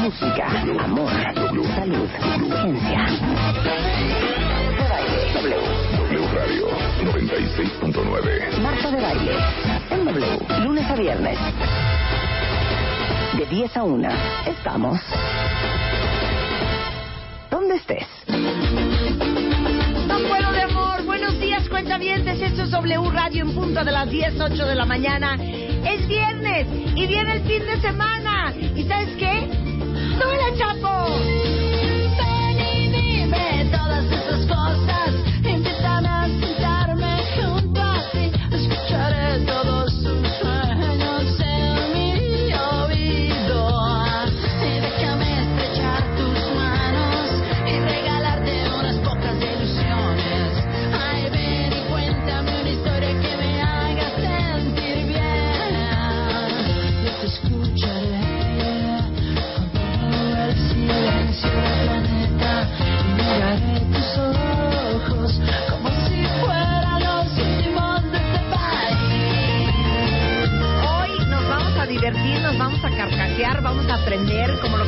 Música, amor, salud, ciencia. De baile, W. W Radio 96.9. Marta de baile, en W, lunes a viernes. De 10 a 1, estamos. ¿Dónde estés? No puedo de amor. Buenos días, cuentavientes. Esto es W Radio en punto de las 10, 8 de la mañana. Es viernes y viene el fin de semana. ¿Y sabes qué? ¡Hola, Chapo!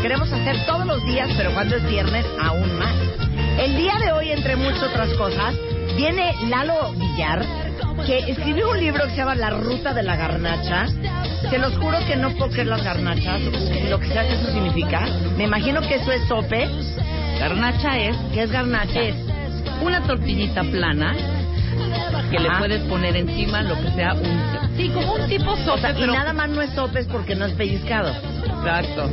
Queremos hacer todos los días, pero cuando es viernes aún más. El día de hoy, entre muchas otras cosas, viene Lalo Villar, que escribió un libro que se llama La Ruta de la Garnacha. Se los juro que no puedo creer las garnachas, lo que sea que eso significa. Me imagino que eso es sope. Garnacha es, ¿Qué es garnacha? es una tortillita plana que le puedes poner encima lo que sea un... Sí, como un tipo sopa, y nada más no es sopes porque no es pellizcado. Exacto.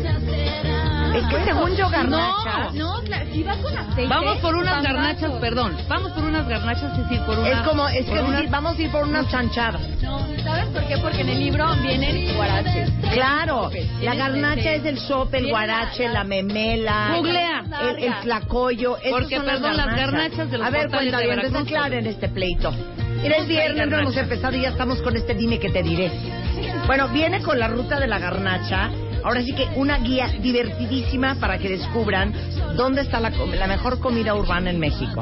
Es que según yo garnacha No, claro, si va con aceite. Vamos por unas pambazo. garnachas, perdón. Vamos por unas garnachas, es decir, por una... es como, es que una- vamos a ir por unas chanchadas. No, ¿sabes por qué? Porque en el libro vienen guaraches. Claro, la garnacha es el sope, el guarache, la- la memela, Googlea. el, el tlacoyo. esos Porque, son perdón, las garnachas de los A ver, bien, Veracruz. aclaren este pleito. Hay viernes, no hemos empezado y ya estamos con este dime que te diré. Bueno, viene con la ruta de la garnacha. Ahora sí que una guía divertidísima para que descubran dónde está la, la mejor comida urbana en México.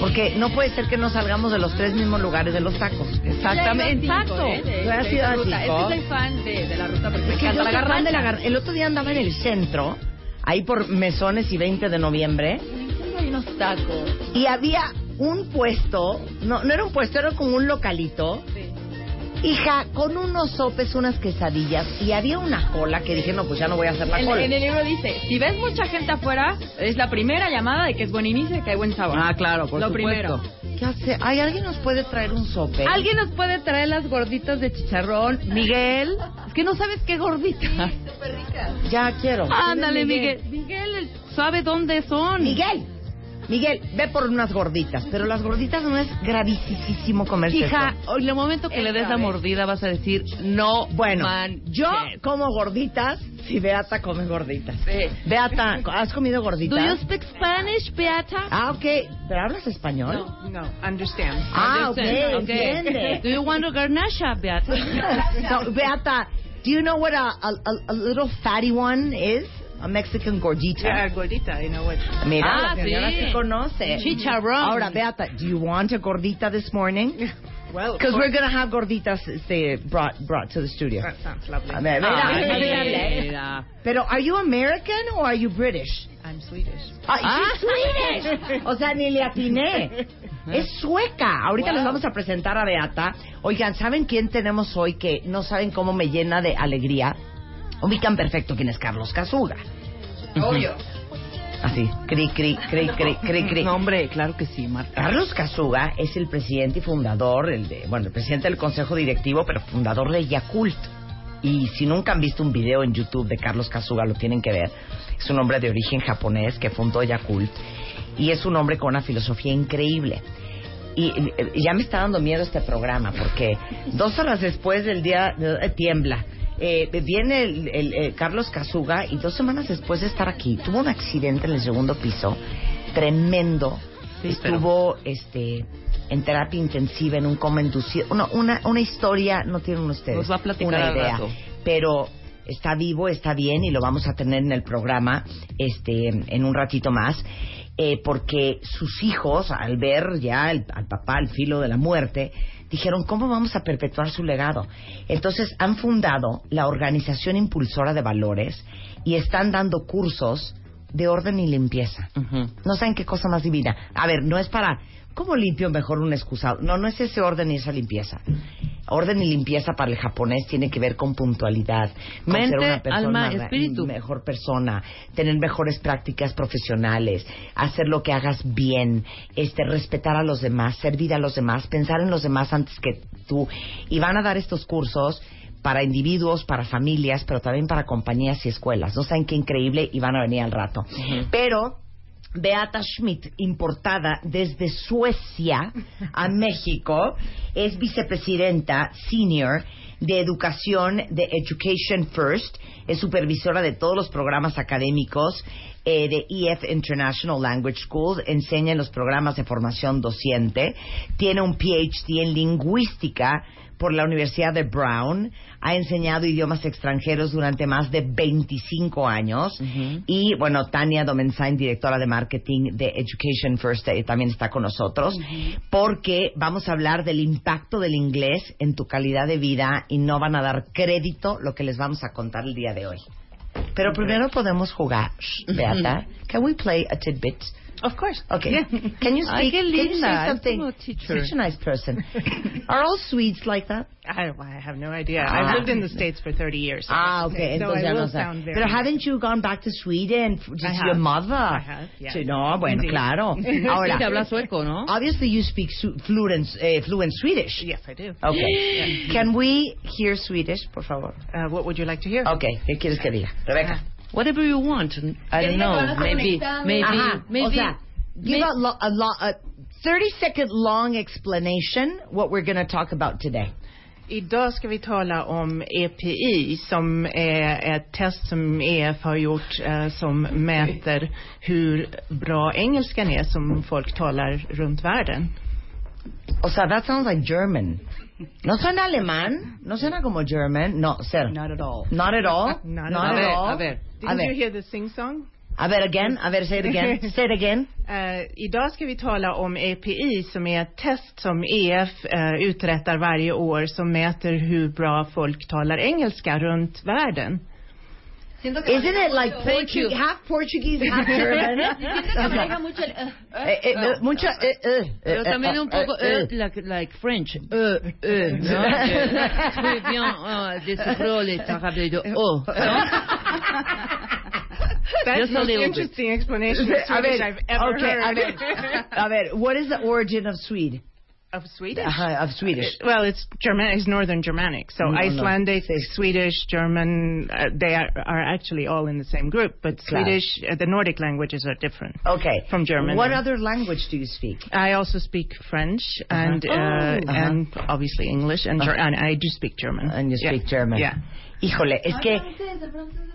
Porque no puede ser que no salgamos de los tres mismos lugares de los tacos. Exactamente. Exacto. ¿Tú has ido a cinco? soy fan de, de la ruta porque yo de la gar- El otro día andaba en el centro, ahí por Mesones y 20 de noviembre, Hay unos tacos. y había un puesto, no, no era un puesto, era como un localito, hija, con unos sopes, unas quesadillas, y había una cola que dije, no, pues ya no voy a hacer la En, cola. en el libro dice, si ves mucha gente afuera, es la primera llamada de que es buen inicio y que hay buen sabor. Ah, claro, por Lo supuesto. primero. ¿Qué hace? ¿Hay alguien nos puede traer un sope? ¿Alguien nos puede traer las gorditas de chicharrón? Miguel, es que no sabes qué gorditas. Ya quiero. Ándale, Miguel. Miguel, el- ¿sabe dónde son? Miguel, Miguel, ve por unas gorditas, pero las gorditas no es gravísimo comerse Hija, en el momento que le des la mordida vas a decir, no, Bueno, man, yo como gorditas si Beata come gorditas. Beata, ¿has comido Do you gorditas? speak Spanish, Beata? Ah, ok. ¿Pero hablas español? No, understand. Ah, ok, Understand, okay. entiende. Do you want a garnacha, Beata? so, Beata, do you know what a, a, a- a little fatty one is? A Mexican gordita. gordita, you know what. Mira, Ah, la señora sí. sí conoce. Chicharrón. Ahora, Beata, do you want a gordita this morning? Well, Because we're going to have gorditas este, brought, brought to the studio. That sounds lovely. A ver, mira, Ay, mira, mira. mira. Pero, are you American or are you British? I'm Swedish. Ah, Ah. she's Swedish. O sea, ni le atiné. Es sueca. Ahorita les vamos a presentar a Beata. Oigan, ¿saben quién tenemos hoy que no saben cómo me llena de alegría? Ubican perfecto quién es Carlos Casuga. Obvio. Así, cri, cri, cri, cri, cri, cri. No, hombre, claro que sí, Marta. Carlos Casuga es el presidente y fundador, el de, bueno, el presidente del consejo directivo, pero fundador de Yakult. Y si nunca han visto un video en YouTube de Carlos Kasuga, lo tienen que ver. Es un hombre de origen japonés que fundó Yakult y es un hombre con una filosofía increíble. Y ya me está dando miedo este programa porque dos horas después del día eh, tiembla. Eh, viene el, el- eh, Carlos Casuga y dos semanas después de estar aquí tuvo un accidente en el segundo piso tremendo. Sí, Estuvo este en terapia intensiva en un coma inducido. Una, una, una historia, no tienen ustedes Nos va a platicar una idea, rato. pero está vivo, está bien y lo vamos a tener en el programa este en un ratito más. eh, porque sus hijos, al ver ya el- al papá al filo de la muerte, dijeron, ¿cómo vamos a perpetuar su legado? Entonces han fundado la Organización Impulsora de Valores y están dando cursos de orden y limpieza. No saben qué cosa más divina. A ver, no es para, ¿cómo limpio mejor un excusado? No, no es ese orden y esa limpieza. Orden y limpieza para el japonés tiene que ver con puntualidad, con ser una persona alma, espíritu. mejor persona, tener mejores prácticas profesionales, hacer lo que hagas bien, este respetar a los demás, servir a los demás, pensar en los demás antes que tú. Y van a dar estos cursos para individuos, para familias, pero también para compañías y escuelas. No saben qué increíble y van a venir al rato. Pero Beata Schmidt, importada desde Suecia a México, es vicepresidenta senior de educación de Education First, es supervisora de todos los programas académicos eh, de EF International Language Schools, enseña en los programas de formación docente, tiene un PhD en lingüística por la Universidad de Brown, ha enseñado idiomas extranjeros durante más de 25 años y bueno, Tania Domensain, directora de marketing de Education First, eh, también está con nosotros porque vamos a hablar del impacto del inglés en tu calidad de vida y no van a dar crédito lo que les vamos a contar el día de hoy. Pero primero podemos jugar, Beata. Can we play a tidbit? Of course. Okay. Can you speak? Can you say something? como teacher. Such a nice person. Are all Swedes like that? I, I have no idea. Ah. I've lived in the States for 30 years. Ah, okay. So Entonces I will sound very Pero haven't you gone back to Sweden? f- I Just have. your mother. I have, yeah. Sí, no, bueno, Indeed. claro. Sí, Ahora, te habla sueco, ¿no? obviously you speak fluent, eh, fluent Swedish. Yes, I do. Okay. Can we hear Swedish, por favor? Uh, what would you like to hear? Okay. ¿Qué quieres que diga? Rebeca. Whatever you want. I don't know. Maybe, maybe, Ajá. maybe. o sea, give may- a, lo, a, lo, a 30 second long explanation what we're going to talk about today. Idag ska vi tala om EPI som är ett test som EF har gjort eh, som mäter hur bra engelskan är som folk talar runt världen. O sea, that sounds like German. ¿No suena alemán? ¿No suena como German? No, cero. Not at all. Not at all? Not at Not all. at A ver, all? a ver. A Didn't you ver, hear the sing song? a ver again. A ver, say it again. Say it again. Eh, idag ska vi tala om EPI som är ett test som EF eh, uträttar varje år som mäter hur bra folk talar engelska runt världen. Isn't it like Portu- half Portuguese, half German? mucho el, eh, Eh, eh, eh, mucho, eh, eh, Pero eh, también eh, un poco eh, eh, like, like French. Eh, eh, ¿no? Que Muy bien euh, descifró les arabes de oh, ¿no? That's Just the a most little bit. interesting explanation of A Swedish ver, I've ever okay, a heard. ver, a ver, what is the origin of Swede? Of Swedish? Ajá, of Swedish. Well, it's German. It's Northern Germanic. So No, no. Icelandic, Sí. Swedish, German, uh, they are, are actually all in the same group. But Claro. Swedish, uh, the Nordic languages are different. Okay. From German. What other language do you speak? I also speak French and uh, Oh. Uh-huh. and obviously English and, Ger- and I do speak German. And you Yeah. speak German. Yeah. Híjole, es que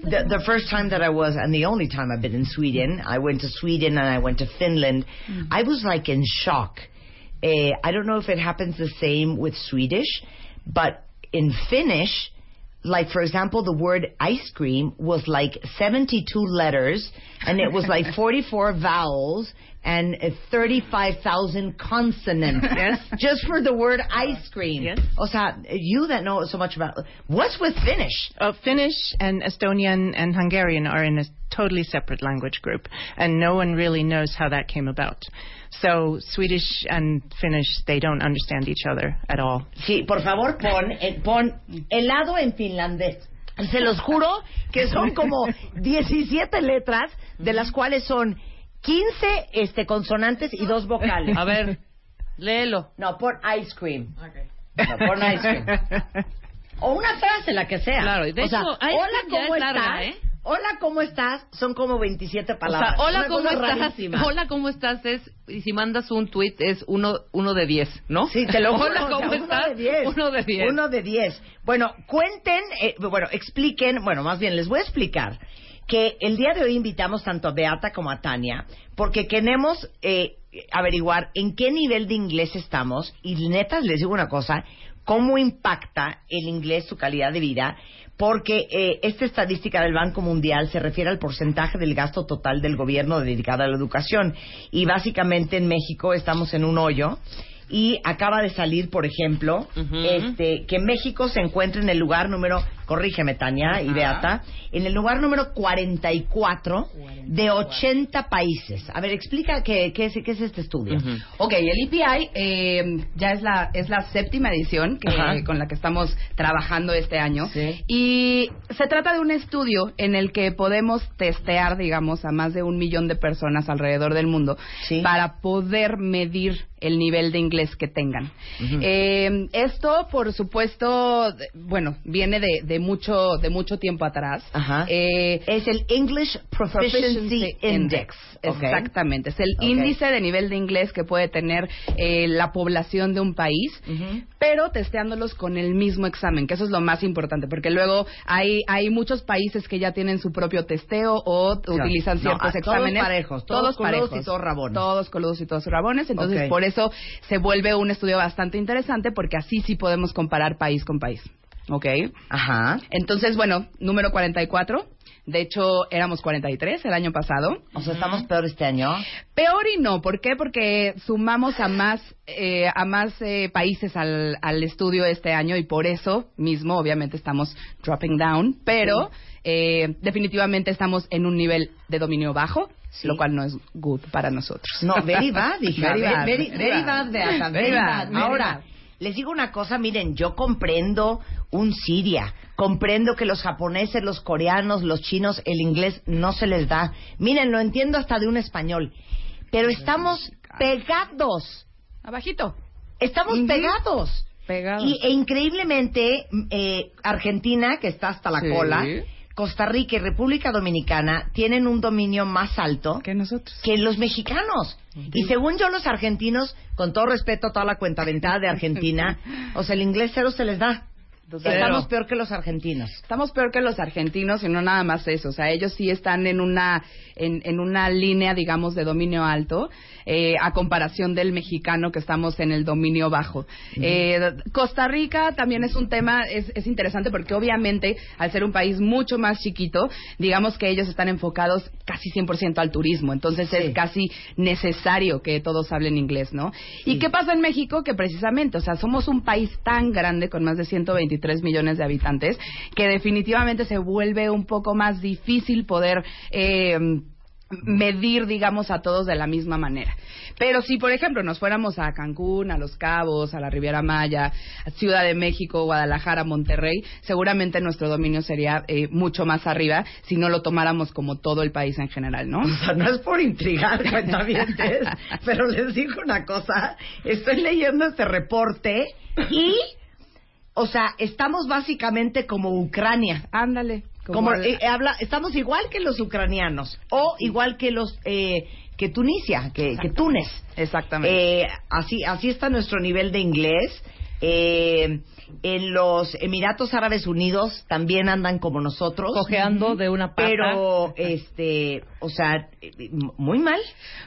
the, the first time that I was, and the only time I've been in Sweden, I went to Sweden and I went to Finland. I was like in shock. Eh, I don't know if it happens the same with Swedish, but in Finnish, like for example, the word ice cream was like 72 letters, and it was like 44 vowels and uh, 35,000 consonants. Yes. Just for the word ice cream. Yes. O sea, you that know so much about what's with Finnish? Uh, Finnish and Estonian and Hungarian are in a totally separate language group, and no one really knows how that came about. So Swedish and Finnish, they don't understand each other at all. Sí, por favor, pon, eh, pon helado en finlandés. Se los juro que son como 17 letras, de las cuales son 15 este, consonantes y dos vocales. A ver, léelo. No, pon ice cream. No, pon ice cream. O una frase, la que sea. Claro, y de o sea, hecho, hola, ¿cómo es larga, estás? ¿eh? Hola, ¿cómo estás? Son como 27 O palabras. sea, hola, ¿cómo estás? rarísima. Hola, ¿cómo estás? Es, y si mandas un tweet es uno, uno de diez, ¿no? Sí, te lo juro. Hola, o sea, ¿cómo estás? Uno de diez. Uno de diez. Uno de diez. Bueno, cuenten, eh, bueno, expliquen, bueno, más bien les voy a explicar que el día de hoy invitamos tanto a Beata como a Tania porque queremos eh, averiguar en qué nivel de inglés estamos y neta les digo una cosa, cómo impacta el inglés su calidad de vida porque eh, esta estadística del Banco Mundial se refiere al porcentaje del gasto total del gobierno dedicado a la educación. Y básicamente en México estamos en un hoyo y acaba de salir, por ejemplo, este, que México se encuentra en el lugar número, corrígeme Tania y Ajá. Beata, en el lugar número 44 de 80 países. A ver, explica qué, qué, es, qué es este estudio. Ujú. Ok, el EPI eh, ya es la, es la séptima edición que, con la que estamos trabajando este año. Sí. Y se trata de un estudio en el que podemos testear, digamos, a más de un millón de personas alrededor del mundo Sí. para poder medir el nivel de inglés que tengan. Eh, esto, por supuesto, bueno, viene de, de mucho de mucho tiempo atrás. Ajá. Eh, Es el English Proficiency Index. Exactamente. Es el índice de nivel de inglés que puede tener eh, la población de un país, pero testeándolos con el mismo examen, que eso es lo más importante, porque luego hay, hay muchos países que ya tienen su propio testeo o utilizan No, ciertos a- todos exámenes. parejos, todos coludos y todos rabones. Todos coludos y todos rabones. Entonces, por eso se vuelve un estudio bastante interesante, porque así sí podemos comparar país con país. ¿Ok? Ajá. Entonces, bueno, número 44. De hecho, éramos 43 el año pasado. O sea, estamos peor este año. Peor y no, ¿por qué? Porque sumamos a más eh, a más eh, países al, al estudio este año y por eso mismo, obviamente, estamos dropping down, pero eh, definitivamente estamos en un nivel de dominio bajo, Sí. lo cual no es good para nosotros. No, very bad, hija. Very bad, very, very very bad. bad, Beata, Very very bad, bad. very Ahora, bad. Les digo una cosa, miren, yo comprendo un Siria, comprendo que los japoneses, los coreanos, los chinos, el inglés no se les da. Miren, lo entiendo hasta de un español. Pero estamos pegados, Abajito. estamos pegados. Pegados. Y, e increíblemente, eh, Argentina, que está hasta la Sí. cola, Costa Rica y República Dominicana tienen un dominio más alto que nosotros. que los mexicanos. Y según yo, los argentinos, con todo respeto a toda la cuentaventada de Argentina, o sea, el inglés cero se les da. Estamos peor que los argentinos. Estamos peor que los argentinos y no nada más eso. O sea, ellos sí están en una, en, en una línea, digamos, de dominio alto, eh, a comparación del mexicano que estamos en el dominio bajo. Eh, Costa Rica también es un tema, es, es interesante porque obviamente, al ser un país mucho más chiquito, digamos que ellos están enfocados casi 100% al turismo. Entonces Sí. es casi necesario que todos hablen inglés, ¿no? ¿Y qué pasa en México? Que precisamente, o sea, somos un país tan grande con más de 123 millones de habitantes que definitivamente se vuelve un poco más difícil poder eh, medir, digamos, a todos de la misma manera. Pero si, por ejemplo, nos fuéramos a Cancún, a Los Cabos, a la Riviera Maya, a Ciudad de México, Guadalajara, Monterrey, seguramente nuestro dominio sería eh, mucho más arriba si no lo tomáramos como todo el país en general, ¿no? O sea, no es por intrigar, cuentavientes, pero les digo una cosa. Estoy leyendo este reporte y, o sea, estamos básicamente como Ucrania. Ándale. Como, eh, habla, estamos igual que los ucranianos o igual que los eh, que Tunisia, que, que Túnez. Exactamente. Eh, así, así está nuestro nivel de inglés. Eh, en los Emiratos Árabes Unidos también andan como nosotros. Cojeando de una pata. Pero, este, o sea, muy mal.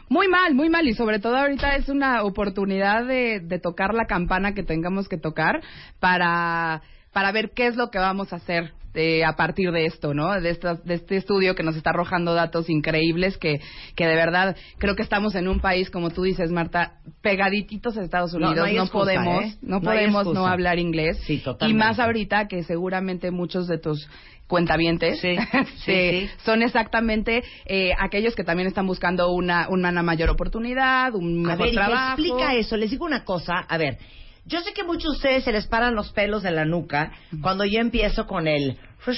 Muy mal, muy mal. Y sobre todo ahorita es una oportunidad de, de tocar la campana que tengamos que tocar para, para ver qué es lo que vamos a hacer eh, a partir de esto, ¿no? De, esta- de este estudio que nos está arrojando datos increíbles que, que de verdad creo que estamos en un país, como tú dices, Marta, pegadititos a Estados No, no Unidos. hay excusa, podemos, ¿eh? no No podemos no hablar inglés. Sí, y más ahorita que seguramente muchos de tus cuentavientes Sí, sí, son exactamente eh, aquellos que también están buscando una, una mayor oportunidad, un A mejor ver, y trabajo. explica eso. Les digo una cosa. A ver, yo sé que muchos de ustedes se les paran los pelos de la nuca cuando yo empiezo con el Sí,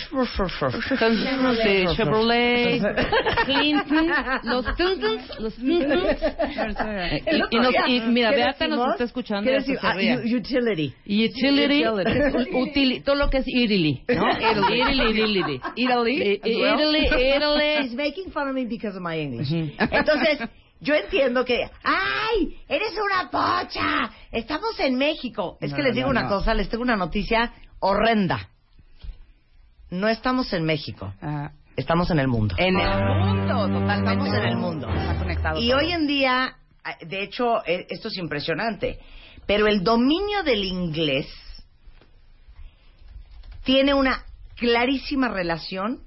Chevrolet, Clinton, los Clintons, los Clintons. Y, nos- y mira, ¿qué Beata nos está escuchando. Ah, utility. Utility, Utility. utili- todo lo que es Italy, ¿no? Italy, Italy, Italy. Italy, Eh, as well. Italy, He's making fun of me because of my English. Entonces, yo entiendo que, ¡ay! ¡Eres una pocha! Estamos en México. Es que les digo no, una no. cosa, les tengo una noticia horrenda. No estamos en México, Ah, estamos en el mundo. en el mundo, totalmente. Estamos en el mundo. Está conectado. Y todo. hoy en día, ah, de hecho, eh, esto es impresionante, pero el dominio del inglés tiene una clarísima relación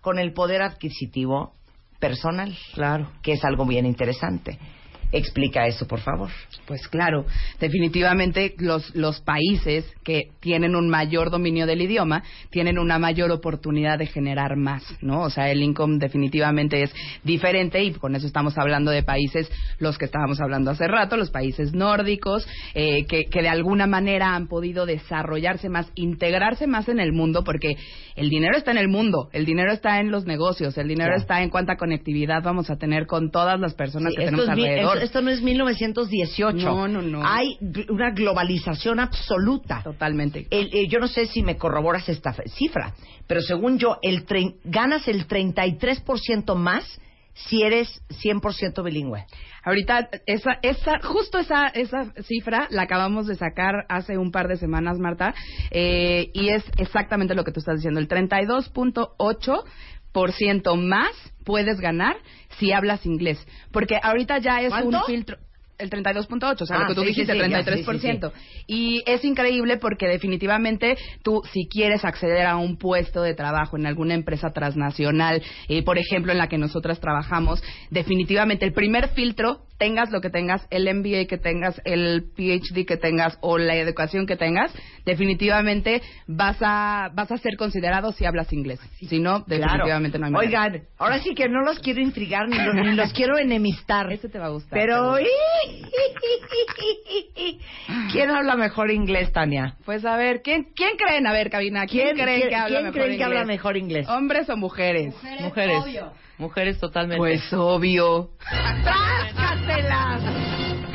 con el poder adquisitivo personal. Claro. Que es algo bien interesante. Explica eso, por favor. Pues claro, definitivamente los, los países que tienen un mayor dominio del idioma tienen una mayor oportunidad de generar más, ¿no? O sea, el income definitivamente es diferente y con eso estamos hablando de países, los que estábamos hablando hace rato, los países nórdicos, eh, que, que de alguna manera han podido desarrollarse más, integrarse más en el mundo, porque el dinero está en el mundo, el dinero está en los negocios, el dinero Claro. está en cuánta conectividad vamos a tener con todas las personas Sí, que tenemos alrededor. Esto- no es 1918. No, no, no. Hay una globalización absoluta. Totalmente. El- eh, yo no sé si me corroboras esta cifra, pero según yo, el trein- ganas el 33% más si eres 100% bilingüe. Ahorita, esa, esa, justo esa, esa cifra la acabamos de sacar hace un par de semanas, Marta, eh, y es exactamente lo que tú estás diciendo. El 32.8% más puedes ganar si hablas inglés. Porque ahorita ya es ¿Cuánto? un filtro. El 32.8, o sea, Ah, lo que tú sí, sí, dijiste, sí, el ya, 33%. sí, sí, Y es increíble porque definitivamente tú, si quieres acceder a un puesto de trabajo en alguna empresa transnacional, eh, por ejemplo, en la que nosotras trabajamos, definitivamente el primer filtro, tengas lo que tengas, el MBA que tengas, el PhD que tengas o la educación que tengas, definitivamente vas a, vas a ser considerado si hablas inglés. Si no, definitivamente no hay manera. Oigan, ahora sí que no los quiero intrigar ni los, ni los quiero enemistar. Ese te va a gustar. Pero. ¿quién habla mejor inglés, Tania? Pues a ver, ¿quién, quién creen? A ver, Cabina, ¿quién, creen que habla quién mejor creen que inglés? habla mejor inglés? ¿Hombres o mujeres? Mujeres. Mujeres totalmente. Pues obvio. ¡Trácatelas!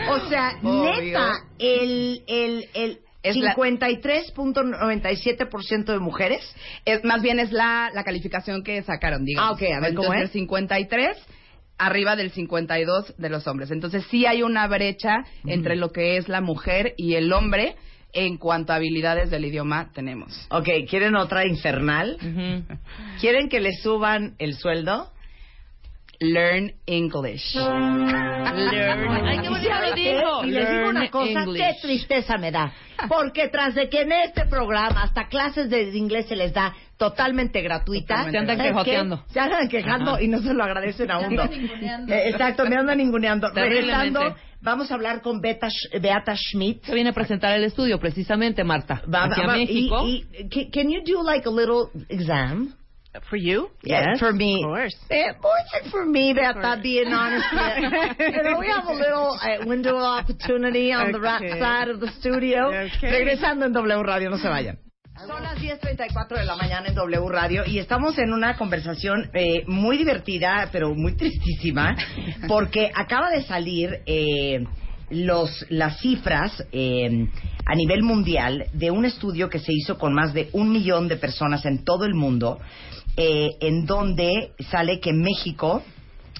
O sea, Obvio. neta, el, el, el Es la- 53.97% de mujeres. Es, más bien es la, la calificación que sacaron, digamos. Ah, ok, a ver, ¿cómo Entonces, es? 53 arriba del 52 de los hombres. Entonces sí hay una brecha entre lo que es la mujer y el hombre en cuanto a habilidades del idioma tenemos. Ok, ¿quieren otra infernal? ¿Quieren que les suban el sueldo? Learn English. Learn. Ay, qué ¿Y bonito sabe lo qué? dijo. Y les digo Learn una cosa, English. qué tristeza me da. Porque tras de que en este programa hasta clases de inglés se les da totalmente gratuita, Totalmente Se andan quejoteando. Se andan quejando y no se lo agradecen a uno. Eh, Exacto, me andan ninguneando. Regresando, vamos a hablar con Beta, Beata Schmidt. Se viene a presentar el estudio precisamente, Marta. Va- Hacia va- México. Y, y, can- can you do like a little exam? For you? Yeah, for me. Of course. Eh, more than for me, Beata, being honest. you know, we have a little uh, window of opportunity on the right Okay. side of the studio. Okay. Regresando en W Radio, no se vayan. Son las 10.34 de la mañana en W Radio y estamos en una conversación eh, muy divertida, pero muy tristísima, porque acaba de salir eh, los, las cifras eh, a nivel mundial de un estudio que se hizo con más de un millón de personas en todo el mundo, eh, en donde sale que México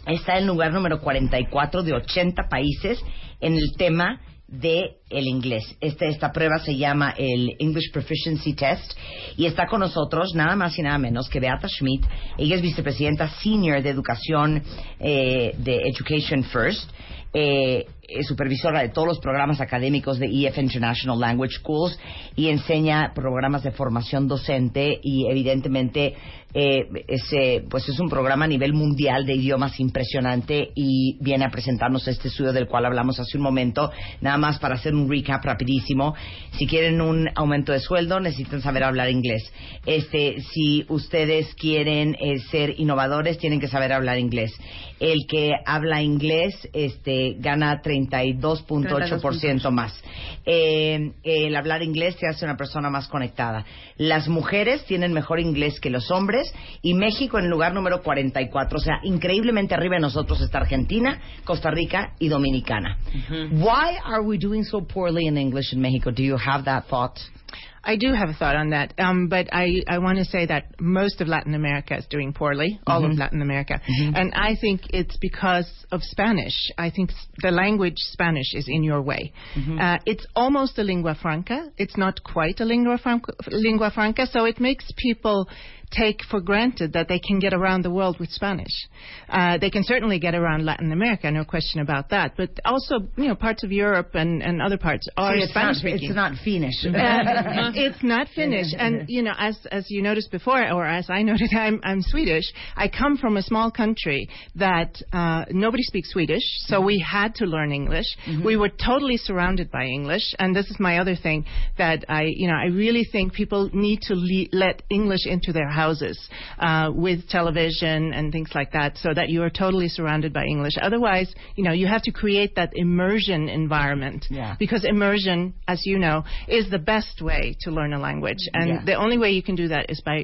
está en lugar número 44 de 80 países en el tema de el inglés. Este, esta prueba se llama el English Proficiency Test y está con nosotros nada más y nada menos que Beata Schmidt. Ella es vicepresidenta senior de educación eh, de Education First. eh, es supervisora de todos los programas académicos de EF International Language Schools y enseña programas de formación docente y evidentemente eh, ese, pues es un programa a nivel mundial de idiomas impresionante y viene a presentarnos este estudio del cual hablamos hace un momento, nada más para hacer un recap rapidísimo. Si quieren un aumento de sueldo, necesitan saber hablar inglés. Este, si ustedes quieren eh, ser innovadores, tienen que saber hablar inglés. El que habla inglés, este, eh, gana 32.8% más. Eh, el hablar inglés te hace una persona más conectada. Las mujeres tienen mejor inglés que los hombres y México en lugar número 44. O sea, increíblemente arriba de nosotros está Argentina, Costa Rica y Dominicana. Why are we doing so poorly in English in Mexico? Do you have that thought? I do have a thought on that, um, but I, I want to say that most of Latin America is doing poorly, all of Latin America. And I think it's because of Spanish. I think s- the language Spanish is in your way. Uh, it's almost a lingua franca. It's not quite a lingua franca, lingua franca, so it makes people take for granted that they can get around the world with Spanish. Uh, they can certainly get around Latin America, no question about that. But also, you know, parts of Europe and, and other parts are Spanish speaking. it's not Finnish. Uh, it's not Finnish, and you know, as as you noticed before, or as I noted, I'm I'm Swedish. I come from a small country that uh, nobody speaks Swedish, so we had to learn English. We were totally surrounded by English, and this is my other thing that I, you know, I really think people need to le- let English into their houses uh, with television and things like that, so that you are totally surrounded by English. Otherwise, you know, you have to create that immersion environment Yeah. because immersion, as you know, is the best way to learn a language. And Yeah. the only way you can do that is by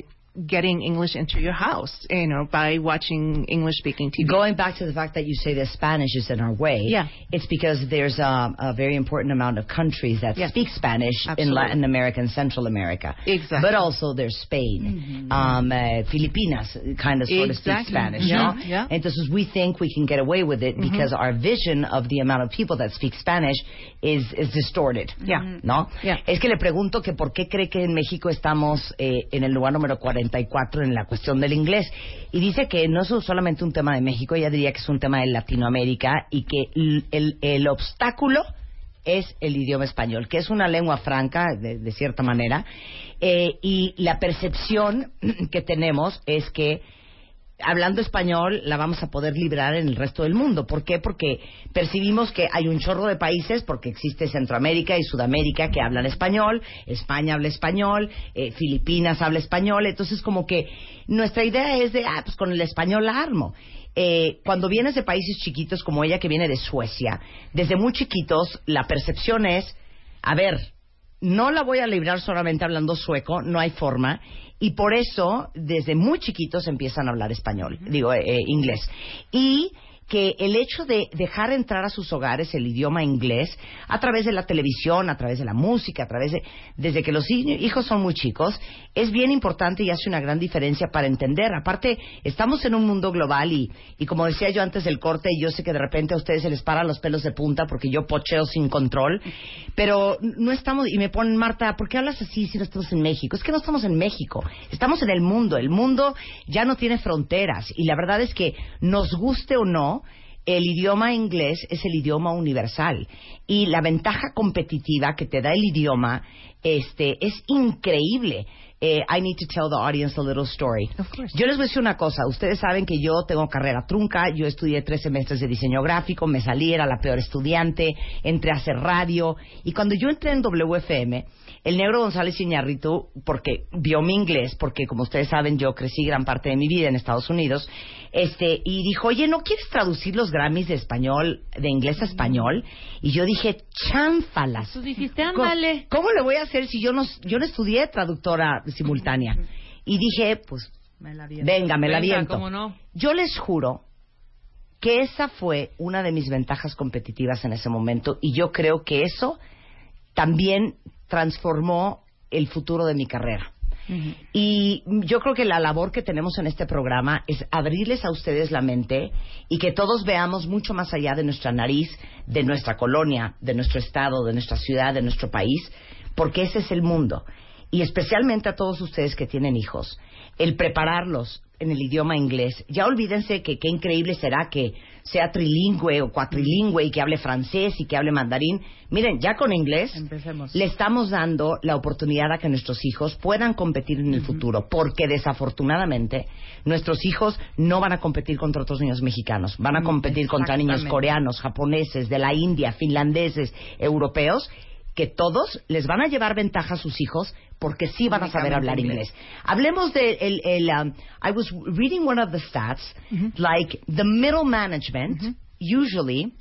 getting English into your house, you know, by watching English speaking TV. Going back to the fact that you say that Spanish is in our way, Yeah. it's because there's a, a very important amount of countries that Yeah. speak Spanish in Latin America and Central America. Exactly. But also there's Spain, um, uh, Filipinas, kind of sort of speak Exactly. Spanish, Yeah, no? yeah. Entonces we think we can get away with it because our vision of the amount of people that speak Spanish is, is distorted. Yeah. ¿No? Yeah. Es que le pregunto que por qué cree que en México estamos eh, en el lugar número 44 en la cuestión del inglés. Y dice que no es solamente un tema de México, ella diría que es un tema de Latinoamérica y que el, obstáculo es el idioma español, que es una lengua franca, de, de cierta manera, eh, y la percepción que tenemos es que hablando español la vamos a poder librar en el resto del mundo. ¿Por qué? Porque percibimos que hay un chorro de países, porque existe Centroamérica y Sudamérica que hablan español, España habla español, eh, Filipinas habla español, entonces como que nuestra idea es de, ah, pues con el español la armo. Eh, cuando vienes de países chiquitos como ella que viene de Suecia, desde muy chiquitos la percepción es, a ver, no la voy a librar solamente hablando sueco, no hay forma. Y por eso, desde muy chiquitos empiezan a hablar español, digo, eh, eh, inglés. Y que el hecho de dejar entrar a sus hogares el idioma inglés a través de la televisión, a través de la música, a través de desde que los hi- hijos son muy chicos, es bien importante y hace una gran diferencia para entender. Aparte, estamos en un mundo global y, y como decía yo antes del corte, yo sé que de repente a ustedes se les paran los pelos de punta porque yo pocheo sin control, pero no estamos, y me ponen, Marta, ¿por qué hablas así si no estamos en México? Es que no estamos en México, estamos en el mundo, el mundo ya no tiene fronteras y la verdad es que nos guste o no, el idioma inglés es el idioma universal y la ventaja competitiva que te da el idioma este es increíble. Eh, I need to tell the audience a little story. Of. Yo les voy a decir una cosa. Ustedes saben que yo tengo carrera trunca. Yo estudié tres semestres de diseño gráfico. Me salí, era la peor estudiante. Entré a hacer radio. Y cuando yo entré en WFM, el negro González Iñárritu, porque vio mi inglés, porque como ustedes saben, yo crecí gran parte de mi vida en Estados Unidos, este, y dijo, oye, ¿no quieres traducir los Grammys de español, de inglés a español? Y yo dije, chánfalas. Tú dijiste, ¿Cómo, ándale. ¿Cómo le voy a hacer si yo no, yo no estudié traductora simultánea? Y dije, pues, venga, me la viento. cómo no. Yo les juro que esa fue una de mis ventajas competitivas en ese momento y yo creo que eso también transformó el futuro de mi carrera. Y yo creo que la labor que tenemos en este programa es abrirles a ustedes la mente y que todos veamos mucho más allá de nuestra nariz, de nuestra colonia, de nuestro estado, de nuestra ciudad, de nuestro país, porque ese es el mundo. Y especialmente a todos ustedes que tienen hijos, el prepararlos en el idioma inglés. Ya olvídense que qué increíble será que sea trilingüe o cuatrilingüe y que hable francés y que hable mandarín. Miren, ya con inglés Empecemos. le estamos dando la oportunidad a que nuestros hijos puedan competir en el futuro, porque desafortunadamente nuestros hijos no van a competir contra otros niños mexicanos, van a competir contra niños coreanos, japoneses, de la India, finlandeses, europeos, que todos les van a llevar ventaja a sus hijos porque sí van a saber hablar inglés. Hablemos de el, el, um, I was reading one of the stats, like the middle management usually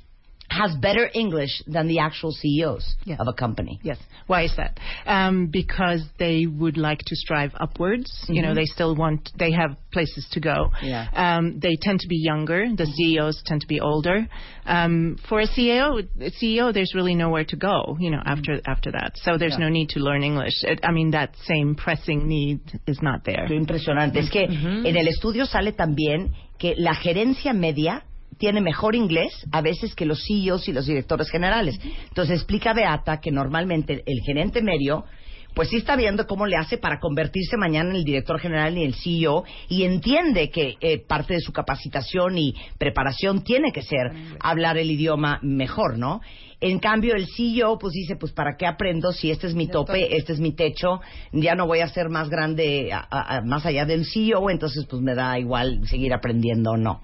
has better English than the actual CEOs Yeah. of a company. Yes. Why is that? Um, because they would like to strive upwards. You know, they still want, they have places to go. Yeah. Um, they tend to be younger. The CEOs tend to be older. Um, for a CEO, a CEO, there's really nowhere to go. You know, after after that, so there's no need to learn English. It, I mean, that same pressing need is not there. Qué impresionante. Es que en el estudio sale también que la gerencia media tiene mejor inglés a veces que los CEOs y los directores generales. Entonces explica Beata que normalmente el gerente medio pues sí está viendo cómo le hace para convertirse mañana en el director general y el CEO y entiende que eh, parte de su capacitación y preparación tiene que ser hablar el idioma mejor, ¿no? En cambio, el CEO pues dice, pues ¿para qué aprendo si este es mi tope, este es mi techo, ya no voy a ser más grande, a- a- a- más allá del CEO, entonces pues me da igual seguir aprendiendo o no.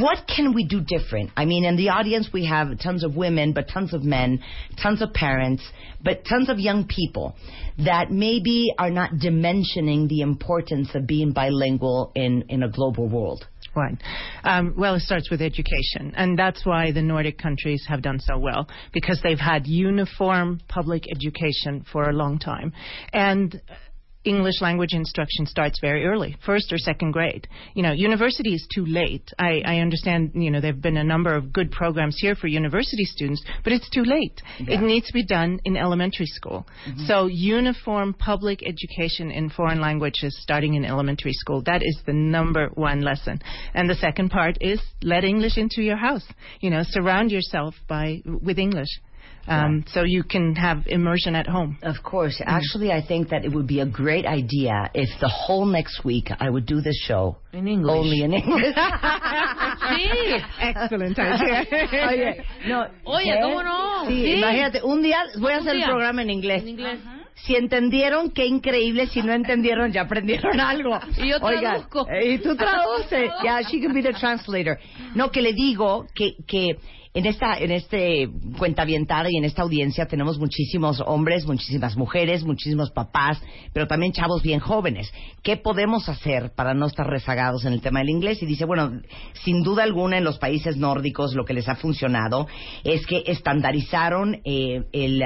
What can we do different? I mean, in the audience we have tons of women, but tons of men, tons of parents, but tons of young people that maybe are not dimensioning the importance of being bilingual in, in a global world. Right. Um, well, it starts with education, and that's why the Nordic countries have done so well because they've had uniform public education for a long time, and English language instruction starts very early, first or second grade. You know, university is too late. I, I understand, you know, there have been a number of good programs here for university students, but it's too late. It needs to be done in elementary school. Mm-hmm. So uniform public education in foreign languages starting in elementary school, that is the number one lesson. And the second part is let English into your house. You know, surround yourself by, with English. Um, so you can have immersion at home. Of course. Actually, I think that it would be a great idea if the whole next week I would do this show In English. only in English. Sí. Excellent idea. Oye, no, Oye, ¿qué? ¿cómo no? Sí, Sí. imagínate, un día voy a hacer el día. programa en inglés. En inglés. Si entendieron, qué increíble. Si no entendieron, ya aprendieron algo. Y yo Oigan, traduzco. eh, y tú traduces. Yeah, she can be the translator. No, que le digo que, que en esta, en este cuentavientada y en esta audiencia tenemos muchísimos hombres, muchísimas mujeres, muchísimos papás, pero también chavos bien jóvenes. ¿Qué podemos hacer para no estar rezagados en el tema del inglés? Y dice, bueno, sin duda alguna en los países nórdicos lo que les ha funcionado es que estandarizaron eh, el,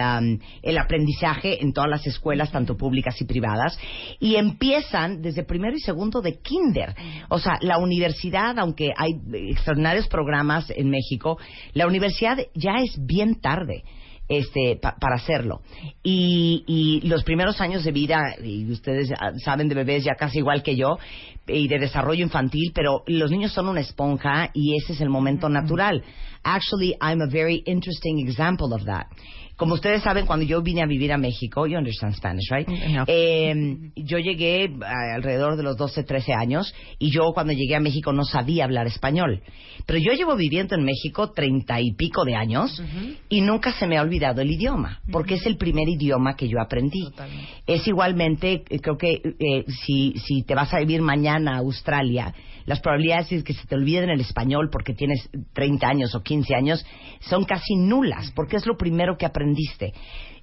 el aprendizaje en todas las escuelas, tanto públicas y privadas, y empiezan desde primero y segundo de kinder. O sea, la universidad, aunque hay extraordinarios programas en México, la universidad ya es bien tarde este pa- para hacerlo. Y, y los primeros años de vida y ustedes saben de bebés ya casi igual que yo y de desarrollo infantil pero los niños son una esponja y ese es el momento natural. Actually I'm a very interesting example of that como ustedes saben cuando yo vine a vivir a México you understand Spanish right No. eh, yo llegué alrededor de los 12, 13 años y yo cuando llegué a México no sabía hablar español. Pero yo llevo viviendo en México treinta y pico de años y nunca se me ha olvidado el idioma, porque es el primer idioma que yo aprendí. Es igualmente, eh, creo que eh, si, si te vas a vivir mañana a Australia, las probabilidades de que se te olviden el español porque tienes 30 años o 15 años son casi nulas, porque es lo primero que aprendiste.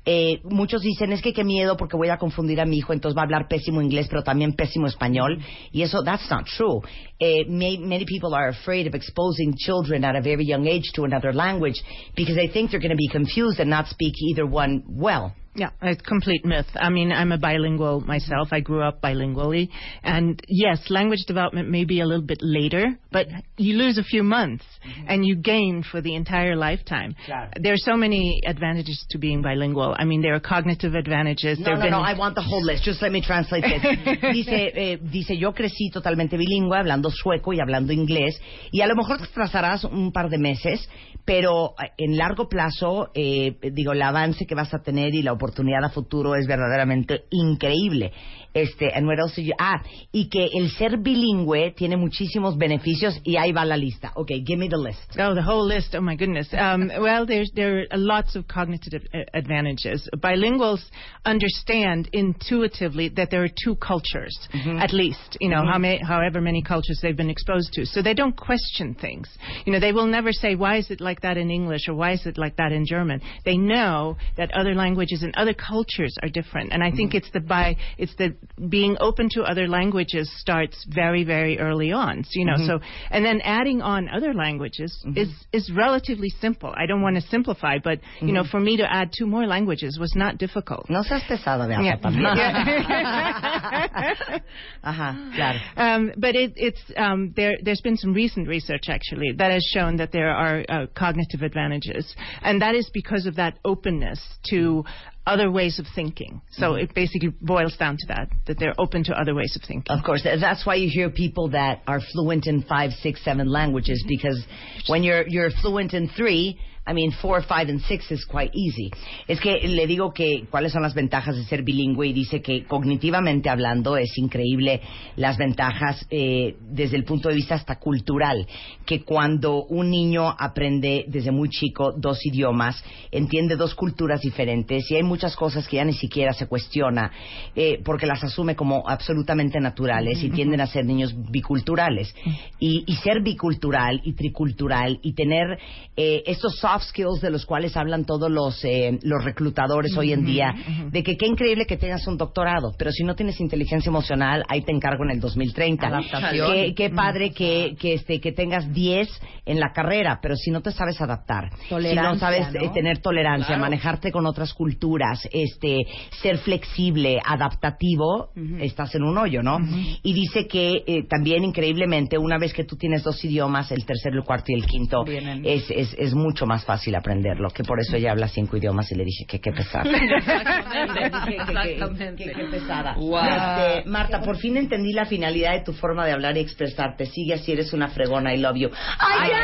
Eh, muchos dicen es que qué miedo porque voy a confundir a mi hijo, entonces va a hablar pésimo inglés, pero también pésimo español. Y eso, that's not true. Eh, may- many people are afraid of exposing children at a very young age to another language because they think they're going to be confused and not speak either one well. Yeah, a complete myth. I mean, I'm a bilingual myself. I grew up bilingually. And yes, language development may be a little bit later, but you lose a few months and you gain for the entire lifetime. Claro. There are so many advantages to being bilingual. I mean, there are cognitive advantages. No, no, no, I want the whole list. Just let me translate this. Dice, eh, dice, yo crecí totalmente bilingüe, hablando sueco y hablando inglés, y a lo mejor te atrasarás un par de meses, pero en largo plazo, eh, digo, el avance que vas a tener y la oportunidad a futuro es verdaderamente increíble. Este, and what else you- ah, y que el ser bilingüe tiene muchísimos beneficios y ahí va la lista. Okay, give me the list. Oh, the whole list. Oh my goodness. Um, well, there's there are lots of cognitive advantages. Bilinguals understand intuitively that there are two cultures, at least, you know, how ma- however many cultures they've been exposed to. So they don't question things. You know, they will never say, why is it like that in English or why is it like that in German? They know that other languages and other cultures are different. And I think it's the by, it's the being open to other languages starts very, very early on. So, you know, so, and then adding on other languages is, is relatively simple. I don't want to simplify, but, you know, for me to add two more languages was not difficult. No seas pesada, Beata, Yeah. Ajá, claro. Um, but it, it's um, there. There's been some recent research actually that has shown that there are uh, cognitive advantages, and that is because of that openness to other ways of thinking. So mm-hmm. it basically boils down to that that they're open to other ways of thinking. Of course, that's why you hear people that are fluent in five, six, seven languages because when you're you're fluent in three, I mean four, five, and six is quite easy. Es que le digo que cuáles son las ventajas de ser bilingüe y dice que cognitivamente hablando es increíble las ventajas eh, desde el punto de vista hasta cultural, que cuando un niño aprende desde muy chico dos idiomas, entiende dos culturas diferentes y hay muchas cosas que ya ni siquiera se cuestiona eh, porque las asume como absolutamente naturales y tienden a ser niños biculturales. Y, y ser bicultural y tricultural y tener eh, estos soft skills de los cuales hablan todos los, eh, los reclutadores hoy en día, de que qué increíble que tengas un doctorado, pero si no tienes inteligencia emocional, ahí te encargo en el 2030. Adaptación. Qué, qué padre que, que, este, que tengas 10 en la carrera, pero si no te sabes adaptar, si no sabes ¿no? eh, tener tolerancia, manejarte con otras culturas, este, ser flexible, adaptativo, estás en un hoyo, ¿no? Y dice que eh, también increíblemente, una vez que tú tienes dos idiomas, el tercero, el cuarto y el quinto, es, es, es mucho más fácil aprenderlo, que por eso ella habla cinco idiomas y le dije que qué pesada. Exactamente. Qué, qué- qué pesada. Wow. Este, Marta, por fin entendí la finalidad de tu forma de hablar y expresarte. Sigue así, eres una fregona, I love you. ¡Ay, ya!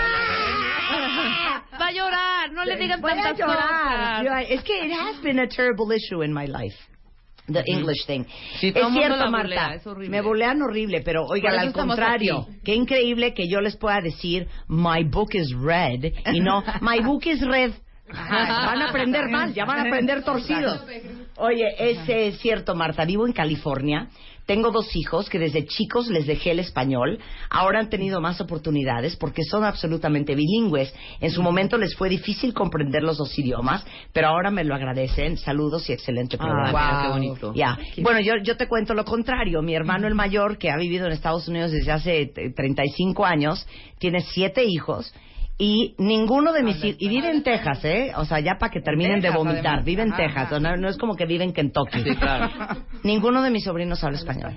Va a llorar, no le a tantas cosas. Es que it has been a terrible issue in my life. The English thing. Sí, es cierto, Marta. bulea, es me bulean horrible, pero oigan, al contrario. Qué increíble que yo les pueda decir, my book is red, y no, my book is red. Ajá, van a aprender mal, ya van a aprender torcidos. Oye, es eh, cierto, Marta, vivo en California. Tengo dos hijos que desde chicos les dejé el español. Ahora han tenido más oportunidades porque son absolutamente bilingües. En su momento les fue difícil comprender los dos idiomas, pero ahora me lo agradecen. Saludos y excelente programa. mira, qué bonito. Bueno, yo, yo te cuento lo contrario. Mi hermano el mayor, que ha vivido en Estados Unidos desde hace eh, 35 años, tiene siete hijos. Y ninguno de mis y vive en Texas, ¿eh? O sea, ya para que terminen de vomitar, además. vive en Ajá, Texas, no, no es como que vive en Kentucky. Sí, claro. Ninguno de mis sobrinos habla español.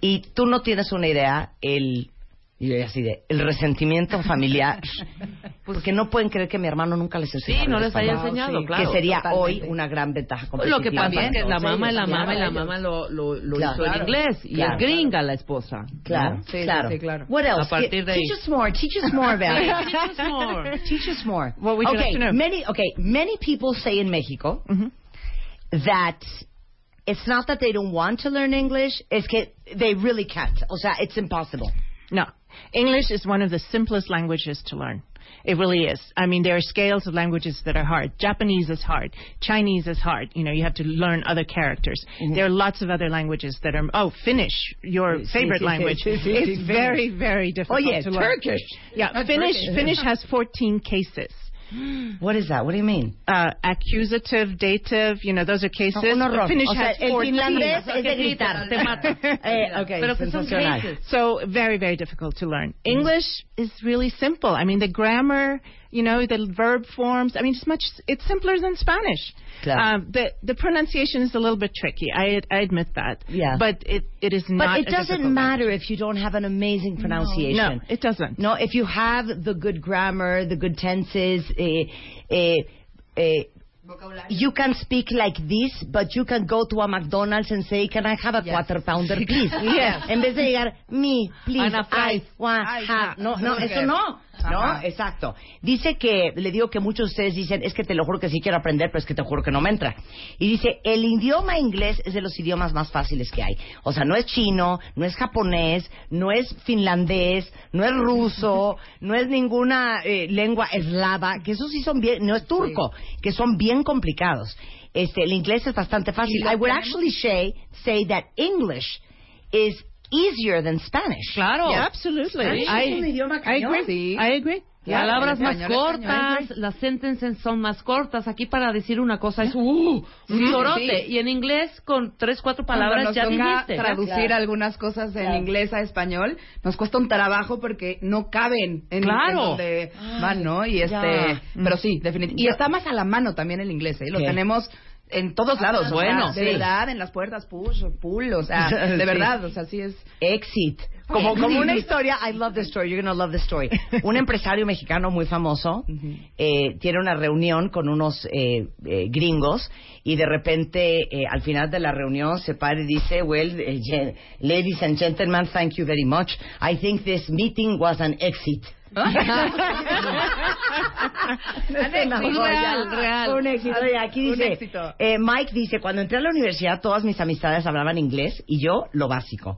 Y tú no tienes una idea el y yo así de el resentimiento familiar porque no pueden creer que mi hermano nunca les enseñó Sí, no les haya enseñado, que claro, sería totalmente. hoy una gran ventaja competitiva Lo que pasa para es que la mamá y la mamá y la mamá lo, lo, lo Claro. hizo en Claro. inglés y es gringa la esposa. ¿no? Claro, Sí, sí, claro. sí, claro. What else? A partir de. Teach us more. Teach us more about it. Teach us more. Teach us more. Would you okay, many okay, many people say in Mexico that it's not that they don't want to learn English, it's que they really can't. O sea, it's impossible. No. English is one of the simplest languages to learn. It really is. I mean, there are scales of languages that are hard. Japanese is hard. Chinese is hard. You know, you have to learn other characters. Mm-hmm. There are lots of other languages that are. Oh, Finnish, your favorite language. It's very, very oh, difficult to learn. Turkish. Yeah, Finnish. Finnish has 14 cases. What is that? What do you mean? Uh, accusative, dative. You know, those are cases. Horror. But Finnish o sea, has el 14. finlandés es de gritar. Te. Eh, okay, Pero sensacional. cases. So very, very difficult to learn. English is really simple. I mean, the grammar, you know, the verb forms. I mean, it's much. It's simpler than Spanish. Claro. Um, the the pronunciation is a little bit tricky. I I admit that. Yeah. But it it is But not. it a doesn't difficult matter if you don't have an amazing pronunciation. No, it doesn't. No, if you have the good grammar, the good tenses, eh, eh, eh, you can speak like this, but you can go to a McDonald's and say, "Can I have a quarter pounder, please?" Yes. En vez de llegar, me, please, And a I fries. want Ay, have. No, no, Okay. eso no. ¿No? Ajá. Exacto. Dice que, le digo que muchos de ustedes dicen, es que te lo juro que sí quiero aprender, pero es que te juro que no me entra. Y dice, el idioma inglés es de los idiomas más fáciles que hay. O sea, no es chino, no es japonés, no es finlandés, no es ruso, no es ninguna eh, lengua eslava, que esos sí son bien, no es turco, que son bien complicados. Este, el inglés es bastante fácil. I would actually say, say that English is easier than Spanish. Claro. Yeah, absolutely. Spanish I- es un idioma I cañón. agree. Sí. I agree. Claro, Palabras más español cortas, español. las sentences son más cortas. Aquí para decir una cosa es uh, un torote. sí. Y en inglés con tres, cuatro palabras nos ya toca dijiste. traducir Claro. algunas cosas en Claro. inglés a español, nos cuesta un trabajo porque no caben en, Claro. en donde van, ¿no? Y este, ya. pero sí, definitivamente. Y está más a la mano también el inglés, ¿eh? Lo ¿Qué? tenemos en todos lados. bueno, o sea, sí. de verdad, en las puertas, push, pull, o sea, de verdad, o sea, sí es. Exit. Como, como una historia, I love this story, you're gonna love this story. Un empresario mexicano muy famoso eh, tiene una reunión con unos eh, eh, gringos y de repente eh, al final de la reunión se para y dice, well, eh, ladies and gentlemen, thank you very much. I think this meeting was an exit. Una. Real, real. Un éxito. Aquí dice, éxito. eh, Mike dice, cuando entré a la universidad todas mis amistades hablaban inglés y yo lo básico.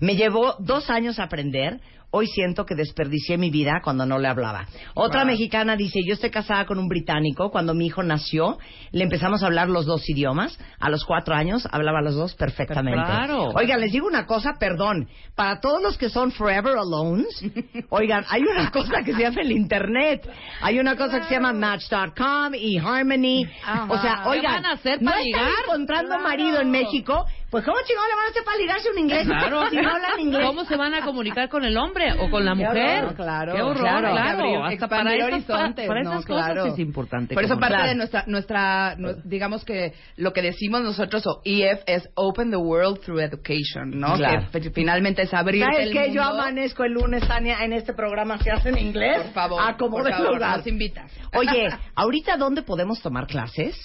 Me llevó dos años aprender. Hoy siento que desperdicié mi vida cuando no le hablaba. Otra mexicana dice, yo estoy casada con un británico. Cuando mi hijo nació, le empezamos a hablar los dos idiomas. A los cuatro años hablaba los dos perfectamente. Claro. Oigan, les digo una cosa, perdón. Para todos los que son forever alones, oigan, hay una cosa que se llama el Internet. Hay una cosa que se llama Match.com y Harmony. O sea, ¿Qué oigan, van a hacer no están encontrando marido en México. Pues, ¿cómo chingón le van a hacer para ligarse un inglés? Claro. Si no hablan inglés. ¿Cómo se van a comunicar con el hombre o con la Qué mujer? horror, claro, Qué horror, claro. claro. Que Hasta para esas, para no, esas claro. cosas es importante. Por eso como- parte de nuestra, nuestra, nu- digamos que lo que decimos nosotros o EF es Open the World through Education, ¿no? Claro. Que fi- finalmente es abrir ¿Sabes el mundo. Yo amanezco el lunes, Tania, en este programa se hace en inglés. Por favor, A como por favor, lugar. nos invitas. Oye, ahorita dónde podemos tomar clases?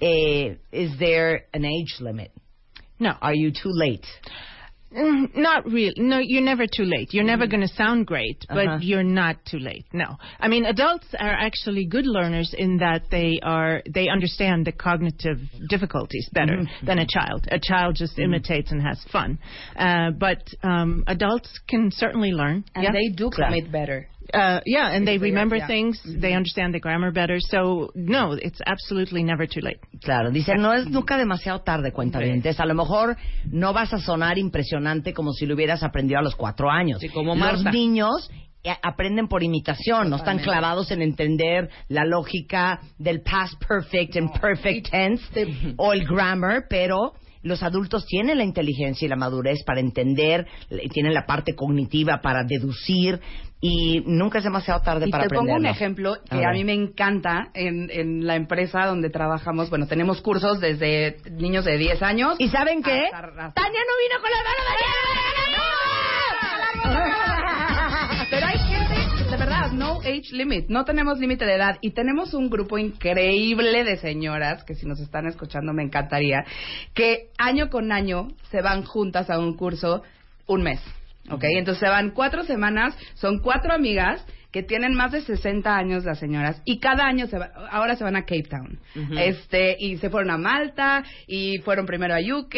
Eh, is there an age limit? No. Are you too late? Mm, Not real. No, you're never too late. You're never going to sound great, but Uh-huh. you're not too late. No. I mean, adults are actually good learners in that they are they understand the cognitive difficulties better than a child. A child just imitates and has fun. Uh, but um, adults can certainly learn. And yeah. they do commit better. Uh, yeah, and they remember yeah. things. They understand the grammar better. So no, it's absolutely never too late. Claro, dice, no es nunca demasiado tarde, cuentavientes. A lo mejor no vas a sonar impresionante como si lo hubieras aprendido a los cuatro años. Sí, como Los niños eh, aprenden por imitación, no están clavados en entender la lógica del past perfect and perfect tense o el grammar, pero los adultos tienen la inteligencia y la madurez para entender, tienen la parte cognitiva para deducir y nunca es demasiado tarde Y para te pongo un ejemplo que A a, mí me encanta en, en la empresa donde trabajamos. Bueno, tenemos cursos desde niños de 10 años. ¿Y saben qué? hasta- hasta- Tania no vino con la mano no age limit. No tenemos límite de edad. Y tenemos un grupo increíble de señoras, que si nos están escuchando me encantaría, que año con año se van juntas a un curso un mes. ¿Ok? Entonces se van cuatro semanas, son cuatro amigas que tienen más de 60 años las señoras y cada año se va- ahora se van a Cape Town. Este, y se fueron a Malta y fueron primero a UK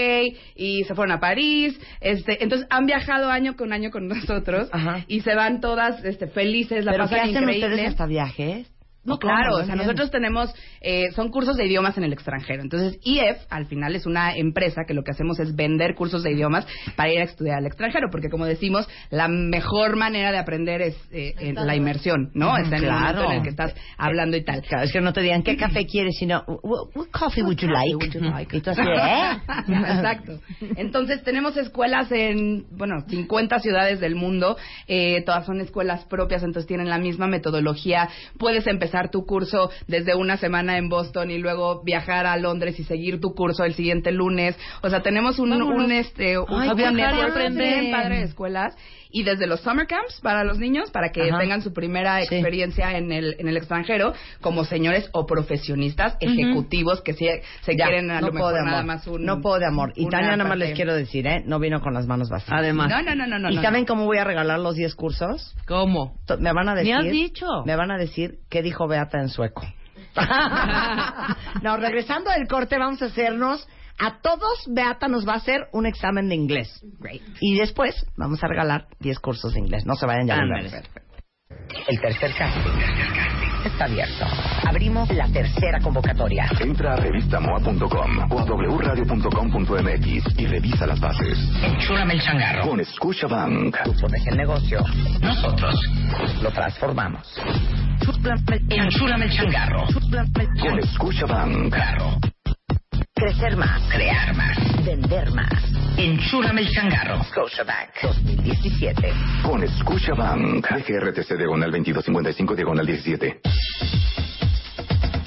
y se fueron a París, este, entonces han viajado año con año con nosotros Ajá. y se van todas este felices, la ¿Pero qué pasan hacen increíble. ustedes hasta viajes? No, claro, No o sea, nosotros tenemos, eh, son cursos de idiomas en el extranjero. Entonces, IF, al final, es una empresa que lo que hacemos es vender cursos de idiomas para ir a estudiar al extranjero, porque como decimos, la mejor manera de aprender es eh, en la inmersión, ¿no? Es en el Claro. momento en el que estás hablando y tal. Claro, es que no te digan qué café quieres, sino what coffee would you like? would you like? Y tú así, ¿eh? Exacto. Entonces tenemos escuelas en, bueno, 50 ciudades del mundo. eh, todas son escuelas propias, entonces tienen la misma metodología. Puedes empezar empezar tu curso desde una semana en Boston y luego viajar a Londres y seguir tu curso el siguiente lunes. O sea, tenemos un, un este un, Ay, un viajar network padre de escuelas y desde los summer camps para los niños para que Ajá. tengan su primera Sí. experiencia en el en el extranjero como señores o profesionistas ejecutivos que se, se Ya, quieren a no lo puedo mejor de amor. nada más un no puedo de amor. Y Tania, nada más les quiero decir, ¿eh? No vino con las manos vacías. Además. No, no, no, no, no. ¿Y no, saben no. cómo voy a regalar los 10 cursos? ¿Cómo? To- Me van a decir. has dicho. Me van a decir qué dijo Beata en sueco. no, regresando del corte, vamos a hacernos. A todos, Beata nos va a hacer un examen de inglés. Y después vamos a regalar 10 cursos de inglés. No se vayan ya. El tercer casting está abierto. Abrimos la tercera convocatoria. Entra a revistamoa.com o a wradio.com.mx y revisa las bases. Enchúlame el changarro. Con Scotiabank. Tú pones el negocio, nosotros lo transformamos. Enchúlame el changarro. Con Scotiabank. Crecer más, crear más, vender más. Enchúlame el changarro. Scotiabank 2017. Con Scotiabank. DGRTC diagonal 2255 diagonal 17.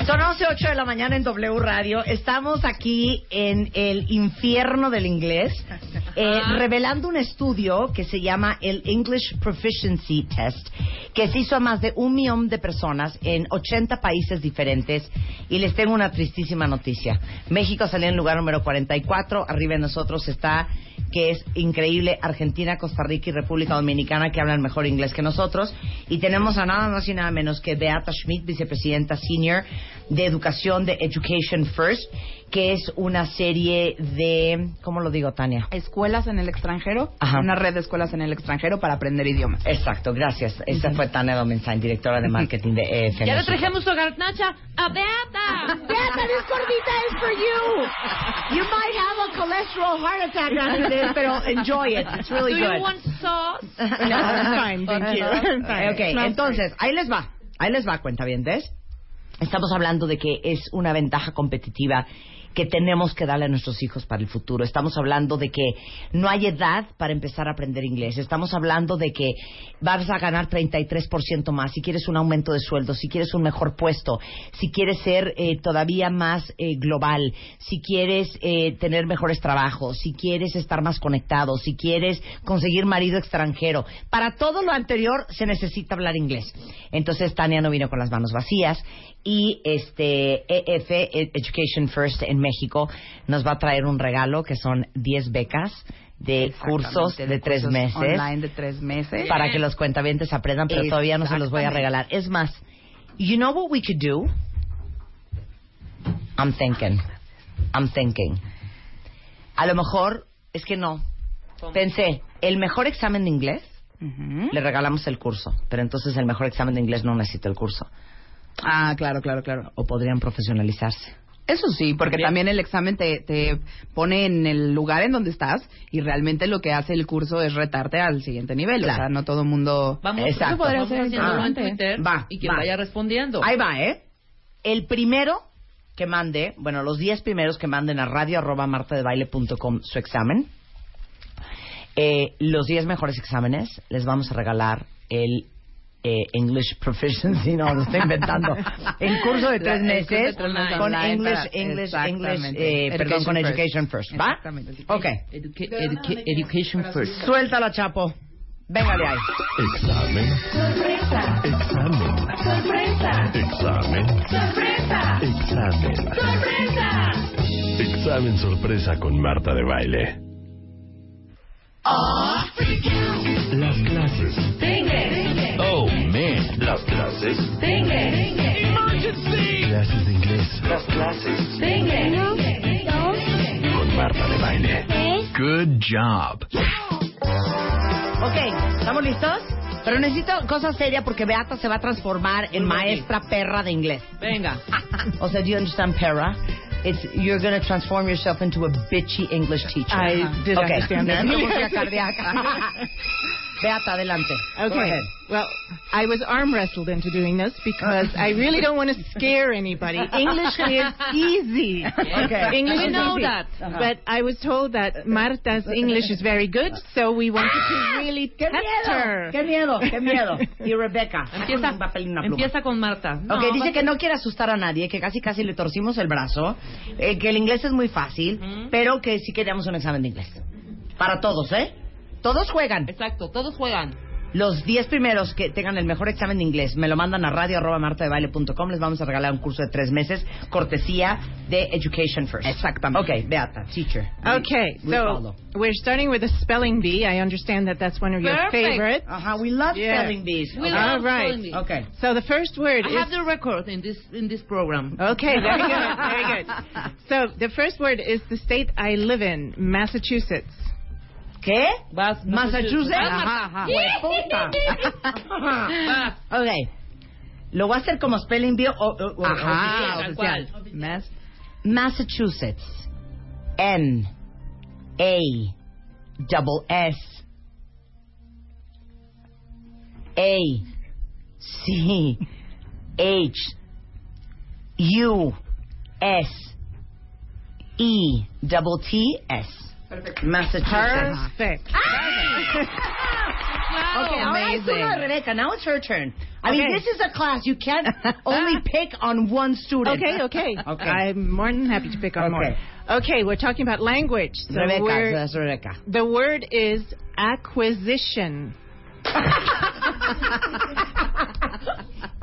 Son 11.08 de la mañana en W Radio. Estamos aquí en el infierno del inglés, eh, revelando un estudio que se llama el English Proficiency Test, que se hizo a más de un millón de personas en 80 países diferentes. Y les tengo una tristísima noticia. México salió en lugar número 44. Arriba de nosotros está, que es increíble, Argentina, Costa Rica y República Dominicana, que hablan mejor inglés que nosotros. Y tenemos a nada más y nada menos que Beata Schmidt, vicepresidenta senior de Educación de Education First, que es una serie de, ¿cómo lo digo, Tania? escuelas en el extranjero, Ajá. una red de escuelas en el extranjero para aprender idiomas. Exacto, gracias. Esta fue Tania Domenzain, directora de marketing de EF. Ya le trajimos su garnacha a Beata. Beata, this gordita is for you. You might have a cholesterol heart attack after this, pero enjoy it. It's really Do good. you want sauce? No, I'm fine, thank you. I'm fine. Ok, Smells entonces, ahí les va. Ahí les va, cuenta bien, Estamos hablando de que es una ventaja competitiva que tenemos que darle a nuestros hijos para el futuro. Estamos hablando de que no hay edad para empezar a aprender inglés. Estamos hablando de que vas a ganar 33% más si quieres un aumento de sueldo, si quieres un mejor puesto, si quieres ser eh, todavía más eh, global, si quieres eh, tener mejores trabajos, si quieres estar más conectado, si quieres conseguir marido extranjero. Para todo lo anterior se necesita hablar inglés. Entonces Tania no vino con las manos vacías y este EF Education First en México nos va a traer un regalo que son 10 becas de cursos de, tres cursos meses Online de tres meses. para que los cuentavientes aprendan, pero todavía no se los voy a regalar. Es más, you know what we could do? I'm thinking. I'm thinking. A lo mejor es que no. Pensé, el mejor examen de inglés le regalamos el curso, pero entonces el mejor examen de inglés no necesita el curso. Ah, claro, claro, claro. O podrían profesionalizarse. Eso sí, porque también el examen te, te pone en el lugar en donde estás y realmente lo que hace el curso es retarte al siguiente nivel. Claro. O sea, no todo el mundo... Vamos, Exacto. eso podría Vamos ser haciéndolo en. Twitter Va, y quien va. vaya respondiendo. Ahí va, ¿eh? El primero que mande, bueno, los 10 primeros que manden a radio arroba martadebaile.com su examen, eh, los 10 mejores exámenes les vamos a regalar el eh, English Proficiency, no, lo estoy inventando, el curso de tres de meses tres meses con English, para- English, English, eh, perdón, con Education First, ¿va? Exactamente. Ok, Educa- educa- education first. suéltala, Chapo. Venga de ahí. Examen. Sorpresa. Examen. Sorpresa. Examen. Sorpresa. Examen. Sorpresa. Examen sorpresa con Marta de baile. Las clases. Oh, man. Las clases. Clases de inglés. Las clases. Con Marta de baile. Good job. Ok, ¿estamos listos? Pero necesito cosa seria porque Beata se va a transformar en maestra perra de inglés. Venga. O sea, do you understand perra? It's, you're going to transform yourself into a bitchy English teacher. I did okay. understand that. Cardíaca. Beata, adelante. Okay. Well, I was arm wrestled into doing this because I really don't want to scare anybody. English is easy. Okay. English We is know easy. that. But I was told that Marta's English is very good, so we wanted to really ¡Qué test miedo! her. ¡Qué miedo! ¡Qué miedo! Y Rebecca. Empieza, un papel y una pluma. empieza con Marta. Ok, No, dice que no quiere asustar a nadie, que casi casi le torcimos el brazo, eh, que el inglés es muy fácil, pero que sí queríamos un examen de inglés. Para todos, ¿eh? Todos juegan. Exacto, todos juegan. Los 10 primeros que tengan el mejor examen de inglés me lo mandan a radio arroba martadebaile.com. Les vamos a regalar un curso de tres meses, cortesía de Education First. Exactamente. Ok, Beata, teacher. Okay, We so follow. we're starting with the spelling bee. I understand that that's one of your favorites. Ajá, we love Yeah. spelling bees. We Ok. love All right. spelling bee. Okay. So the first word I is have the record in this in this program. Okay, very good, very good. So the first word is the state I live in, Massachusetts. ¿Qué? Vas, Massachusetts. Ajá. Vas. Ok. Lo voy a hacer como spelling bee o, o- o- Ajá, oficial. oficial. Mass- Massachusetts. N A double S A C H U S E double T S. Massachusetts. Perfect. Okay, ahora es turno de Rebecca. Now it's her turn. I mean, Okay. this is a class. You can't only pick on one student. Okay, okay. Okay. I'm more than happy to pick on more. Okay. Okay, we're talking about language. So Rebecca, we're- that's Rebecca. the word is acquisition.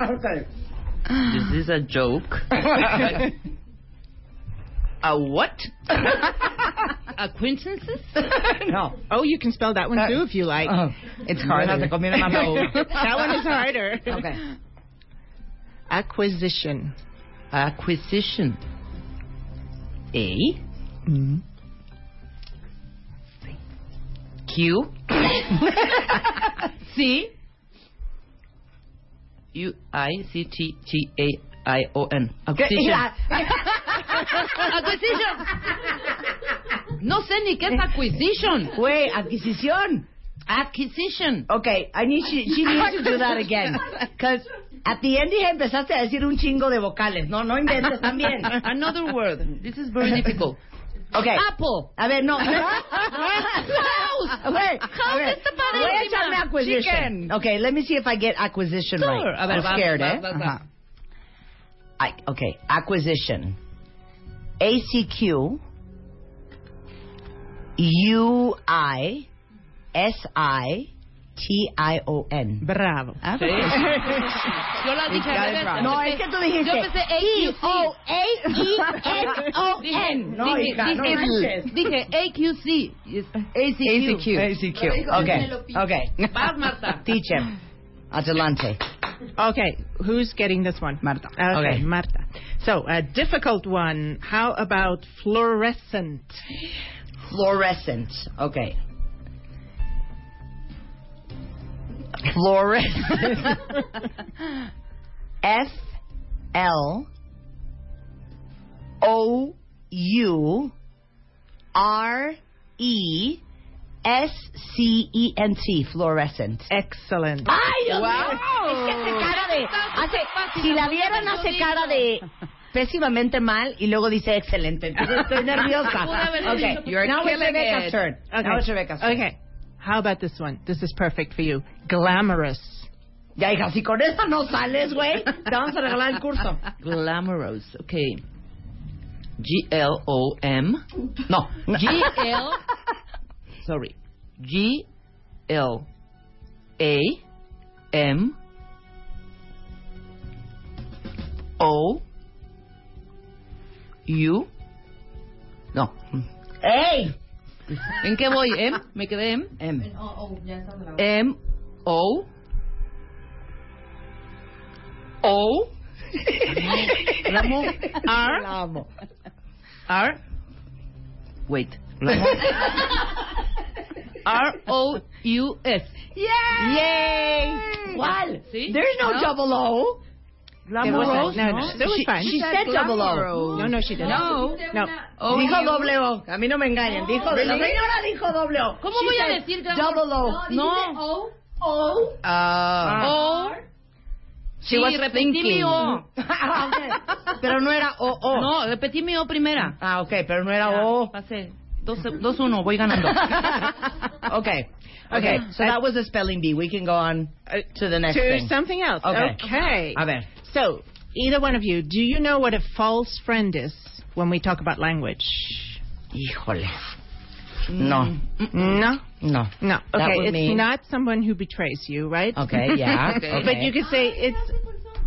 okay. is This is a joke. a what? Acquaintances? no. Oh, you can spell that one too if you like. Oh, it's harder. Se conviene más la O. that one is harder. Okay. Acquisition. Acquisition. A. Mm-hmm. Q. C. U I C T T A I O N. Acquisition. Acquisition. No sé ni qué es acquisition. Güey, adquisición. Acquisition. Okay, I need she, she needs to do that again. Because at the end hija empezaste a decir un chingo de vocales. No, no inventes también. Another word. This is very difficult. Okay. Apple. A ver, no. Güey, a ver, está padre, Voy a echarme acquisition. Chicken. Okay, let me see if I get acquisition Sure. right. A ver, I'm vas, scared, vas, eh? vas, vas. Ajá. I, okay, acquisition. A C Q U I S I T I O N. Bravo. Yo la dije al revés. No, es que tú dijiste Yo pensé E O A E N O N. No, dije, hija, no dije, manches. dije AQC. Yes, ACQ. ACQ. Okay, okay. Vas, Marta. Teacher. Adelante. Okay, who's getting this one? Marta. Okay, Okay. Marta. So, a difficult one. How about fluorescent? Fluorescent. Okay. Fluorescent. F L O U R E S C E N T. Fluorescent. Excellent. ¡Ay, Dios mío! Es que hace cara de... Hace, si la vieran, hace cara de pésimamente mal y luego dice excelente. Entonces estoy nerviosa. Okay, "You're now it's Rebecca's it." turn. Now it's Rebecca's turn. Okay. How about this one? This is perfect for you. Glamorous. Ya, hija, si con esta no sales, güey, te vamos a regalar el curso. Glamorous. Okay. G L O M. No. G L. Sorry. G L A M O U. No. ¡Ey! ¿En qué voy? ¿M? ¿Me quedé M? M. M O O. R. R Wait. R O U S. Yay! ¿Cuál? ¿Sí? There's no, ¿No? double O. There was a- no, no, that was She, fine. she said double O. No, no, she didn't. No. No. Dijo doble O. A mí no me engañen. Dijo, la señora dijo doble O. ¿Cómo She voy a said decir double O? No. Ah. O. She Sí, was repetí mi. O. Ah. Pero no era O, O. No, repetí mi O primera. Ah, ok, pero no era O. Pasé. 2-1, voy ganando. Okay. Okay. So that was the spelling bee. We can go on uh, to the next to thing. something else. Okay. Okay. A ver. So, either one of you, do you know what a false friend is when we talk about language? Híjole. Mm, no. No. No. No. That Okay, it's mean- not someone who betrays you, right? Okay, yeah. Okay. But you could say it's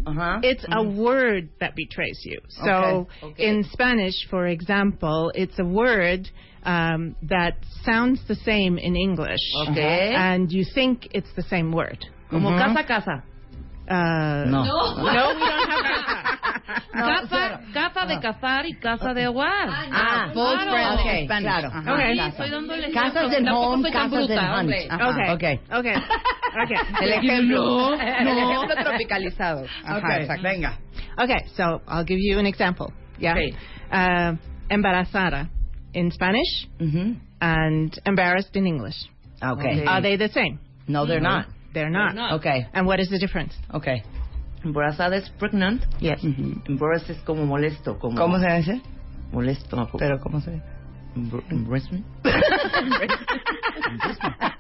Uh-huh. it's a mm. word that betrays you. So Okay. in Spanish, for example, it's a word um, that sounds the same in English. Okay. And you think it's the same word. Como Ujú. casa casa. Uh, No. No, we don't have casa. Casa, casa de cazar y casa de aguar. Ah, false claro. friend Okay, Spanish. claro. Ajá. Okay. Sí, Casas ejemplo. en home, casas en bruta, hunt. hombre. Ajá, Okay. Okay. Okay. Okay. El ejemplo. No, El no. ejemplo tropicalizado. Ajá, Okay. exacto. Venga. Okay, so I'll give you an example. Yeah. Okay. Uh, embarazada in Spanish Mhm. and embarrassed in English. Okay. Are they the same? No, they're not. They're not. not. Okay. And what is the difference? Okay. Embarazada es pregnant. Yes. Embarrassed es como molesto. Como ¿Cómo se dice? Molesto. Pero ¿cómo se dice? Embr- Embarrassment.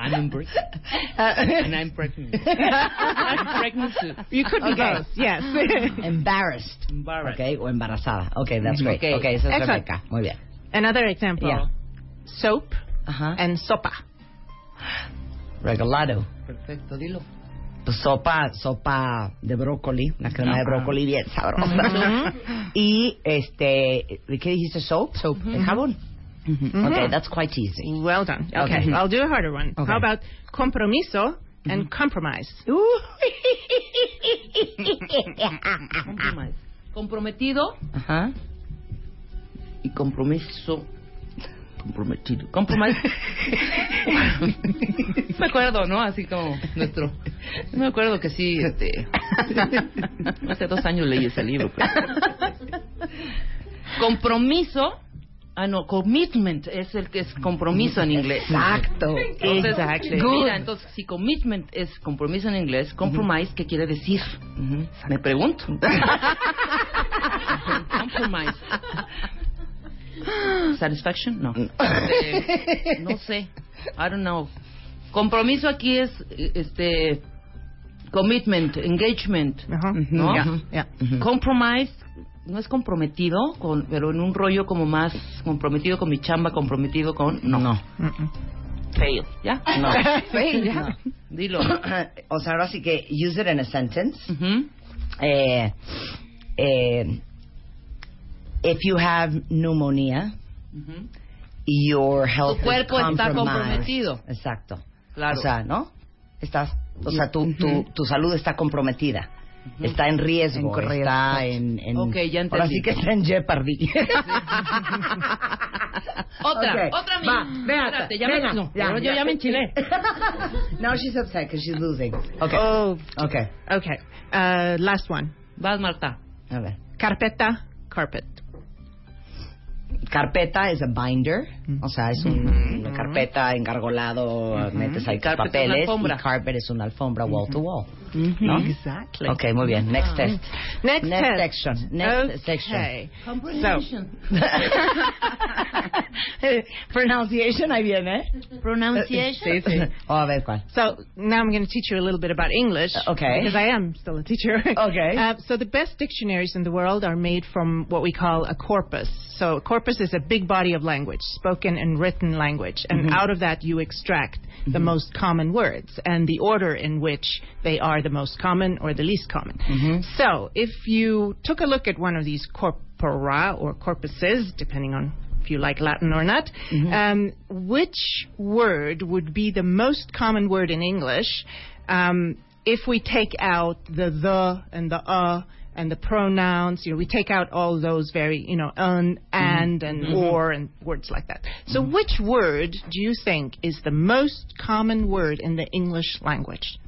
I'm embarrassed. And I'm pregnant. I'm pregnant too. You could be Okay. both. Yes. Embarrassed. Embarrassed. Okay, o embarazada. Okay, that's great. Okay. Okay, esa es Excellent. Rebeca. Muy bien. Another example. Yeah. Soap Ajá. and sopa. Regalado. Perfecto, dilo. Pues sopa, sopa de brócoli, una crema de brócoli bien sabrosa. y este, ¿qué dijiste? Soap? Soap. De jabón. Okay, that's quite easy. Well done. Okay. Okay. I'll do a harder one. Okay. How about compromiso and compromise? Compromise. Comprometido Ajá. y compromiso. Comprometido. Compromise. me acuerdo, ¿no? Así como nuestro. Me acuerdo que sí, este. Hace dos años leí ese libro. pero- Compromiso. Ah, no, commitment es el que es compromiso en inglés. Exacto. Entonces, Exactly. Mira, entonces, si commitment es compromiso en inglés, compromise, ¿qué quiere decir? Me pregunto. compromise. Satisfaction? No. Eh, no sé. I don't know. Compromiso aquí es, este, commitment, engagement. ¿no? Yeah. Yeah. Compromise no es comprometido, con, pero en un rollo como más comprometido con mi chamba, comprometido con... No. No. Fail. ¿Ya? No. Fail, ya. Dilo. o sea, ahora sí que use it in a sentence. Eh, eh, if you have pneumonia, your health Tu cuerpo is está compromised. comprometido. Exacto. Claro. O sea, ¿no? Estás, o sea, tu, tu, tu salud está comprometida. Está en riesgo, En riesgo. está en, en... Ok, ya Ahora entendí. sí que está en jeopardy. Otra, Ok, otra mí. va, Espérate, ya venga, me, no, ya, pero yo ya. ya me enchilé. Now she's upset because she's losing. Okay. Oh, Okay. okay. Uh, last one. Vas, Marta. A ver. Carpeta, carpet. Carpeta es a binder, o sea, es un- una carpeta engargolado, metes ahí tus Carpet es una papeles. alfombra. Y carpet es una alfombra wall to wall. ¿No? Exactly. Okay, muy bien. Next test. Next, Next test. section. Next okay. section. Comprehension. Pronunciation, ahí viene. Pronunciation. Sí, sí. O a ver cuál. So now I'm going to teach you a little bit about English. Okay. Because I am still a teacher. Okay. Uh, so the best dictionaries in the world are made from what we call a corpus. So a corpus is a big body of language, spoken and written language, and out of that you extract the most common words and the order in which they are the most common or the least common. So if you took a look at one of these corpora or corpuses, depending on if you like Latin or not, um, which word would be the most common word in English um, if we take out the the and the uh and the pronouns? You know, we take out all those very, you know, un, mm-hmm. and, and mm-hmm. or and words like that. So, mm-hmm. which word do you think is the most common word in the English language?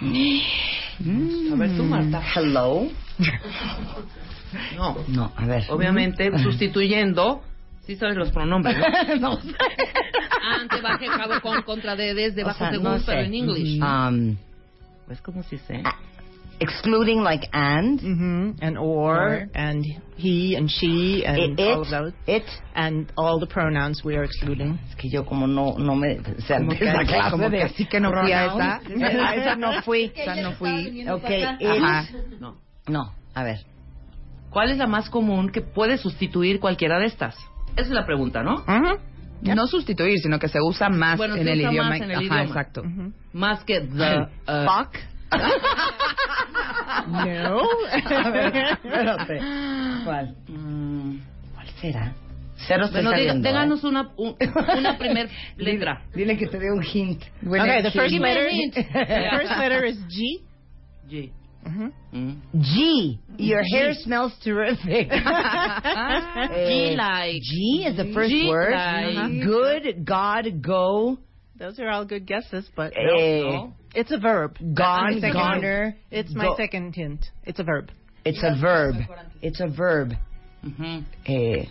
Mm. A ver tú, Marta. Hello. No. No, a ver. Obviamente, sustituyendo. Sí sabes los pronombres, ¿no? no. Ah, Ante, baje, cabo, con, contra, de, desde, O bajo, sea, según, no pero en English. Um, mm. Pues como si sé. Ah. Excluding like and. hmm And or, and he and she and It, all of those. it. And all the pronouns we are excluding. Es que yo como no, no me... O sea, Como esa que- clase como de que sí que no fui a esa. A esa no fui. Esa no fui. Ok, Ajá. it. No. No, a ver. ¿Cuál es la más común que puede sustituir cualquiera de estas? Esa es la pregunta, ¿no? No sustituir, sino que se usa más Bueno, en se el usa idioma. más en el Ajá, idioma. exacto. Más que the... uh, Fuck. No. A ver, espérate. ¿Cuál? mm, ¿Cuál será? Cero bueno, díganos ¿eh? una, un- una primer letra. Dile que te dé un hint. okay, the first letter. hint. The first letter is G. G. Mhm. Mm. G. Your hair smells terrific. G Eh, like... G is the first G word. like- Good, God, go. Those are all good guesses, but Eh, no. It's a verb. Gone, Second goner. It's my go- second hint. It's a verb. It's a verb. It's a verb. Ujú. Eh,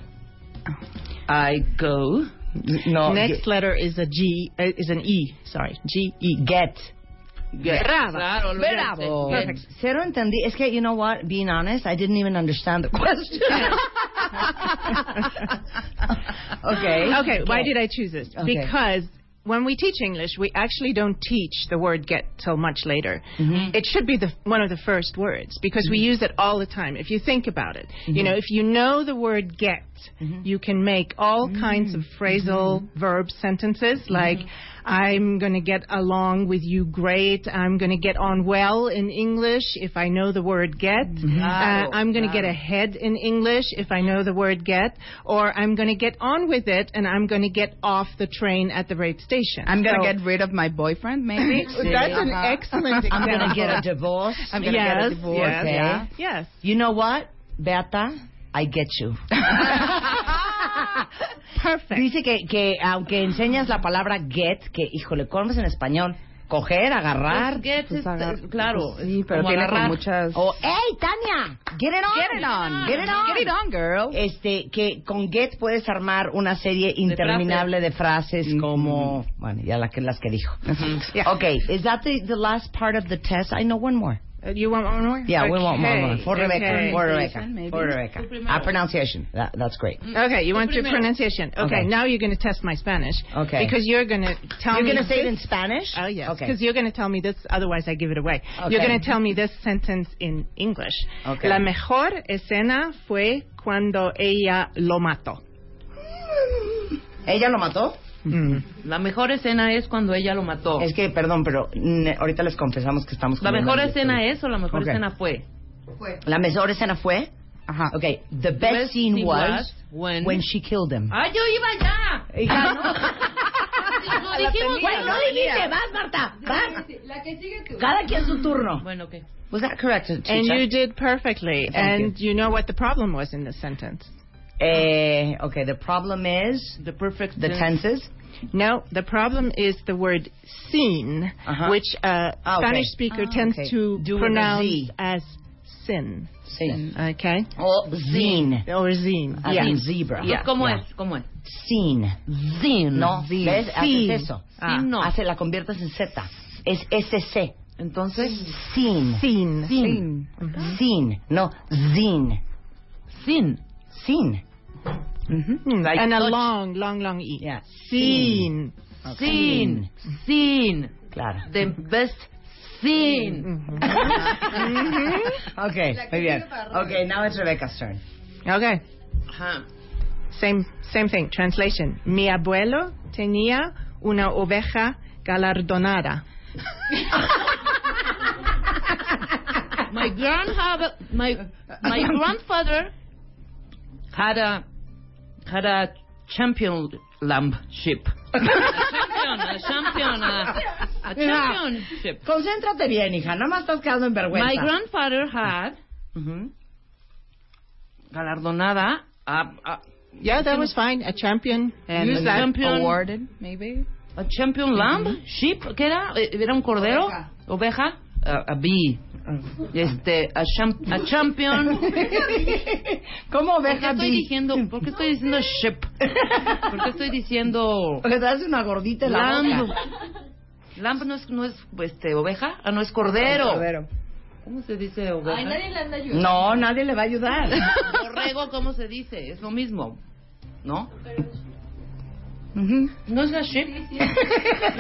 I go. no. Next letter is a G. Uh, is an E. Sorry, G E. Get. Get. Bravo. Claro, Bravo. get. Get. Cero entendí. Es que, you know what? Being honest, I didn't even understand the question. okay. Okay, why did I choose this? Okay. Because when we teach English, we actually don't teach the word get till much later. Mm-hmm. It should be the, one of the first words because we mm-hmm. use it all the time. If you think about it, you know, mm-hmm. if you know the word get, you can make all kinds of phrasal verb sentences like, I'm going to get along with you great. I'm going to get on well in English if I know the word get. Uh, I'm going to get ahead in English if I know the word get. Or I'm going to get on with it and I'm going to get off the train at the right station. I'm gonna So- get rid of my boyfriend, maybe. That's an excellent example. I'm going to get a divorce. I'm gonna yes, get a divorce. Yes, Okay. yes. You know what, Beata? I get you. Perfect. Dice que, que aunque enseñas la palabra get, que, híjole, ¿cómo es en español? Coger, agarrar. Pues get Pues agar- claro. pues sí, pero como tiene agarrar. con muchas... O, hey, Tania, get it on. Get it on. Get it on. Get it on, girl. Este, que con get puedes armar una serie interminable de frases como, bueno, ya la que, las que dijo. Okay, is that the, the last part of the test? I know one more. Uh, you want one more? Yeah, we want one more. Okay, For Rebecca. okay. For Rebecca. maybe. For Rebecca. Tu primero. Ah, pronunciation. That, that's great. Okay, you want your pronunciation. Okay, Okay. now you're going to test my Spanish. Okay. Because you're going to tell You're me. going to say it in Spanish? Oh yes, Okay. because you're going to tell me this. Otherwise, I give it away. Okay. You're going to tell me this sentence in English. Okay. La mejor escena fue cuando ella lo mató. ¿Ella lo mató? Mm. La mejor escena es cuando ella lo mató. Es que, perdón, pero mm, ahorita les confesamos que estamos ¿La mejor escena es o la mejor Ok. escena fue? La mejor escena fue. Ajá. Okay, the best, best scene scene was, was when- when she killed him. ¡Ay, yo iba ya! Hija, no. No dijimos Güey, no dijiste, vas, Marta, vas. La que sigue tú. Cada quien su turno. Bueno, ok. Was that correct, And Chicha? you did perfectly. Thank and you. know what the problem was in this sentence? Eh, okay, the problem is The perfect the tense. tenses. No, the problem is the word seen, Uh-huh. which a okay. Spanish speaker Ah, tends okay. to Do pronounce as sin. Sí. Okay? O zine. Or zine. As Yeah. zebra. Entonces, ¿Cómo Yeah. es? ¿Cómo es? Sin. Sin. No, ¿ves? Sin. Haces eso. Ah. no. Hace, la conviertes en Z. Es SC. Entonces, Sin. Sin. Sin. Sin. No, zin. sin. Sin. Like and a touch. long, long, long E. Yeah. Sin. Sin. Sin. Claro. The best sin. Okay, muy bien. Okay, now it's Rebecca's turn. Okay. Same, same thing. Translation. Mi abuelo tenía una oveja galardonada. My grandfather, my my grandfather had a had a champion lamb ship. a champion, a champion, a, a championship. Concéntrate bien, hija. Nada más estás quedando en vergüenza. My grandfather had Ujú. galardonada a, a, Yeah, that was fine. A champion. And Use a that. Champion. Awarded, maybe. a champion lamb ship. ¿Qué era? Eh, ¿Era un cordero? Oveja. A, a bee. Este, a, champ- a champion. ¿Cómo ¿Por qué oveja estoy bee? diciendo, por qué estoy diciendo ship? ¿Por qué estoy diciendo Le das una gordita en la lamb? boca. Lamb no es, no es este, oveja, ah, no es cordero. Cordero. ¿Cómo se dice oveja? No, nadie le va a ayudar. Borrego, ¿cómo se dice? Es lo mismo, ¿no? ¿No es la ship?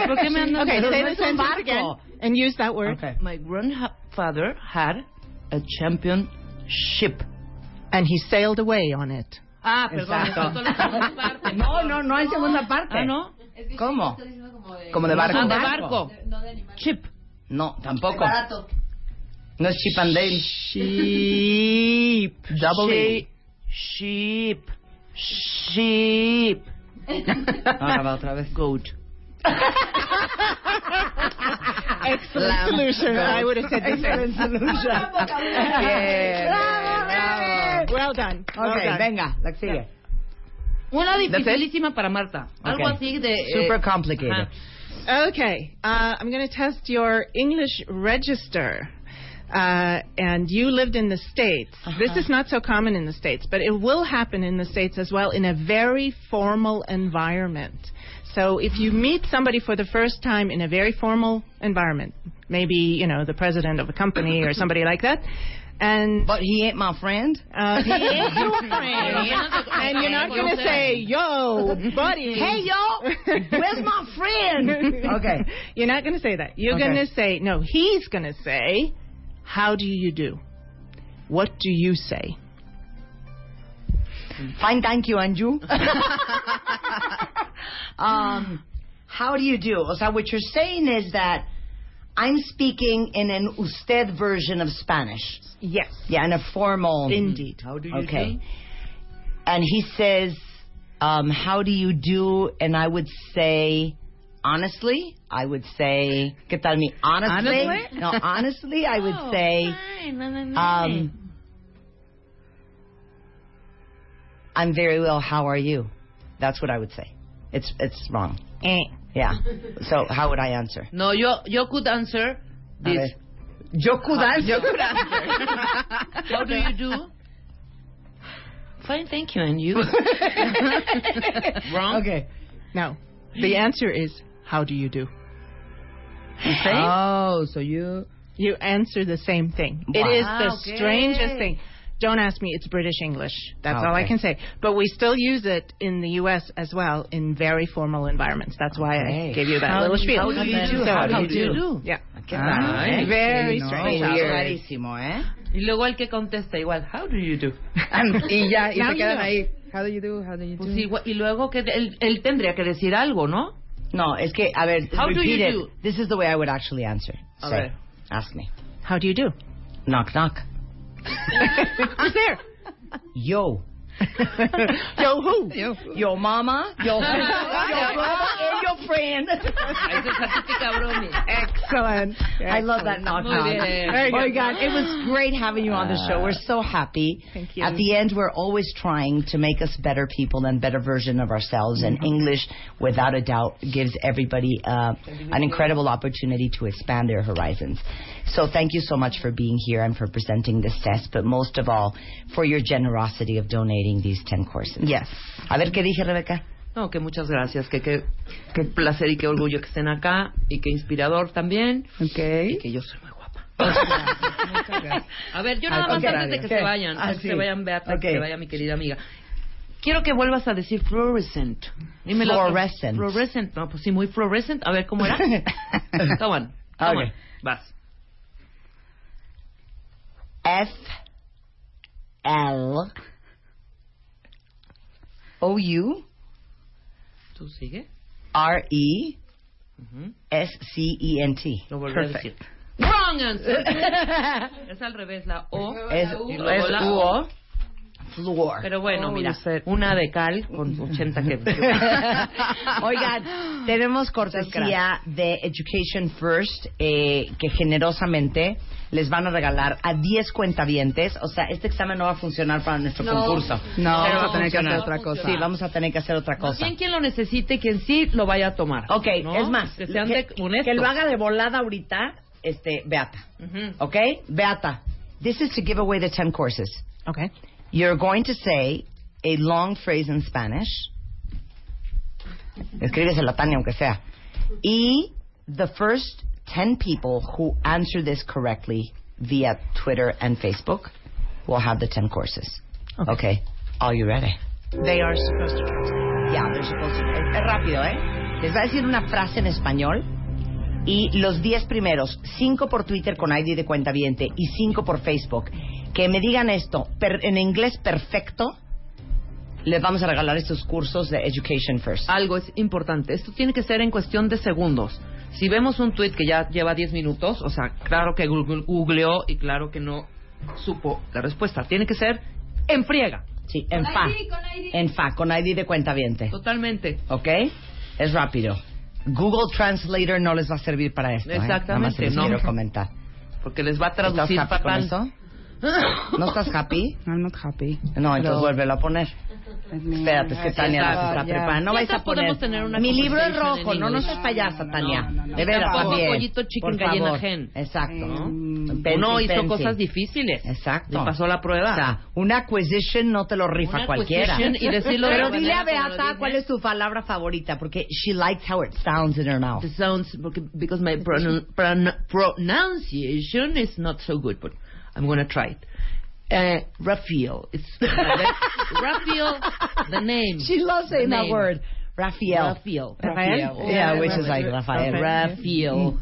¿Por qué me andan Okay, Pero say no the es un sentence again barco. And use that word. Okay. My grandfather had a champion ship. And he sailed away on it. Ah, perdón, Exacto. faltó la segunda parte. No, no, no hay segunda parte. Ah, ¿no? ¿Cómo? Como de barco. Ah, de barco. Chip. No, tampoco. No es chip and dale. Sheep. Double Sheep. Sheep. Ahora va otra vez. Goat. Excellent solution. I would have said Excellent solution. Bien, bravo. Well done. Well Ok, done. venga, la que sigue. Una dificilísima para Marta. Algo Ok. así de... eh, Super complicated. ajá. Okay, uh, I'm going to test your English register. Uh, and you lived in the States. This is not so common in the States, but it will happen in the States as well in a very formal environment. So if you meet somebody for the first time in a very formal environment, maybe, you know, the president of a company or somebody like that, and But he ain't my friend. uh, he ain't your friend, and you're not going to say, yo, buddy. Hey, yo, where's my friend? Okay. You're not going to say that. You're Okay. going to say, no, he's going to say, how do you do? What do you say? Fine, thank you, Anju. um, how do you do? O sea, what you're saying is that I'm speaking in an usted version of Spanish. Yes. Yeah, in a formal. Indeed. How do you Okay. do? And he says, um, how do you do? And I would say, honestly, I would say, ¿qué tal mi? Honestly? Honestly? No, honestly, I would Oh, say, fine, um, I'm very well. How are you? That's what I would say. It's it's wrong. Eh. Yeah. So how would I answer? No, yo, yo could answer this. ver. Yo could answer. Yo could answer. How do you do? Fine, thank you. And you? Wrong? Okay. Now, The answer is, how do you do? Oh, so you. You answer the same thing. It Wow. is the Okay. strangest thing. Don't ask me, it's British English. That's all I can say. But we still use it in the U.S. as well in very formal environments. That's why Okay. I gave you that How little do you- spiel. how do you do? So, How do you do do? Yeah. ¿Qué Ah, tal, eh? very no, strange. weird. Rarísimo, ¿eh? Y luego el que contesta igual, how do you do? y ya, y se you quedan ahí. How do you do? How do you do? Pues igual- y luego que él, él tendría que decir algo, ¿no? No, es que, a ver, How do you it. do? This is the way I would actually answer. A Say, ver. ask me. How do you do? Knock, knock. Who's there? Yo. Yo, who? Yo mama, yo, yo brother, and your friend. Esa es la típica bromi. Excellent. I love that knock Muy knock. bien. Oh my. God, it was great having you on the show. We're so happy. Thank you. At the end, we're always trying to make us better people and better version of ourselves. And English, without a doubt, gives everybody uh, an incredible opportunity to expand their horizons. So thank you so much for being here and for presenting this test, but most of all, for your generosity of donating these 10 courses. Yes. A ver, ¿qué dije, Rebeca? No, que muchas gracias, que qué qué placer y qué orgullo que estén acá y qué inspirador también. Y Okay. que yo soy muy guapa. A ver, yo nada más antes de que ¿Qué? se vayan, Ah, antes sí. que se vayan Beata, Ok. que se vaya mi querida amiga. Quiero que vuelvas a decir fluorescent. Otra- Fluorescent. Fluorescent. No, pues sí, muy fluorescent. A ver, ¿cómo era? Come on. Come Ok. on. Vas. F L O U ¿Tú sigue? R E. S C E N T. Lo volví a decir. Wrong answer. es al revés, la O. Es, y luego es la U O. O. Floor. Pero bueno, Oh, mira, una de cal con 80 que... Oigan, tenemos cortesía de Education First, eh, que generosamente les van a regalar a 10 cuentavientes. O sea, este examen no va a funcionar para nuestro No. concurso. No, Pero vamos a tener que hacer otra cosa. Sí, vamos a tener que hacer otra cosa. bien quien lo necesite, quien sí lo vaya a tomar. Ok, ¿no? es más, Que sean que, que lo haga de volada ahorita este, Beata. Okay? Beata, this is to give away the 10 courses. Okay. You're going to say a long phrase in Spanish. Escríbesela, Tania, aunque sea. Y the first 10 people who answer this correctly via Twitter and Facebook will have the 10 courses. Okay. Are you ready? They are supposed to translate. Yeah, they're supposed to. Es, es rápido, ¿eh? Les va a decir una frase en español y los 10 primeros, 5 por Twitter con ID de cuenta viente y 5 por Facebook, que me digan esto per- en inglés perfecto, les vamos a regalar estos cursos de Education First. Algo es importante. Esto tiene que ser en cuestión de segundos. Si vemos un tweet que ya lleva 10 minutos, o sea, claro que Google googleó y claro que no supo la respuesta. Tiene que ser en friega. Sí, en fa. En fa, con ID de cuenta viente. Totalmente. ¿Ok? Es rápido. Google Translator no les va a servir para esto. ¿eh? Nada más Exactamente, los no. quiero comentar. Porque les va a traducir ¿Estás happy con esto? ¿No estás happy? I'm not happy. No, entonces Pero- vuélvelo a poner. Espérate, es que Tania nos está preparando. No vais a poner. tener una Mi libro es rojo, en no, no English. seas payasa, Tania. no, no. De veras, también. pollito chicken Por gallina hen. Exacto. Mm, Uno hizo cosas difíciles. Exacto. Pasó la prueba. O sea, una acquisition no te lo rifa cualquiera. y decirlo de Pero dile a Beata cuál es tu palabra favorita, porque she likes how it sounds in her mouth. It sounds because my pronun- pron- pronunciation is not so good, but I'm gonna try it. Uh, Raphael. It's Raphael. The name. She loves saying that word. Raphael. Raphael. Rafael. Yeah, which is like Rafael. Raphael.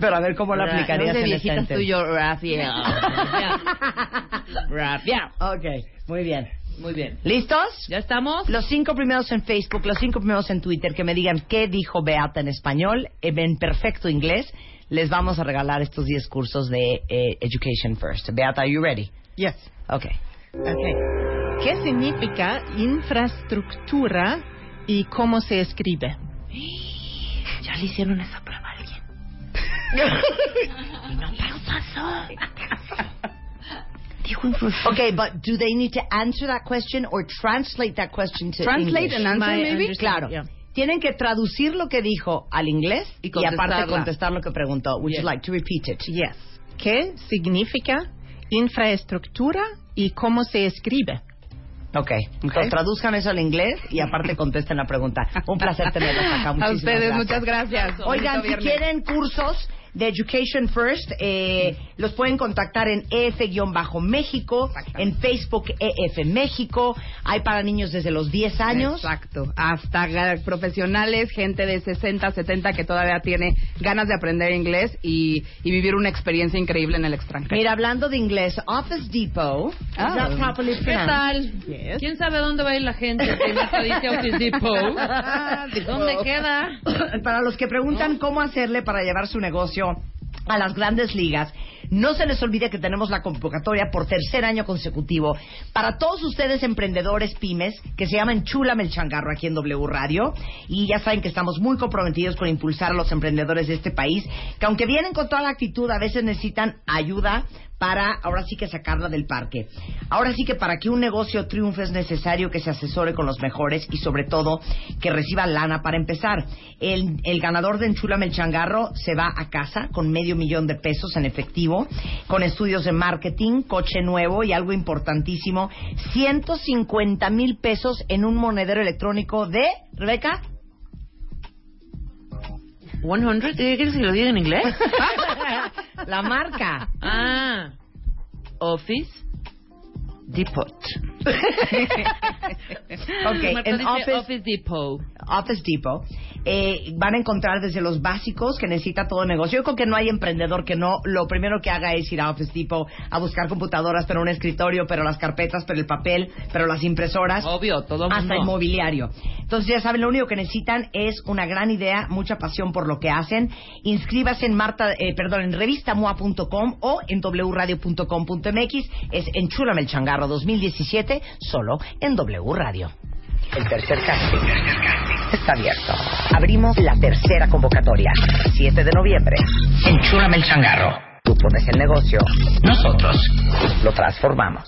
Pero a ver cómo lo aplicarías no sé, en tuyo, Raphael. Raphael. Ok, muy bien. Muy bien. ¿Listos? ¿Ya estamos? Los cinco primeros en Facebook, los cinco primeros en Twitter que me digan qué dijo Beata en español, en perfecto inglés, les vamos a regalar estos 10 cursos de eh, Education First. Beata, are you ready? Yes. Okay. Okay. ¿Qué significa infraestructura y cómo se escribe? Ya le hicieron esa prueba a alguien. y no pasó. Dijo infraestructura. Okay, but do they need to answer that question or translate that question to Translate English? and answer, My maybe? Claro. yeah. Tienen que traducir lo que dijo al inglés Y y, aparte contestar lo que preguntó. Would you Yes. like to repeat it? Yes. ¿Qué significa infraestructura y cómo se escribe? Ok. Entonces traduzcan eso al inglés y aparte contesten la pregunta. Un placer tenerlos acá. A Muchísimas ustedes, gracias. muchas gracias. Oigan, si viernes. quieren cursos de Education First, eh, los pueden contactar en EF-México, en Facebook EF México. Hay para niños desde los 10 años. Exacto. Hasta profesionales, gente de 60, 70 que todavía tiene ganas de aprender inglés y, y vivir una experiencia increíble en el extranjero. Mira, hablando de inglés, Office Depot. Ah. ¿Qué tal? ¿Quién sabe dónde va a ir la gente? Que dice Office Depot. ¿Dónde queda? Para los que preguntan cómo hacerle para llevar su negocio a las grandes ligas, no se les olvide que tenemos la convocatoria por tercer año consecutivo para todos ustedes emprendedores pymes que se llaman Chula Melchangarro aquí en W Radio. Y ya saben que estamos muy comprometidos con impulsar a los emprendedores de este país que aunque vienen con toda la actitud a veces necesitan ayuda para ahora sí que sacarla del parque. Ahora sí que para que un negocio triunfe es necesario que se asesore con los mejores y sobre todo que reciba lana para empezar. El, el ganador de Enchúlame el Changarro se va a casa con medio millón de pesos en efectivo, con estudios de marketing, coche nuevo y algo importantísimo, 150 mil pesos en un monedero electrónico de, Rebeca, 100. ¿Qué quieres que lo diga en inglés? la marca. Ah. Office Depot. Ok, Marta en dice Office- Office Depot. Office Depot, eh, van a encontrar desde los básicos que necesita todo negocio. Yo creo que no hay emprendedor que no, lo primero que haga es ir a Office Depot a buscar computadoras, pero un escritorio, pero las carpetas, pero el papel, pero las impresoras. Obvio, todo hasta mundo. inmobiliario. Entonces ya saben, lo único que necesitan es una gran idea, mucha pasión por lo que hacen. Inscríbase en Marta, eh, perdón, en revistamoa.com o en wradio.com.mx. Es Enchúlame el Changarro 2017, solo en W Radio. El tercer casting está abierto. Abrimos la tercera convocatoria. 7 de noviembre. Enchúlame el Changarro. Tú pones el negocio. Nosotros lo transformamos.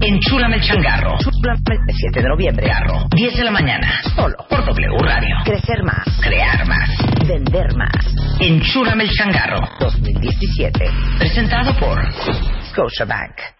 Enchúlame el changarro. El 7 de noviembre. Carro. 10 de la mañana. Solo. Por W Radio. Crecer más. Crear más. Vender más. Enchúlame el changarro. 2017. Presentado por Scotiabank.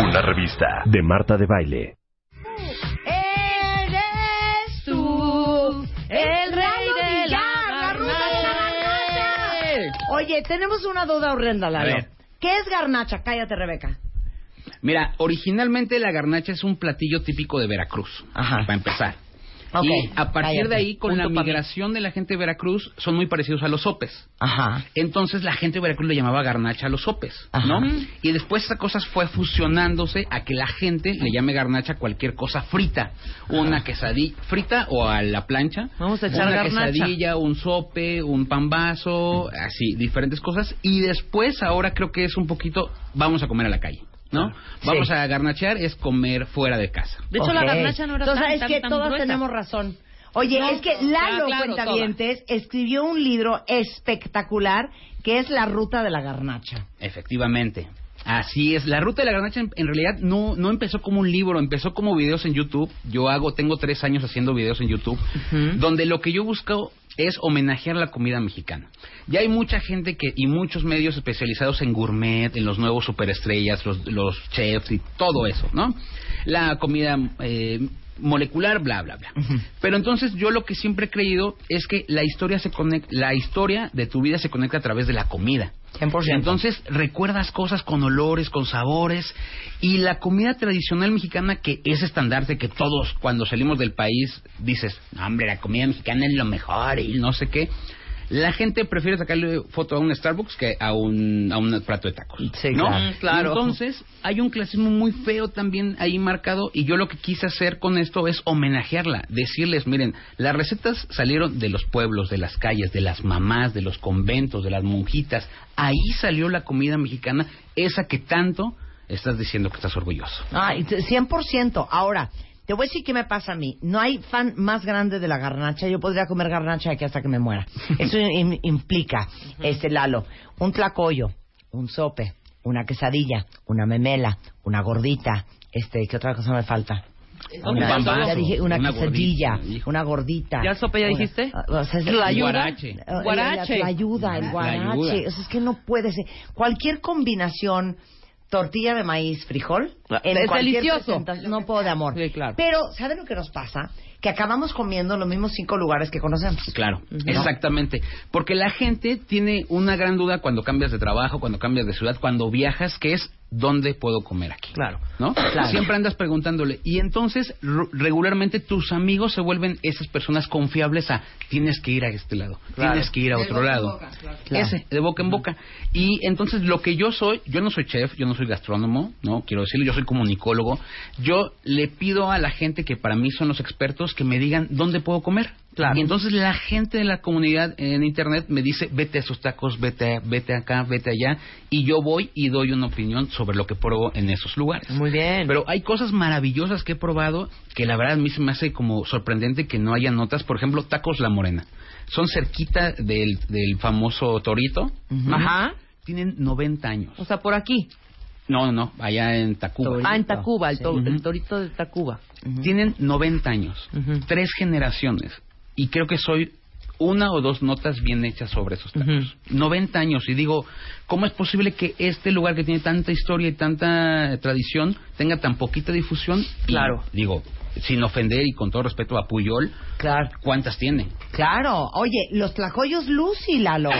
Una revista de Marta de Baile. Eres tú, el rey de la garnacha. Oye, tenemos una duda horrenda, Lalo. A ver. ¿Qué es garnacha? Cállate, Rebeca. Mira, originalmente la garnacha es un platillo típico de Veracruz, para empezar. Y a partir cállate. de ahí, con Punto la migración de la gente de Veracruz, son muy parecidos a los sopes. Ajá. Entonces la gente de Veracruz le llamaba garnacha a los sopes, Ajá. ¿no? Y después esa cosa fue fusionándose a que la gente le llame garnacha a cualquier cosa frita. Una quesadilla frita o a la plancha. Vamos a echar una garnacha. quesadilla, un sope, un pambazo, así, diferentes cosas. Y después ahora creo que es un poquito, vamos a comer a la calle. ¿No? Vamos Sí. a garnachear, es comer fuera de casa. De hecho, la garnacha no era Entonces, tan, es tan, que tan todas gruesa. tenemos razón. Oye, No, es que Lalo claro, Cuentavientes escribió un libro espectacular que es La Ruta de la Garnacha. Efectivamente. Así es. La ruta de la garnacha en, en realidad no, no empezó como un libro, empezó como videos en YouTube. Yo hago, tengo tres años haciendo videos en YouTube, donde lo que yo busco es homenajear la comida mexicana. Ya hay mucha gente que y muchos medios especializados en gourmet, en los nuevos superestrellas, los, los chefs y todo eso, ¿no? La comida eh, molecular, bla, bla, bla. Pero entonces yo lo que siempre he creído es que la historia se conecta, la historia de tu vida se conecta a través de la comida. 100%. Entonces recuerdas cosas con olores, con sabores y la comida tradicional mexicana que es estandarte que todos cuando salimos del país dices, "No, hombre, la comida mexicana es lo mejor y no sé qué. La gente prefiere sacarle foto a un Starbucks que a un, a un plato de tacos. Sí, ¿no? claro. Mm, claro. Entonces, hay un clasismo muy feo también ahí marcado y yo lo que quise hacer con esto es homenajearla, decirles, miren, las recetas salieron de los pueblos, de las calles, de las mamás, de los conventos, de las monjitas. Ahí salió la comida mexicana, esa que tanto estás diciendo que estás orgulloso. Ah, y te- 100%. Ahora, te voy a decir qué me pasa a mí. No hay fan más grande de la garnacha. Yo podría comer garnacha aquí hasta que me muera. Eso im- implica, este Lalo, un tlacoyo, un sope, una quesadilla, una memela, una gordita, este, ¿qué otra cosa me falta? Un Una, pambazo, ya dije, una, una quesadilla, gordita, una gordita. ¿Ya el sope ya dijiste? Ah, o sea, es- La ayuda. Guarache. Guarache. La, la ayuda, el La guarache. ayuda. O sea, es que no puede ser. Cualquier combinación, tortilla de maíz, frijol, en Es cualquier delicioso. No puedo de amor. Sí, claro. Pero, ¿saben lo que nos pasa? Que acabamos comiendo los mismos cinco lugares que conocemos. Claro, exactamente. Porque la gente tiene una gran duda cuando cambias de trabajo, cuando cambias de ciudad, cuando viajas, que es ¿dónde puedo comer aquí? Claro. ¿No? Siempre andas preguntándole. Y entonces, regularmente, tus amigos se vuelven esas personas confiables a tienes que ir a este lado, Claro. tienes que ir a otro lado. Ese, de boca en boca. Y entonces, lo que yo soy, yo no soy chef, yo no soy gastrónomo, ¿no? Quiero decirlo, yo soy comunicólogo. Yo le pido a la gente que para mí son los expertos que me digan dónde puedo comer. Claro. Y entonces la gente de la comunidad en internet me dice, vete a esos tacos, vete, vete acá, vete allá, y yo voy y doy una opinión sobre lo que pruebo en esos lugares. Muy bien. Pero hay cosas maravillosas que he probado que la verdad a mí se me hace como sorprendente que no haya notas. Por ejemplo, tacos La Morena. Son cerquita del, del famoso Torito. Ajá. Tienen 90 años. O sea, por aquí. No, no, no, allá en Tacuba. Ah, en Tacuba, el, to- Sí. el torito de Tacuba. Tienen 90 años, tres generaciones, y creo que soy una o dos notas bien hechas sobre esos tacos. 90 años, y digo, ¿cómo es posible que este lugar que tiene tanta historia y tanta tradición tenga tan poquita difusión? Y, Claro. digo, sin ofender y con todo respeto a Puyol, Claro. ¿cuántas tiene? Claro. Oye, los tlacoyos Lucy, Lalo.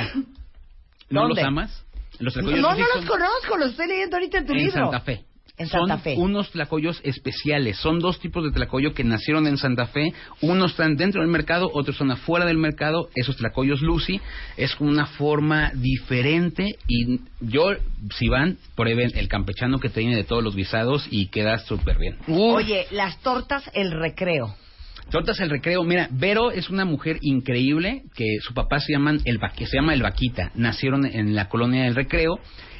¿No ¿Dónde? los amas? Los No, no los son conozco, los estoy leyendo ahorita en tu en libro. Santa Fe. En son Santa Fe. unos tlacoyos especiales. Son dos tipos de tlacoyo que nacieron en Santa Fe. Unos están dentro del mercado, otros están afuera del mercado. Esos tlacoyos Lucy es con una forma diferente. Y yo, si van, prueben el campechano que tiene de todos los guisados y queda súper bien. Oye, las tortas, el recreo. Tortas el recreo. Mira, Vero es una mujer increíble que su papá se llaman el Va- que se llama el Vaquita. Nacieron en la colonia del recreo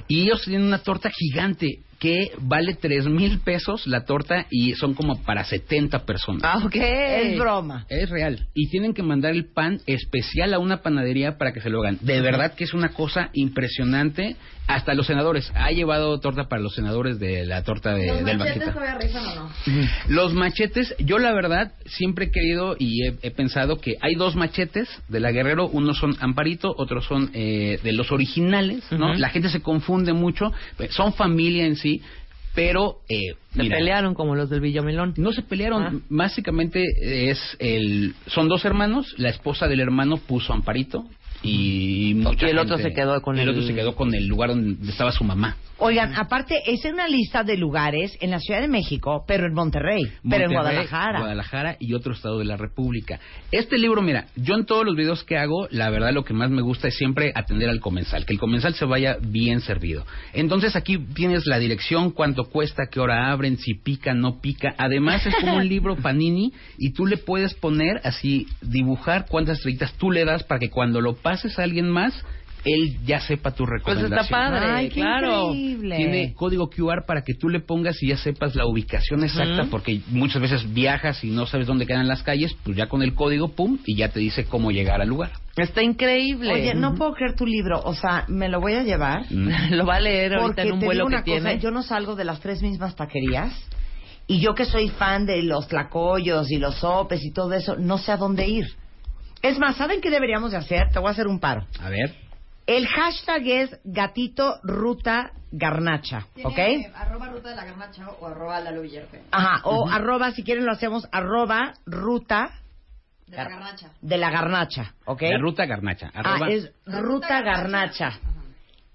y ellos tienen una torta gigante que vale tres mil pesos la torta y son como para 70 personas. Ah, ok. Es broma. Es real. Y tienen que mandar el pan especial a una panadería para que se lo hagan. De verdad que es una cosa impresionante. Hasta los senadores. Ha llevado torta para los senadores de la torta de, del Vaquita. o no? Los machetes, yo la verdad siempre he querido y he, he pensado que hay dos machetes de la Guerrero, unos son Amparito, otros son eh, de los originales, ¿no? La gente se confunde mucho, eh, son familia en sí, pero eh, Se mira, pelearon como los del Villamelón. no se pelearon, Ah. básicamente es el, son dos hermanos, la esposa del hermano puso Amparito y mucha Y el otro gente- se quedó con el el- otro se quedó con el lugar donde estaba su mamá. Oigan, aparte, es una lista de lugares en la Ciudad de México, pero en Monterrey, pero en Guadalajara. Guadalajara y otro estado de la República. Este libro, mira, yo en todos los videos que hago, la verdad lo que más me gusta es siempre atender al comensal, que el comensal se vaya bien servido. Entonces aquí tienes la dirección, cuánto cuesta, qué hora abren, si pica, no pica. Además es como un libro panini y tú le puedes poner así, dibujar cuántas estrellitas tú le das para que cuando lo pases a alguien más, él ya sepa tu Pues recomendación. está padre, Ay, qué claro. increíble. Tiene código QR para que tú le pongas y ya sepas la ubicación exacta, porque muchas veces viajas y no sabes dónde quedan las calles, pues ya con el código, pum, y ya te dice cómo llegar al lugar. Está increíble. Oye, no puedo creer tu libro. O sea, me lo voy a llevar. Lo va a leer ahorita Porque en un te vuelo digo que una cosa, tiene. yo no salgo de las tres mismas taquerías. Y yo que soy fan de los tlacoyos y los sopes y todo eso, no sé a dónde ir. Es más, ¿saben qué deberíamos de hacer? Te voy a hacer un paro. A ver. El hashtag es gatito ruta garnacha, ¿ok? Arroba ruta de la garnacha o arroba Lalo Villarpe. Ajá, o arroba, si quieren lo hacemos, arroba ruta De la garnacha. de la garnacha, ¿ok? La ruta garnacha. Ah, arroba- es ruta garnacha.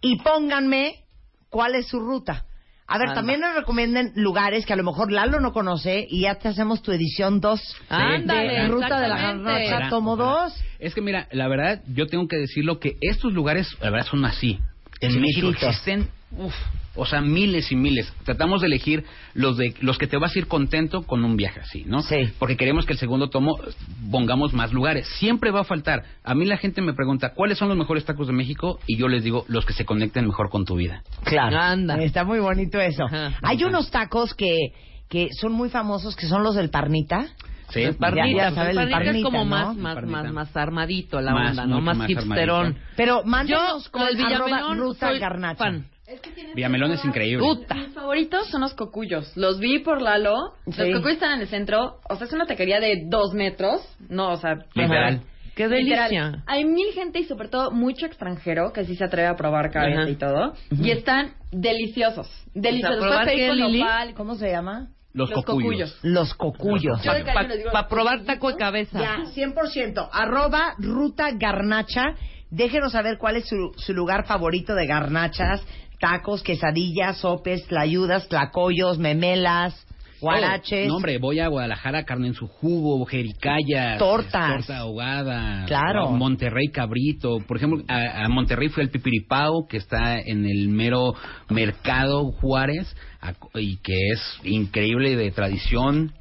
Y pónganme cuál es su ruta. A ver, Anda. también nos recomienden lugares que a lo mejor Lalo no conoce y ya te hacemos tu edición 2 Ándale, de Ruta de la. Garnacha, tomo ojalá. 2. Es que mira, la verdad, yo tengo que decirlo que estos lugares, la verdad, son así. En México existen, uf, o sea, miles y miles. Tratamos de elegir los de los que te vas a ir contento con un viaje así, ¿no? Sí. Porque queremos que el segundo tomo eh, pongamos más lugares. Siempre va a faltar. A mí la gente me pregunta, ¿cuáles son los mejores tacos de México? Y yo les digo, los que se conecten mejor con tu vida. Claro. Anda. Está muy bonito eso. Ajá. Hay unos tacos que, que son muy famosos, que son los del Parnita. Sí, El parnita, Ya- ya sabe, el el parnita es como ¿no? más, El más, parnita. más, más armadito la Más, onda, ¿no? Más hipsterón. armadito. Pero mándenos con el arroba Villamelón, ruta soy garnacha. fan. Es que tienes Villamelón que es increíble. Puta. Mis favoritos son los cocuyos. Los vi por Lalo. Sí. Los cocuyos están en el centro. O sea, es una taquería de dos metros. No, o sea... Literal. Qué Literal. delicia. Hay mil gente y sobre todo mucho extranjero que sí se atreve a probar cabeza y todo. Y están deliciosos. Deliciosos. O sea, ¿probar Puedes pedir qué, con nopal. ¿Cómo se llama? Los, Los cocuyos. cocuyos. Los cocuyos. Para probar taco de cabeza. Ya, 100%. Arroba Ruta Garnacha. Déjenos saber cuál es su, su lugar favorito de garnachas, tacos, quesadillas, sopes, tlayudas, tlacoyos, memelas, guaraches. Oh, no, hombre, voy a Guadalajara, carne en su jugo, jericayas. Tortas. Torta ahogada. Claro. Monterrey cabrito. Por ejemplo, a, a Monterrey fui al Pipiripao, que está en el mero mercado Juárez, a- y que es increíble de tradición.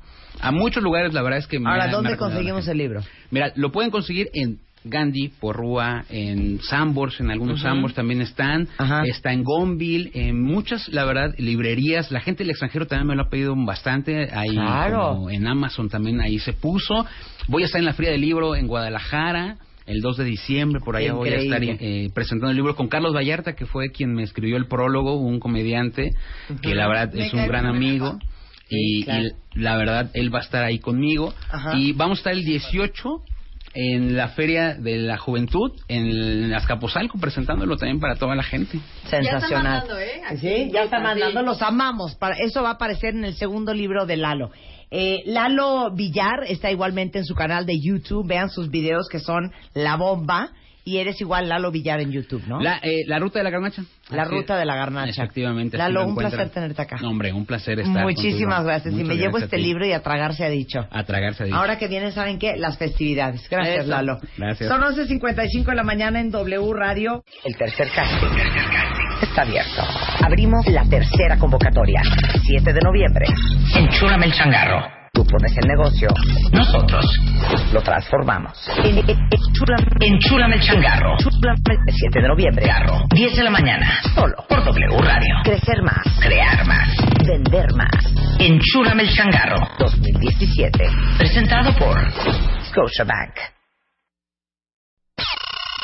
A muchos lugares, la verdad es que... me Ahora, me ¿dónde conseguimos el libro? Mira, lo pueden conseguir en Gandhi, Porrúa, en Sambors, en algunos Ujú. Sambors también están, Ajá. está en Gonville, en muchas, la verdad, librerías. La gente del extranjero también me lo ha pedido bastante. Ahí Claro. como en Amazon también ahí se puso. Voy a estar en la Feria del Libro en Guadalajara. El 2 de diciembre, por allá voy a estar eh, presentando el libro con Carlos Vallarta, que fue quien me escribió el prólogo, un comediante, que la verdad Me es un gran amigo. Y, Sí, claro. y la verdad, él va a estar ahí conmigo. Ajá. Y vamos a estar el 18 en la Feria de la Juventud en Azcapotzalco, presentándolo también para toda la gente. Sensacional. mandando, ¿eh? Aquí Sí, ya está sí. mandando, los amamos. Para, eso va a aparecer en el segundo libro de Lalo. Eh, Lalo Villar está igualmente en su canal de YouTube. Vean sus videos que son la bomba. Y eres igual Lalo Villar en YouTube, ¿no? La, eh, la ruta de la garnacha. La Así ruta de la garnacha. Efectivamente. Lalo, lo un encuentran. placer tenerte acá. No, hombre, un placer estar Muchísimas contigo. gracias. y me llevo este libro y a tragar se ha dicho. A tragarse. dicho. Ahora que vienen, ¿saben qué? Las festividades. Gracias, Eso. Lalo. Gracias. Son 11.55 de la mañana en W Radio. El tercer casting está abierto. Abrimos la tercera convocatoria. 7 de noviembre. Enchúrame el changarro. Tú pones el negocio. Nosotros lo transformamos. En- en- enchúrame el changarro. El 7 de noviembre. Garro. 10 de la mañana. Solo por W Radio. Crecer más. Crear más. Vender más. Enchúrame el changarro. 2017. Presentado por Scotiabank.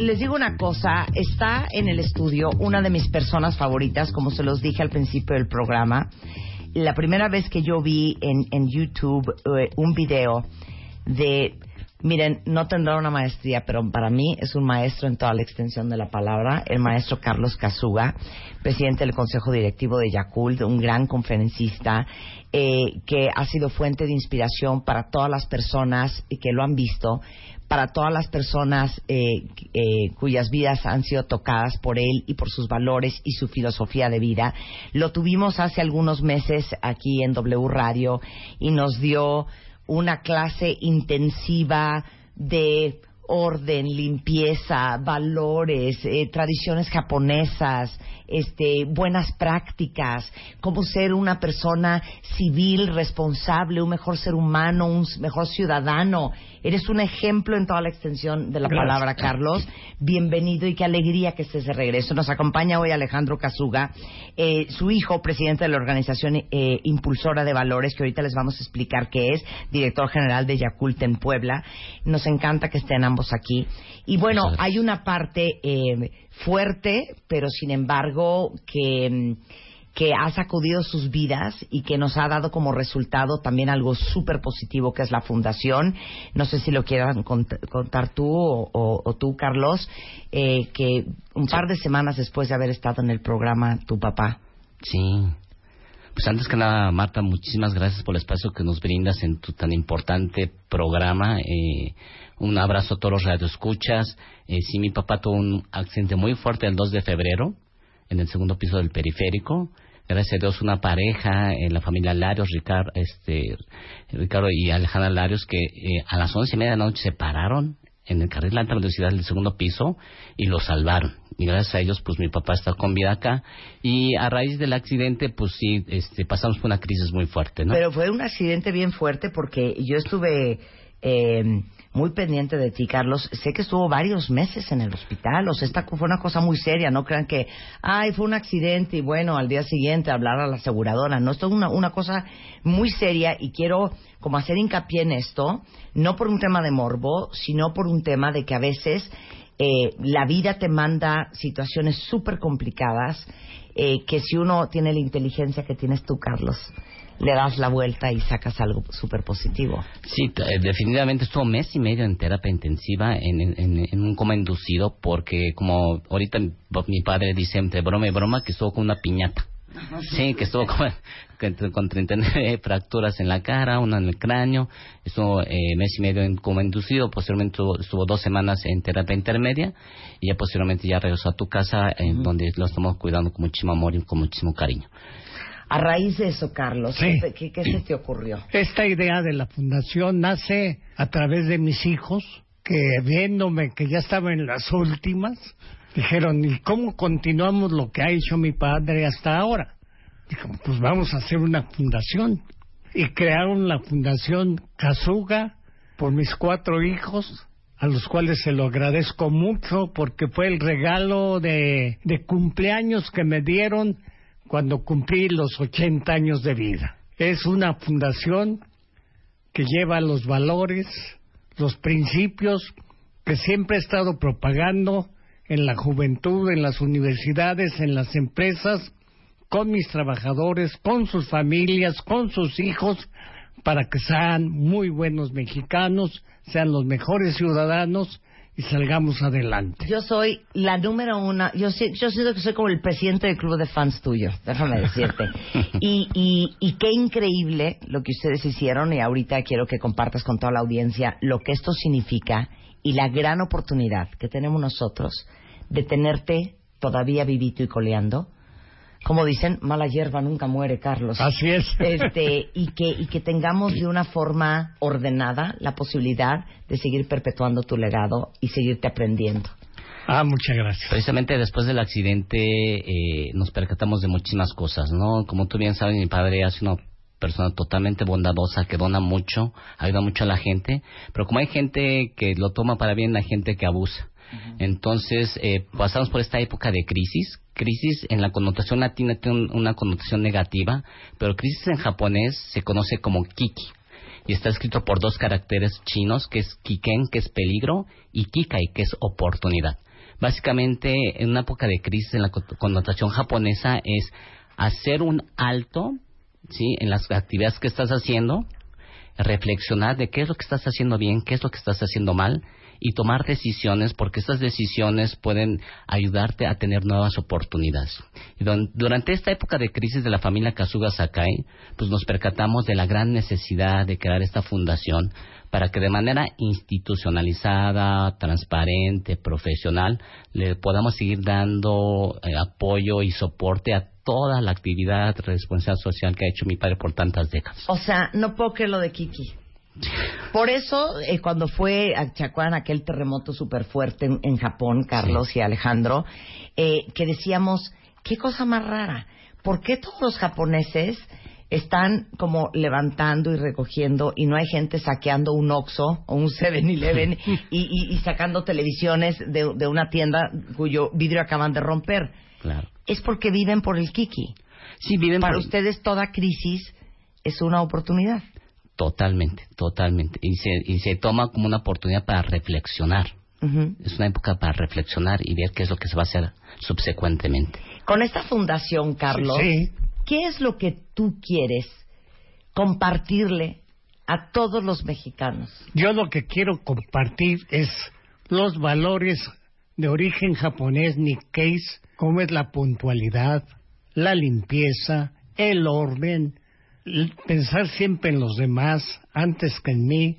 Les digo una cosa, está en el estudio una de mis personas favoritas, como se los dije al principio del programa. La primera vez que yo vi en, en YouTube eh, un video de, miren, no tendrá una maestría, pero para mí es un maestro en toda la extensión de la palabra, el maestro Carlos Casuga, presidente del Consejo Directivo de Yakult, un gran conferencista eh, que ha sido fuente de inspiración para todas las personas que lo han visto, para todas las personas eh, eh, cuyas vidas han sido tocadas por él y por sus valores y su filosofía de vida. Lo tuvimos hace algunos meses aquí en W Radio y nos dio una clase intensiva de orden, limpieza, valores, eh, tradiciones japonesas, este, buenas prácticas, cómo ser una persona civil, responsable, un mejor ser humano, un mejor ciudadano. Eres un ejemplo en toda la extensión de la Gracias. palabra, Carlos. Bienvenido y qué alegría que estés de regreso. Nos acompaña hoy Alejandro Casuga, eh, su hijo, presidente de la organización eh, Impulsora de Valores, que ahorita les vamos a explicar qué es, director general de Yakult en Puebla. Nos encanta que estén ambos aquí. Y bueno, hay una parte eh, fuerte, pero sin embargo que mm, que ha sacudido sus vidas y que nos ha dado como resultado también algo súper positivo que es la fundación. No sé si lo quieran cont- contar tú o, o- tú, Carlos, eh, que un par de semanas después de haber estado en el programa tu papá. Sí. Pues antes que nada, Marta, muchísimas gracias por el espacio que nos brindas en tu tan importante programa. Eh, un abrazo a todos los radioescuchas. Eh, sí, mi papá tuvo un accidente muy fuerte el 2 de febrero en el segundo piso del periférico. Gracias a Dios, una pareja en la familia Larios, Ricardo, este, Ricardo y Alejandra Larios, que eh, a las once y media de la noche se pararon en el carril de alta velocidad del segundo piso y lo salvaron. Y gracias a ellos, pues mi papá está con vida acá. Y a raíz del accidente, pues sí, este, pasamos por una crisis muy fuerte, ¿no? Pero fue un accidente bien fuerte porque yo estuve eh, muy pendiente de ti, Carlos. Sé que estuvo varios meses en el hospital. O sea, esta fue una cosa muy seria. No crean que, ay, fue un accidente y bueno, al día siguiente hablar a la aseguradora. No, esto es una, una cosa muy seria y quiero como hacer hincapié en esto, no por un tema de morbo, sino por un tema de que a veces eh, la vida te manda situaciones súper complicadas eh, que si uno tiene la inteligencia que tienes tú, Carlos, le das la vuelta y sacas algo súper positivo. Sí, eh, definitivamente estuvo mes y medio en terapia intensiva, en, en- en un coma inducido, porque como ahorita mi, mi padre dice entre broma y broma que estuvo con una piñata. Sí, que estuvo con, con, con 39 fracturas en la cara, una en el cráneo, estuvo eh, mes y medio en coma inducido, posteriormente estuvo, estuvo dos semanas en terapia intermedia y ya posteriormente ya regresó a tu casa, en donde lo estamos cuidando con muchísimo amor y con muchísimo cariño. A raíz de eso, Carlos, Sí. ¿qué, qué- qué se te ocurrió? Esta idea de la fundación nace a través de mis hijos que viéndome que ya estaba en las últimas, dijeron, ¿y cómo continuamos lo que ha hecho mi padre hasta ahora? Dijo, pues vamos a hacer una fundación. Y crearon la fundación Kazuga por mis cuatro hijos, a los cuales se lo agradezco mucho porque fue el regalo de, de cumpleaños que me dieron cuando cumplí los 80 años de vida. Es una fundación que lleva los valores, los principios que siempre he estado propagando en la juventud, en las universidades, en las empresas, con mis trabajadores, con sus familias, con sus hijos, para que sean muy buenos mexicanos, sean los mejores ciudadanos y salgamos adelante. Yo soy la número una, yo, yo siento que soy como el presidente del club de fans tuyo, déjame decirte. Y, y, y qué increíble lo que ustedes hicieron y ahorita quiero que compartas con toda la audiencia lo que esto significa y la gran oportunidad que tenemos nosotros de tenerte todavía vivito y coleando. Como dicen, mala hierba nunca muere, Carlos. Así es. Este, y, que, y que tengamos de una forma ordenada la posibilidad de seguir perpetuando tu legado y seguirte aprendiendo. Ah, muchas gracias. Precisamente después del accidente eh, nos percatamos de muchísimas cosas, ¿no? Como tú bien sabes, mi padre es una persona totalmente bondadosa que dona mucho, ayuda mucho a la gente, pero como hay gente que lo toma para bien, hay gente que abusa. Entonces, eh, pasamos por esta época de crisis. Crisis en la connotación latina tiene un- una connotación negativa, pero crisis en japonés se conoce como kiki. Y está escrito por dos caracteres chinos, que es kiken, que es peligro, y kikai, que es oportunidad. Básicamente, en una época de crisis en la co- connotación japonesa es hacer un alto, ¿sí? En las actividades que estás haciendo, reflexionar de qué es lo que estás haciendo bien, qué es lo que estás haciendo mal y tomar decisiones porque estas decisiones pueden ayudarte a tener nuevas oportunidades. Y don- durante esta época de crisis de la familia Kasuga Sakai, pues nos percatamos de la gran necesidad de crear esta fundación para que de manera institucionalizada, transparente, profesional, le podamos seguir dando eh, apoyo y soporte a toda la actividad responsabilidad social que ha hecho mi padre por tantas décadas. O sea, no puedo creer lo de Kiki. Por eso, eh, cuando fue a Chacuán aquel terremoto súper fuerte en, en Japón, Carlos y Alejandro, eh, que decíamos, qué cosa más rara. ¿Por qué todos los japoneses están como levantando y recogiendo y no hay gente saqueando un Oxxo o un 7-Eleven y, y- y sacando televisiones de, de una tienda cuyo vidrio acaban de romper? Claro. Es porque viven por el Kiki. Sí, viven Para por- ustedes toda crisis es una oportunidad. Totalmente, totalmente. Y se, y se toma como una oportunidad para reflexionar. Es una época para reflexionar y ver qué es lo que se va a hacer subsecuentemente. Con esta fundación, Carlos, Sí. ¿qué es lo que tú quieres compartirle a todos los mexicanos? Yo lo que quiero compartir es los valores de origen japonés Nikkeis, como es la puntualidad, la limpieza, el orden, pensar siempre en los demás antes que en mí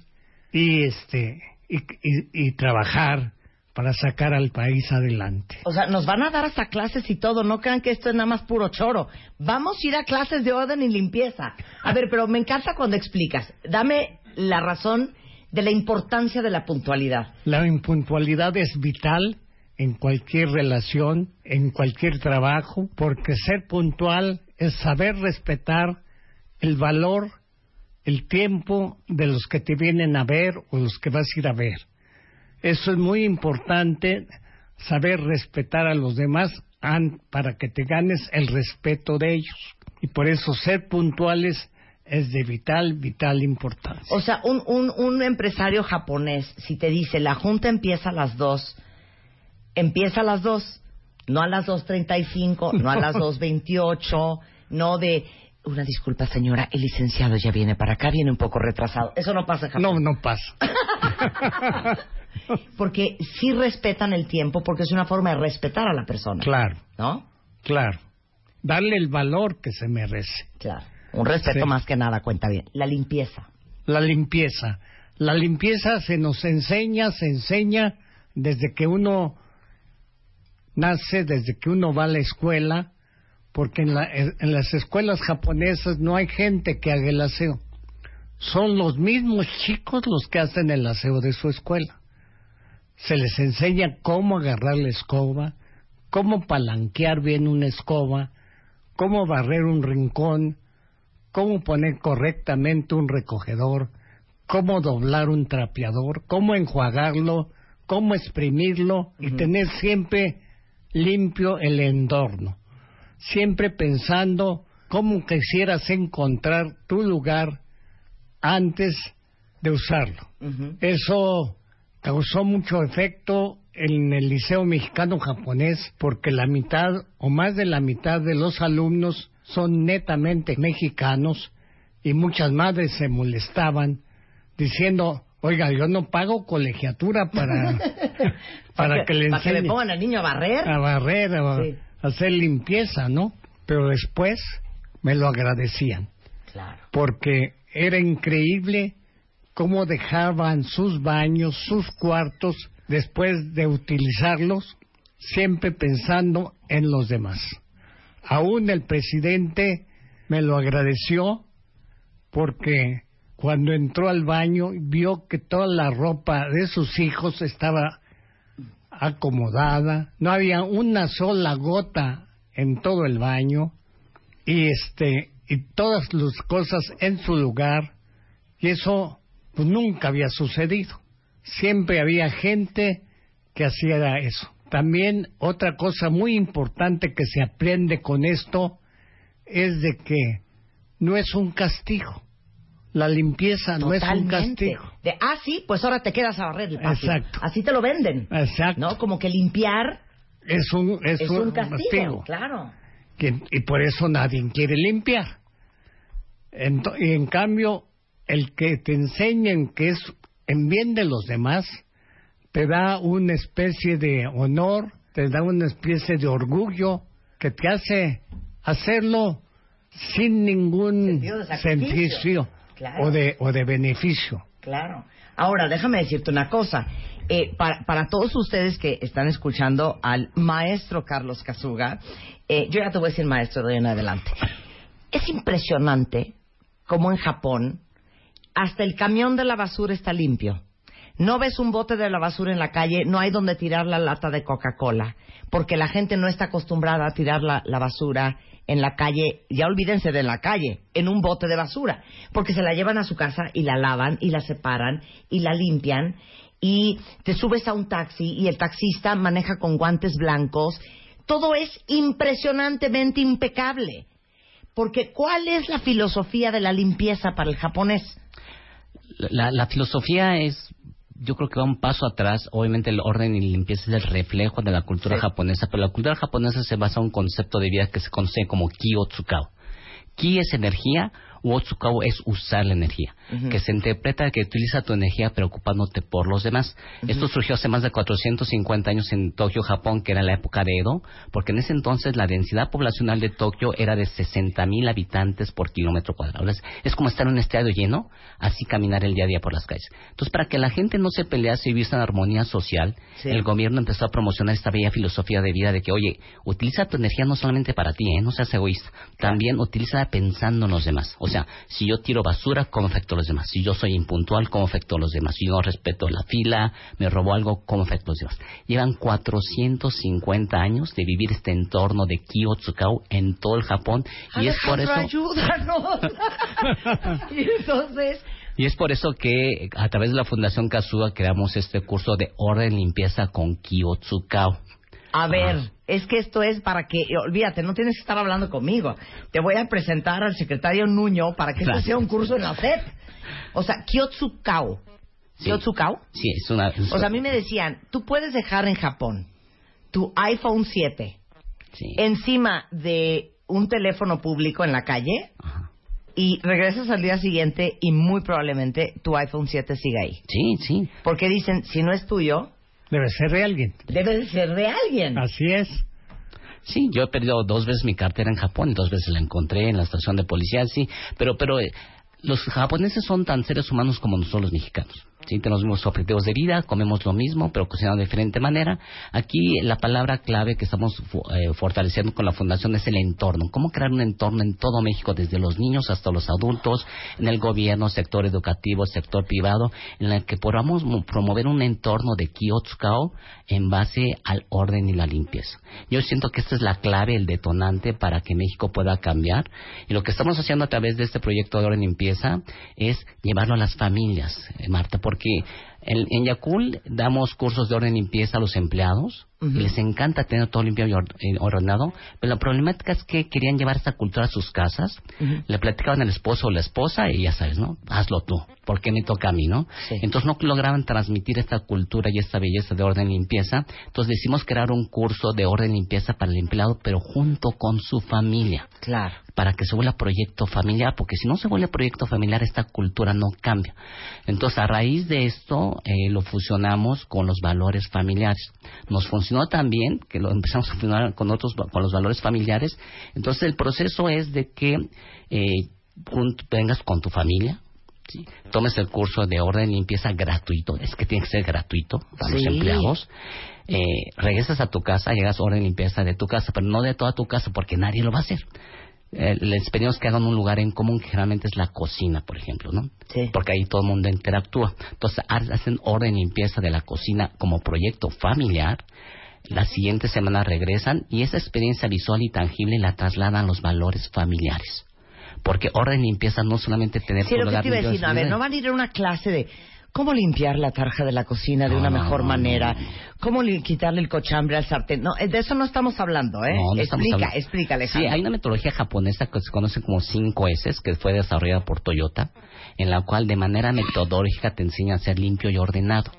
y este y, y- y trabajar para sacar al país adelante. O sea, nos van a dar hasta clases y todo. No crean que esto es nada más puro choro. Vamos a ir a clases de orden y limpieza. A ver, pero me encanta cuando explicas. Dame la razón de la importancia de la puntualidad. La impuntualidad es vital en cualquier relación, en cualquier trabajo, porque ser puntual es saber respetar el valor, el tiempo de los que te vienen a ver o los que vas a ir a ver. Eso es muy importante, saber respetar a los demás para que te ganes el respeto de ellos. Y por eso ser puntuales es de vital, vital importancia. O sea, un, un, un empresario japonés, si te dice la junta empieza a las dos, empieza a las dos, no a las 2.35, no a las 2.28, no de... Una disculpa, señora, el licenciado ya viene para acá, viene un poco retrasado. Eso no pasa Japón. No, no pasa. Porque sí respetan el tiempo, porque es una forma de respetar a la persona. Claro. ¿No? Claro. Darle el valor que se merece. Claro. Un respeto Sí. más que nada, cuenta bien. La limpieza. La limpieza. La limpieza se nos enseña, se enseña desde que uno nace, desde que uno va a la escuela, porque en, la- en las escuelas japonesas no hay gente que haga el aseo. Son los mismos chicos los que hacen el aseo de su escuela. Se les enseña cómo agarrar la escoba, cómo palanquear bien una escoba, cómo barrer un rincón, cómo poner correctamente un recogedor, cómo doblar un trapeador, cómo enjuagarlo, cómo exprimirlo y tener siempre limpio el entorno. Siempre pensando cómo quisieras encontrar tu lugar antes de usarlo. Eso causó mucho efecto en el Liceo Mexicano Japonés porque la mitad o más de la mitad de los alumnos son netamente mexicanos y muchas madres se molestaban diciendo, oiga, yo no pago colegiatura para, para que le Para que le pongan al niño a barrer. a barrer, a, Sí. Hacer limpieza, ¿no? Pero después me lo agradecían Claro. porque era increíble cómo dejaban sus baños, sus cuartos, después de utilizarlos, siempre pensando en los demás. Aún el presidente me lo agradeció porque cuando entró al baño vio que toda la ropa de sus hijos estaba acomodada, no había una sola gota en todo el baño y este y todas las cosas en su lugar y eso pues nunca había sucedido. Siempre había gente que hacía eso. También otra cosa muy importante que se aprende con esto es de que no es un castigo. La limpieza no es un castigo. De, ah, sí, pues ahora te quedas a barrer el patio. Exacto. Así te lo venden. Exacto. ¿No? Como que limpiar Es un, es es, un un castigo. castigo. Claro. que- y por eso nadie quiere limpiar. Y en cambio, el que te enseñen que es en bien de los demás, te da una especie de honor, te da una especie de orgullo que te hace hacerlo sin ningún Sentido Claro. o, de, o de beneficio. Claro. Ahora, déjame decirte una cosa. Eh, para, para todos ustedes que están escuchando al maestro Carlos Casuga, eh, yo ya te voy a decir maestro de ahí en adelante. Es impresionante cómo en Japón hasta el camión de la basura está limpio. No ves un bote de la basura en la calle, no hay donde tirar la lata de Coca-Cola, porque la gente no está acostumbrada a tirar la, basura en la calle, ya olvídense de la calle, en un bote de basura, porque se la llevan a su casa y la lavan y la separan y la limpian y te subes a un taxi y el taxista maneja con guantes blancos. Todo es impresionantemente impecable. Porque ¿cuál es la filosofía de la limpieza para el japonés? La filosofía es, yo creo que va un paso atrás. Obviamente el orden y limpieza es el reflejo de la cultura Sí. japonesa, pero la cultura japonesa se basa en un concepto de vida que se conoce como ki o tsukao. Ki es energía, u otsukao es usar la energía, que se interpreta que utiliza tu energía preocupándote por los demás. Esto surgió hace más de 450 años en Tokio, Japón, que era la época de Edo, porque en ese entonces la densidad poblacional de Tokio era de 60.000 habitantes por kilómetro cuadrado. Es, es como estar en un estadio lleno, así caminar el día a día por las calles. Entonces, para que la gente no se pelease y viviese en armonía social, Sí. el gobierno empezó a promocionar esta bella filosofía de vida de que, oye, utiliza tu energía no solamente para ti, ¿eh? no seas egoísta, también utiliza pensando en los demás. O sea, si yo tiro basura, ¿cómo afecto a los demás? Si yo soy impuntual, ¿cómo afecto a los demás? Si yo no respeto la fila, me robo algo, ¿cómo afecto a los demás? Llevan 450 años de vivir este entorno de Kyotsukao en todo el Japón y es por eso... Ayúdanos. y entonces, Y es por eso que a través de la Fundación Kazuga creamos este curso de orden limpieza con Kyotsukao. a ver, es que esto es para que, olvídate, no tienes que estar hablando conmigo. Te voy a presentar al secretario Nuño para que esto Gracias. sea un curso en la SEP. O sea, Kyotsukao. ¿Kyotsukao? Sí, es una... es- O sea, a mí me decían, tú puedes dejar en Japón tu iPhone 7 sí. encima de un teléfono público en la calle Ajá. y regresas al día siguiente y muy probablemente tu iPhone 7 siga ahí. Sí, sí. Porque dicen, si no es tuyo, Debe ser de alguien. debe de ser de alguien. Así es. Sí, yo he perdido dos veces mi cartera en Japón y dos veces la encontré en la estación de policía, sí. Pero, pero eh, los japoneses son tan seres humanos como nosotros los mexicanos. Sí, tenemos los mismos objetivos de vida, comemos lo mismo, pero cocinamos de diferente manera. Aquí la palabra clave que estamos eh, fortaleciendo con la fundación es el entorno. ¿Cómo crear un entorno en todo México, desde los niños hasta los adultos, en el gobierno, sector educativo, sector privado, en el que podamos mo- promover un entorno de Kyotsukao en base al orden y la limpieza. Yo siento que esta es la clave, el detonante para que México pueda cambiar. Y lo que estamos haciendo a través de este proyecto de orden y limpieza es llevarlo a las familias, eh, Marta, porque porque En, en Yakul damos cursos de orden y limpieza a los empleados. y Les encanta tener todo limpio y or- ordenado. Pero la problemática es que querían llevar esta cultura a sus casas. Le platicaban al esposo o la esposa y ya sabes, ¿no? Hazlo tú. ¿Por qué me toca a mí, no? Entonces no lograban transmitir esta cultura y esta belleza de orden y limpieza. Entonces decidimos crear un curso de orden y limpieza para el empleado, pero junto con su familia. Claro. Para que se vuelva proyecto familiar, porque si no se vuelve proyecto familiar, esta cultura no cambia. Entonces, a raíz de esto, eh, lo fusionamos con los valores familiares. Nos funcionó también, que lo empezamos a fusionar con otros, con los valores familiares. Entonces, el proceso es de que eh, vengas con tu familia, ¿sí? tomes el curso de orden y limpieza gratuito, es que tiene que ser gratuito para los Sí. empleados. Eh, regresas a tu casa, llegas a orden y limpieza de tu casa, pero no de toda tu casa porque nadie lo va a hacer. Eh, les pedimos que hagan un lugar en común que generalmente es la cocina, por ejemplo, ¿no? Porque ahí todo el mundo interactúa. Entonces ha- hacen orden y limpieza de la cocina como proyecto familiar. La siguiente semana regresan y esa experiencia visual y tangible la trasladan a los valores familiares. Porque orden y limpieza no solamente tener Sí, tu lo que lugar te iba a decir, ver, no van a ir a una clase de cómo limpiar la tarja de la cocina de No, una mejor no, manera, cómo quitarle el cochambre al sartén. No, de eso no estamos hablando, ¿eh? No, explica, hablando. explica, Sí, hay una metodología japonesa que se conoce como 5S, que fue desarrollada por Toyota, en la cual de manera metodológica te enseña a ser limpio y ordenado.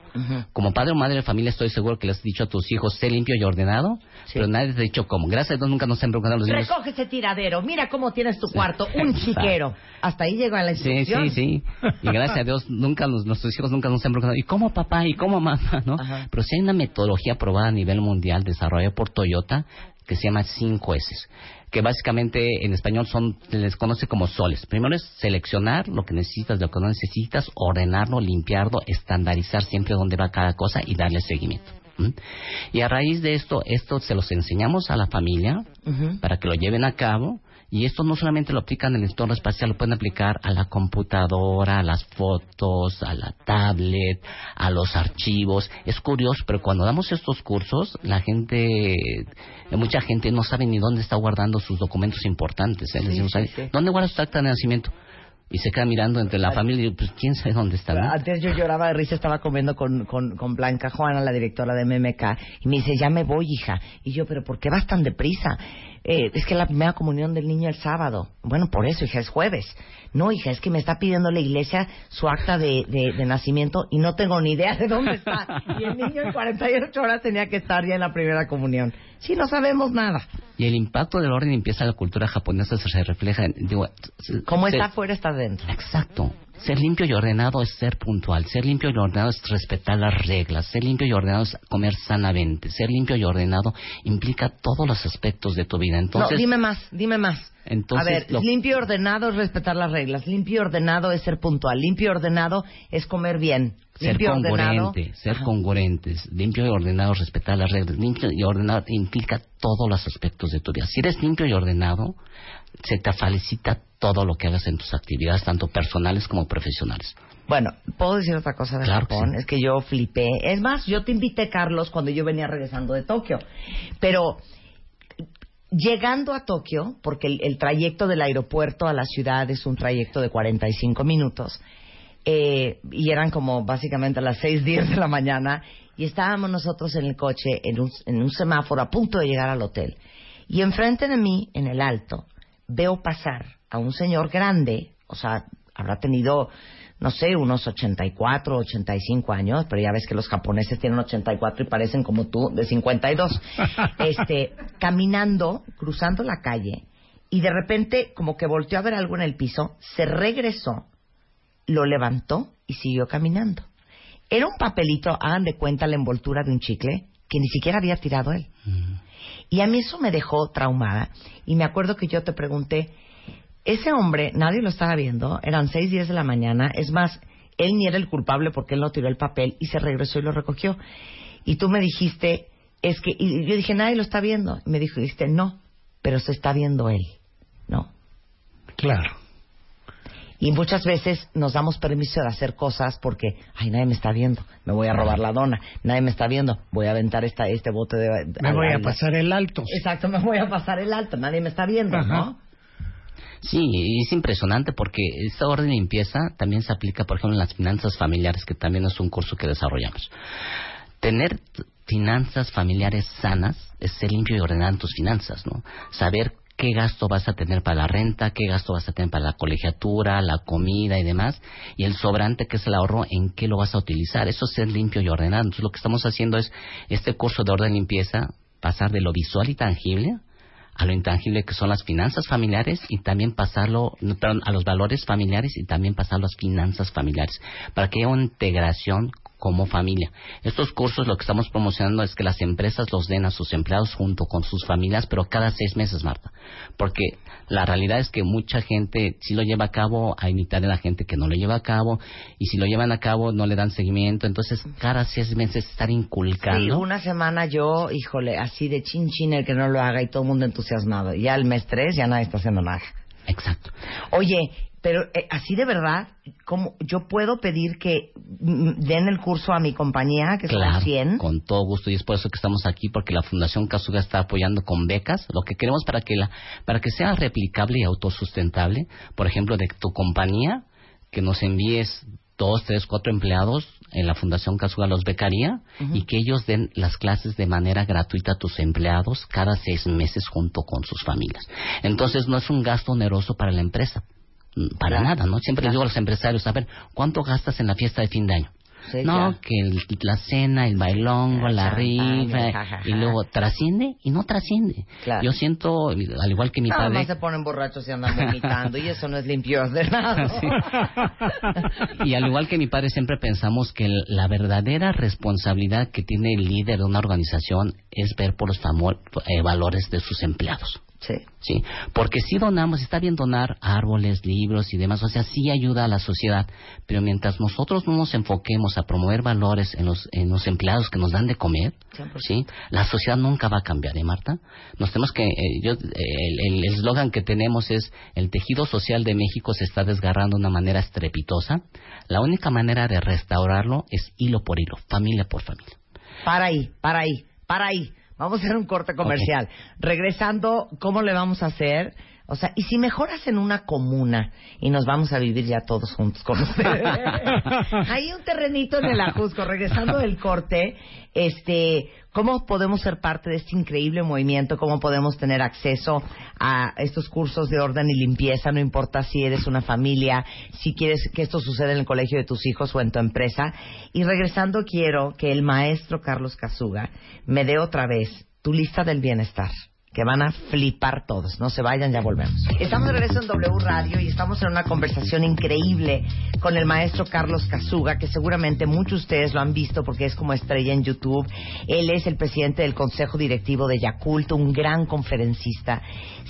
Como padre o madre de familia estoy seguro que le has dicho a tus hijos, sé limpio y ordenado, pero nadie te ha dicho cómo. Gracias a Dios nunca nos han preguntado los niños. Recoge ese tiradero, mira cómo tienes tu cuarto, un chiquero. Hasta ahí llega la Sí, instrucción. sí, sí. Y gracias a Dios, nunca nos- nuestros hijos nunca nos han preguntado, ¿y cómo papá? ¿Y cómo mamá? ¿no? Pero sí hay una metodología aprobada a nivel mundial, desarrollada por Toyota, que se llama 5S, que básicamente en español son, se les conoce como soles. Primero es seleccionar lo que necesitas, lo que no necesitas, ordenarlo, limpiarlo, estandarizar siempre dónde va cada cosa y darle seguimiento. Y a raíz de esto, esto se los enseñamos a la familia para que lo lleven a cabo. Y esto no solamente lo aplican en el entorno espacial, lo pueden aplicar a la computadora, a las fotos, a la tablet, a los archivos. Es curioso, pero cuando damos estos cursos, la gente, eh, mucha gente no sabe ni dónde está guardando sus documentos importantes. ¿eh? Les Sí, decimos, sí, "Ay, sí. ¿dónde guardas tu acta de nacimiento? Y se queda mirando entre la familia y pues quién sabe dónde está. ¿no? Antes yo lloraba de risa, estaba comiendo con, con, con Blanca Juana, la directora de MMK, y me dice, ya me voy, hija. Y yo, pero ¿por qué vas tan deprisa? Eh, es que la primera comunión del niño el sábado. Bueno, por eso, hija, es jueves. No, hija, es que me está pidiendo la iglesia su acta de, de, de nacimiento y no tengo ni idea de dónde está. Y el niño en 48 horas tenía que estar ya en la primera comunión. Sí, no sabemos nada. Y el impacto del orden y limpieza de la cultura japonesa se refleja en... Digo, Como está afuera, está adentro. Exacto. Ser limpio y ordenado es ser puntual. Ser limpio y ordenado es respetar las reglas. Ser limpio y ordenado es comer sanamente. Ser limpio y ordenado implica todos los aspectos de tu vida. Entonces, no, dime más, dime más. Entonces a ver, lo- limpio y ordenado es respetar las reglas. Limpio y ordenado es ser puntual. Limpio y ordenado es comer bien. ser limpio y ordenado. congruente, ser congruentes, limpio y ordenado, respetar las reglas. Limpio y ordenado implica todos los aspectos de tu vida. Si eres limpio y ordenado, se te felicita todo lo que hagas en tus actividades, tanto personales como profesionales. Bueno, ¿puedo decir otra cosa de Claro que Japón? Es que yo flipé. Es más, yo te invité, Carlos, cuando yo venía regresando de Tokio. Pero llegando a Tokio, porque el, el trayecto del aeropuerto a la ciudad es un trayecto de 45 minutos, eh, y eran como básicamente las 6, 10 de la mañana, y estábamos nosotros en el coche, en un, en un semáforo, a punto de llegar al hotel. Y enfrente de mí, en el alto, veo pasar a un señor grande, o sea, habrá tenido, no sé, unos 84, 85 años, pero ya ves que los japoneses tienen 84 y parecen como tú, de 52. este, caminando, cruzando la calle, y de repente, como que volteó a ver algo en el piso, se regresó, lo levantó y siguió caminando. Era un papelito, hagan de cuenta la envoltura de un chicle, que ni siquiera había tirado él. Y a mí eso me dejó traumada. Y me acuerdo que yo te pregunté, ese hombre, nadie lo estaba viendo, eran seis días de la mañana, es más, él ni era el culpable porque él no tiró el papel y se regresó y lo recogió. Y tú me dijiste, es que, y yo dije, nadie lo está viendo. Y me dijiste, no, pero se está viendo él, ¿no? Claro. Y muchas veces nos damos permiso de hacer cosas porque, ay, nadie me está viendo, me voy a robar la dona, nadie me está viendo, voy a aventar esta, este bote de... Me voy a pasar el alto. Exacto, me voy a pasar el alto, nadie me está viendo, Ajá. ¿no? Sí, y es impresionante porque esta orden de limpieza también se aplica, por ejemplo, en las finanzas familiares, que también es un curso que desarrollamos. Tener finanzas familiares sanas es ser limpio y ordenar en tus finanzas, ¿no? Saber qué gasto vas a tener para la renta, qué gasto vas a tener para la colegiatura, la comida y demás, y el sobrante que es el ahorro, en qué lo vas a utilizar. Eso es ser limpio y ordenado. Entonces lo que estamos haciendo es este curso de orden y limpieza, pasar de lo visual y tangible a lo intangible que son las finanzas familiares y también pasarlo perdón, a los valores familiares y también pasarlo a las finanzas familiares para que haya una integración como familia. Estos cursos lo que estamos promocionando es que las empresas los den a sus empleados junto con sus familias, pero cada seis meses, Marta. Porque la realidad es que mucha gente sí lo lleva a cabo, hay mitad de la gente que no lo lleva a cabo, y si lo llevan a cabo no le dan seguimiento. Entonces, cada seis meses estar Sí, inculcando. una semana yo, híjole, así de chin chin el que no lo haga y todo el mundo entusiasmado. Ya el mes tres ya nadie está haciendo nada. Exacto. Oye, pero eh, así de verdad, ¿cómo yo puedo pedir que mm, den el curso a mi compañía, que Claro, son 100? con todo gusto y es por eso que estamos aquí porque la Fundación Casuga está apoyando con becas lo que queremos para que la para que sea replicable y autosustentable, por ejemplo, de tu compañía que nos envíes dos, tres, cuatro empleados en la Fundación Casuga los becaría y que ellos den las clases de manera gratuita a tus empleados cada seis meses junto con sus familias. Entonces no es un gasto oneroso para la empresa. Para Claro. nada, ¿no? Siempre les digo a los empresarios, a ver, ¿cuánto gastas en la fiesta de fin de año? Sí, no, ya. que el- la cena, el bailongo, La la rifa, y luego trasciende y no trasciende. Claro. Yo siento, al igual que mi Nada padre, más se ponen borrachos y andan vomitando y eso no es limpio de nada. y al igual que mi padre siempre pensamos que la verdadera responsabilidad que tiene el líder de una organización es ver por los eh, valores de sus empleados. Sí. Sí, porque si donamos, está bien donar árboles, libros y demás, o sea, sí ayuda a la sociedad, pero mientras nosotros no nos enfoquemos a promover valores en los, en los empleados que nos dan de comer, sí, la sociedad nunca va a cambiar, ¿eh, Marta? Nos tenemos que, eh, yo, el el eslogan que tenemos es, el tejido social de México se está desgarrando de una manera estrepitosa, la única manera de restaurarlo es hilo por hilo, familia por familia. Para ahí, para ahí, para ahí. Vamos a hacer un corte comercial. Regresando, ¿cómo le vamos a hacer? O sea, y si mejor hacen una comuna y nos vamos a vivir ya todos juntos con ustedes. Hay un terrenito en el Ajusco. Regresando del corte, este, ¿cómo podemos ser parte de este increíble movimiento? ¿Cómo podemos tener acceso a estos cursos de orden y limpieza? No importa si eres una familia, si quieres que esto suceda en el colegio de tus hijos o en tu empresa. Y regresando, quiero que el maestro Carlos Casuga me dé otra vez tu lista del bienestar que van a flipar todos. No se vayan, ya volvemos. Estamos de regreso en W Radio y estamos en una conversación increíble con el maestro Carlos Casuga, que seguramente muchos de ustedes lo han visto porque es como estrella en YouTube. Él es el presidente del Consejo Directivo de Yakult, un gran conferencista.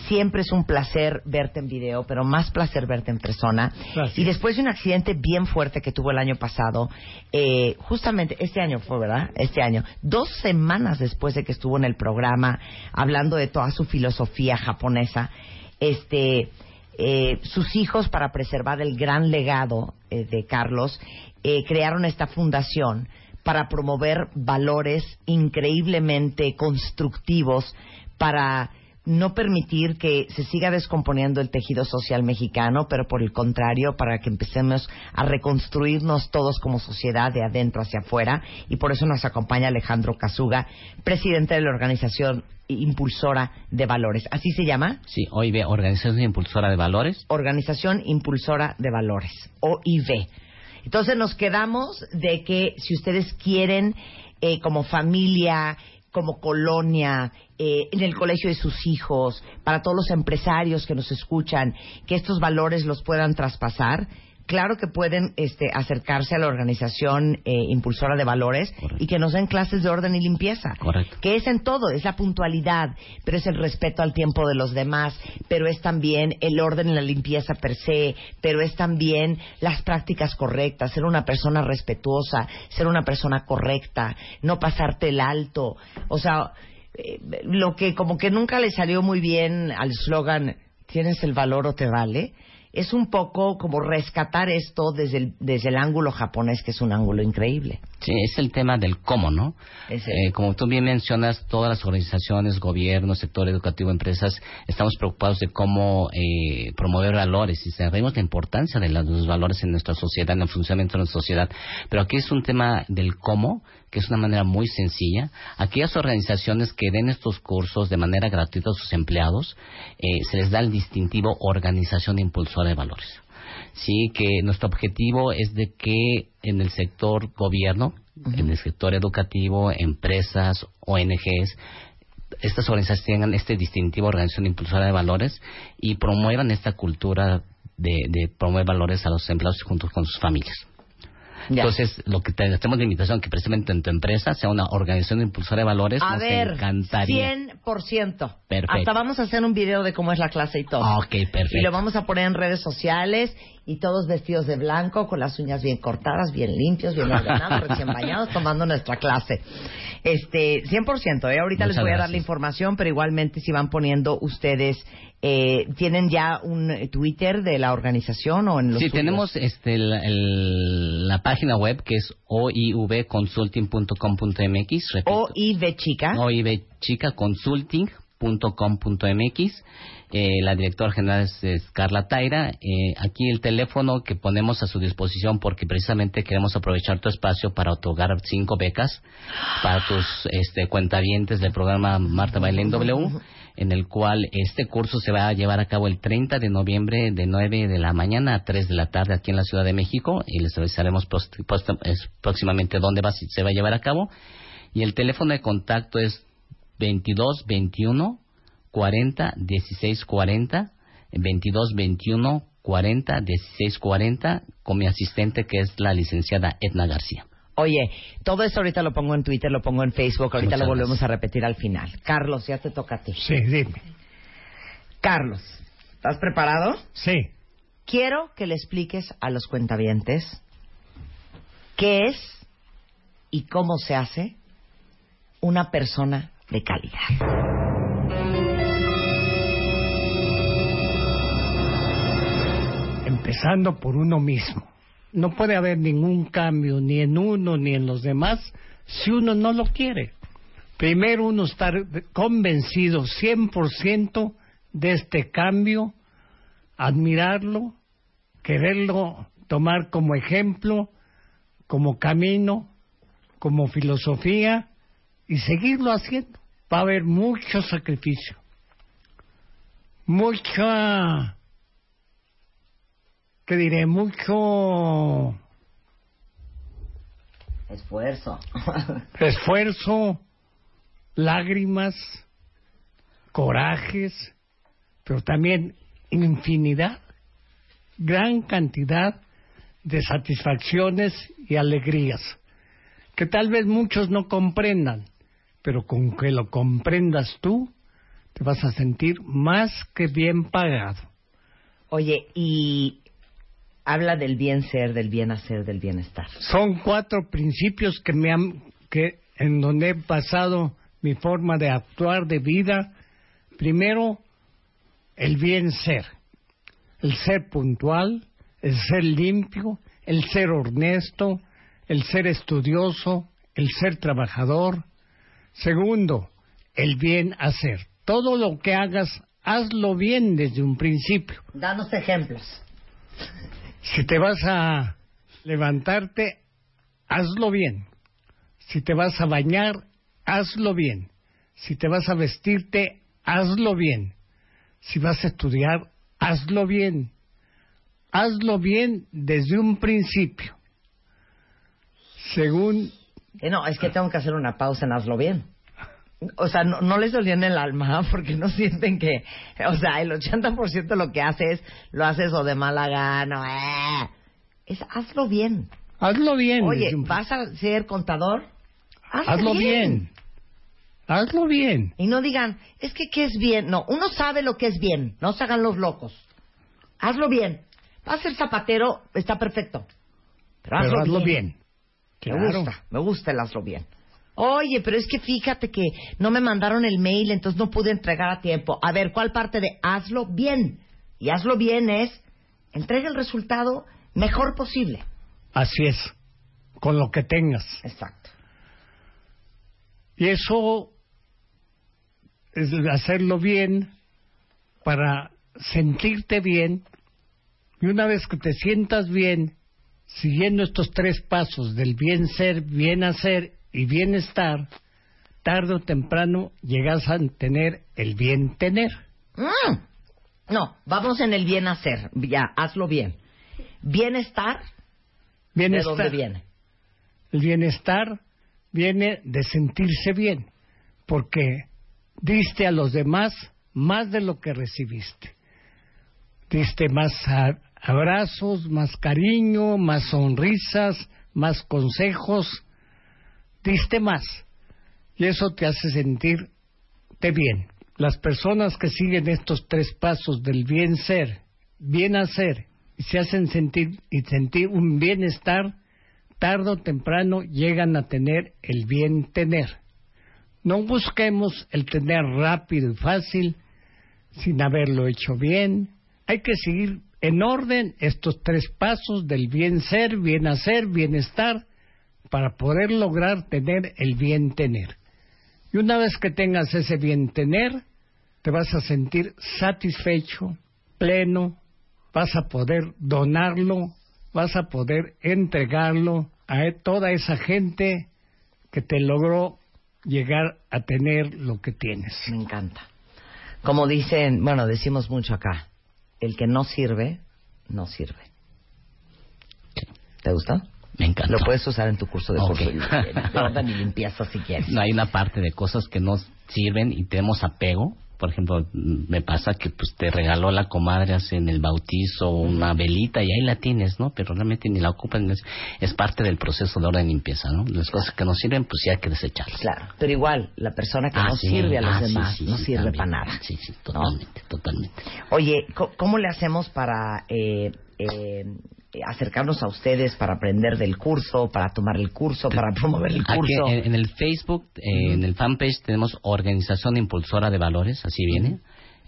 Siempre es un placer verte en video, pero más placer verte en persona. Y después de un accidente bien fuerte que tuvo el año pasado, eh, justamente este año fue, ¿verdad? Este año, dos semanas después de que estuvo en el programa hablando de toda su filosofía japonesa, este, eh, sus hijos para preservar el gran legado eh, de Carlos eh, crearon esta fundación para promover valores increíblemente constructivos para no permitir que se siga descomponiendo el tejido social mexicano, pero por el contrario, para que empecemos a reconstruirnos todos como sociedad de adentro hacia afuera. Y por eso nos acompaña Alejandro Casuga, presidente de la organización Impulsora de Valores. ¿Así se llama? Sí, OIV, Organización Impulsora de Valores. Organización Impulsora de Valores, OIV. Entonces nos quedamos de que si ustedes quieren, eh, como familia, como colonia, eh, en el colegio de sus hijos, para todos los empresarios que nos escuchan, que estos valores los puedan traspasar, claro que pueden este, acercarse a la organización eh, impulsora de valores y que nos den clases de orden y limpieza. Correcto. Que es en todo, es la puntualidad, pero es el respeto al tiempo de los demás, pero es también el orden y la limpieza per se, pero es también las prácticas correctas, ser una persona respetuosa, ser una persona correcta, no pasarte el alto. O sea, eh, lo que como que nunca le salió muy bien al slogan, tienes el valor o te vale, es un poco como rescatar esto desde el, desde el ángulo japonés, que es un ángulo increíble. Sí, es el tema del cómo, ¿no? Eh, como tú bien mencionas, todas las organizaciones, gobiernos, sector educativo, empresas, estamos preocupados de cómo eh, promover valores y sabemos la importancia de los, los valores en nuestra sociedad, en el funcionamiento de nuestra sociedad. Pero aquí es un tema del cómo, que es una manera muy sencilla. Aquellas organizaciones que den estos cursos de manera gratuita a sus empleados, eh, se les da el distintivo Organización Impulsora de Valores sí que nuestro objetivo es de que en el sector gobierno, en el sector educativo, empresas, ONGs, estas organizaciones tengan este distintivo organización impulsora de valores y promuevan esta cultura de, de promover valores a los empleados junto con sus familias. Entonces, lo que tenemos de invitación que precisamente en tu empresa sea una organización impulsora de valores, A nos ver, encantaría. 100%. Perfecto. Hasta vamos a hacer un video de cómo es la clase y todo. Ok, perfecto. Y lo vamos a poner en redes sociales y todos vestidos de blanco, con las uñas bien cortadas, bien limpios, bien ordenados, recién bañados, tomando nuestra clase. Este, 100%, ¿eh? Ahorita les voy a dar gracias. la información, pero igualmente si van poniendo ustedes, eh, ¿tienen ya un Twitter de la organización o en los Sí, suyos? tenemos este, el- la página web que es oivconsulting.com.mx. repito. OIV chica. oivchicaconsulting.com.mx. Eh, la directora general es, es Carla Taira. Eh, aquí el teléfono que ponemos a su disposición porque precisamente queremos aprovechar tu espacio para otorgar cinco becas para tus este, cuentavientes del programa Marta Baile en W, en el cual este curso se va a llevar a cabo el 30 de noviembre de 9 de la mañana a 3 de la tarde aquí en la Ciudad de México y les avisaremos post- post- próximamente dónde se va a llevar a cabo. Y el teléfono de contacto es 22 21 40 16 40 22 21 40 16 40 con mi asistente que es la licenciada Edna García. Oye, todo esto ahorita lo pongo en Twitter, lo pongo en Facebook, ahorita Muchas lo volvemos gracias. a repetir al final. Carlos, ya te toca a ti. Sí, dime. Carlos, ¿estás preparado? Sí. Quiero que le expliques a los cuentavientes qué es y cómo se hace una persona de calidad. empezando por uno mismo. No puede haber ningún cambio ni en uno ni en los demás si uno no lo quiere. Primero uno estar convencido 100% de este cambio, admirarlo, quererlo tomar como ejemplo, como camino, como filosofía y seguirlo haciendo. Va a haber mucho sacrificio, mucha que diré mucho Esfuerzo. esfuerzo, lágrimas, corajes, pero también infinidad, gran cantidad de satisfacciones y alegrías, que tal vez muchos no comprendan, pero con que lo comprendas tú, te vas a sentir más que bien pagado. Oye, y habla del bien ser, del bien hacer, del bienestar. Son cuatro principios que me han, que en donde he basado mi forma de actuar de vida. Primero, el bien ser, el ser puntual, el ser limpio, el ser honesto, el ser estudioso, el ser trabajador. Segundo, el bien hacer. Todo lo que hagas, hazlo bien desde un principio. Danos ejemplos. Si te vas a levantarte, hazlo bien. Si te vas a bañar, hazlo bien. Si te vas a vestirte, hazlo bien. Si vas a estudiar, hazlo bien. Hazlo bien desde un principio. Según Eh, no, es que tengo que hacer una pausa en hazlo bien. O sea, no, no les en el alma porque no sienten que, o sea, el 80% de lo que haces lo haces o de mala gana. eh. Es hazlo bien. Hazlo bien. Oye, ¿vas a ser contador? Hazlo, hazlo bien. Hazlo bien. Y no digan, es que ¿qué es bien? No, uno sabe lo que es bien. No se hagan los locos. Hazlo bien. Vas a ser zapatero, está perfecto. Pero hazlo, Pero hazlo bien. bien. Me gusta, me gusta el hazlo bien. Oye, pero es que fíjate que no me mandaron el mail, entonces no pude entregar a tiempo. A ver, ¿cuál parte de hazlo bien? Y hazlo bien es entrega el resultado mejor posible. Así es. con lo que tengas. Exacto. Y eso es hacerlo bien para sentirte bien. Y una vez que te sientas bien, siguiendo estos tres pasos del bien ser, bien hacer y bienestar, tarde o temprano llegas a tener el bien tener. Mm. No, vamos en el bien hacer. Ya, hazlo bien. Bienestar, Bienestar. ¿de dónde viene? El bienestar viene de sentirse bien, porque diste a los demás más de lo que recibiste. Diste más abrazos, más cariño, más sonrisas, más consejos. Diste más. Y eso te hace sentirte bien. Las personas que siguen estos tres pasos del bien ser, bien hacer, y se hacen sentir y sentir un bienestar, tarde o temprano llegan a tener el bien tener. No busquemos el tener rápido y fácil sin haberlo hecho bien. Hay que seguir en orden estos tres pasos del bien ser, bien hacer, bienestar, para poder lograr tener el bien tener. Y una vez que tengas ese bien tener, te vas a sentir satisfecho, pleno, vas a poder donarlo, vas a poder entregarlo a e- toda esa gente que te logró llegar a tener lo que tienes. Me encanta. Como dicen, bueno, decimos mucho acá, el que no sirve, no sirve. ¿Te gustó? Me encanta. Lo puedes usar en tu curso de Ok. curso y limpieza si quieres. No hay una parte de cosas que no sirven y tenemos apego. Por ejemplo, me pasa que pues te regaló la comadre hace en el bautizo una velita y ahí la tienes, ¿no? Pero realmente ni la ocupan. Es, es parte del proceso de orden limpieza, ¿no? Las cosas que no sirven, pues sí hay que desecharlas. Claro, pero igual, la persona que Ah, no sí. sirve a los Ah, demás sí, no sirve también. para nada. Sí, sí, totalmente, totalmente. Oye, ¿cómo le hacemos para eh, eh, acercarnos a ustedes, para aprender del curso, para tomar el curso, para promover el Aquí curso? en, en el Facebook, eh, en el fanpage, tenemos Organización Impulsora de Valores, así viene,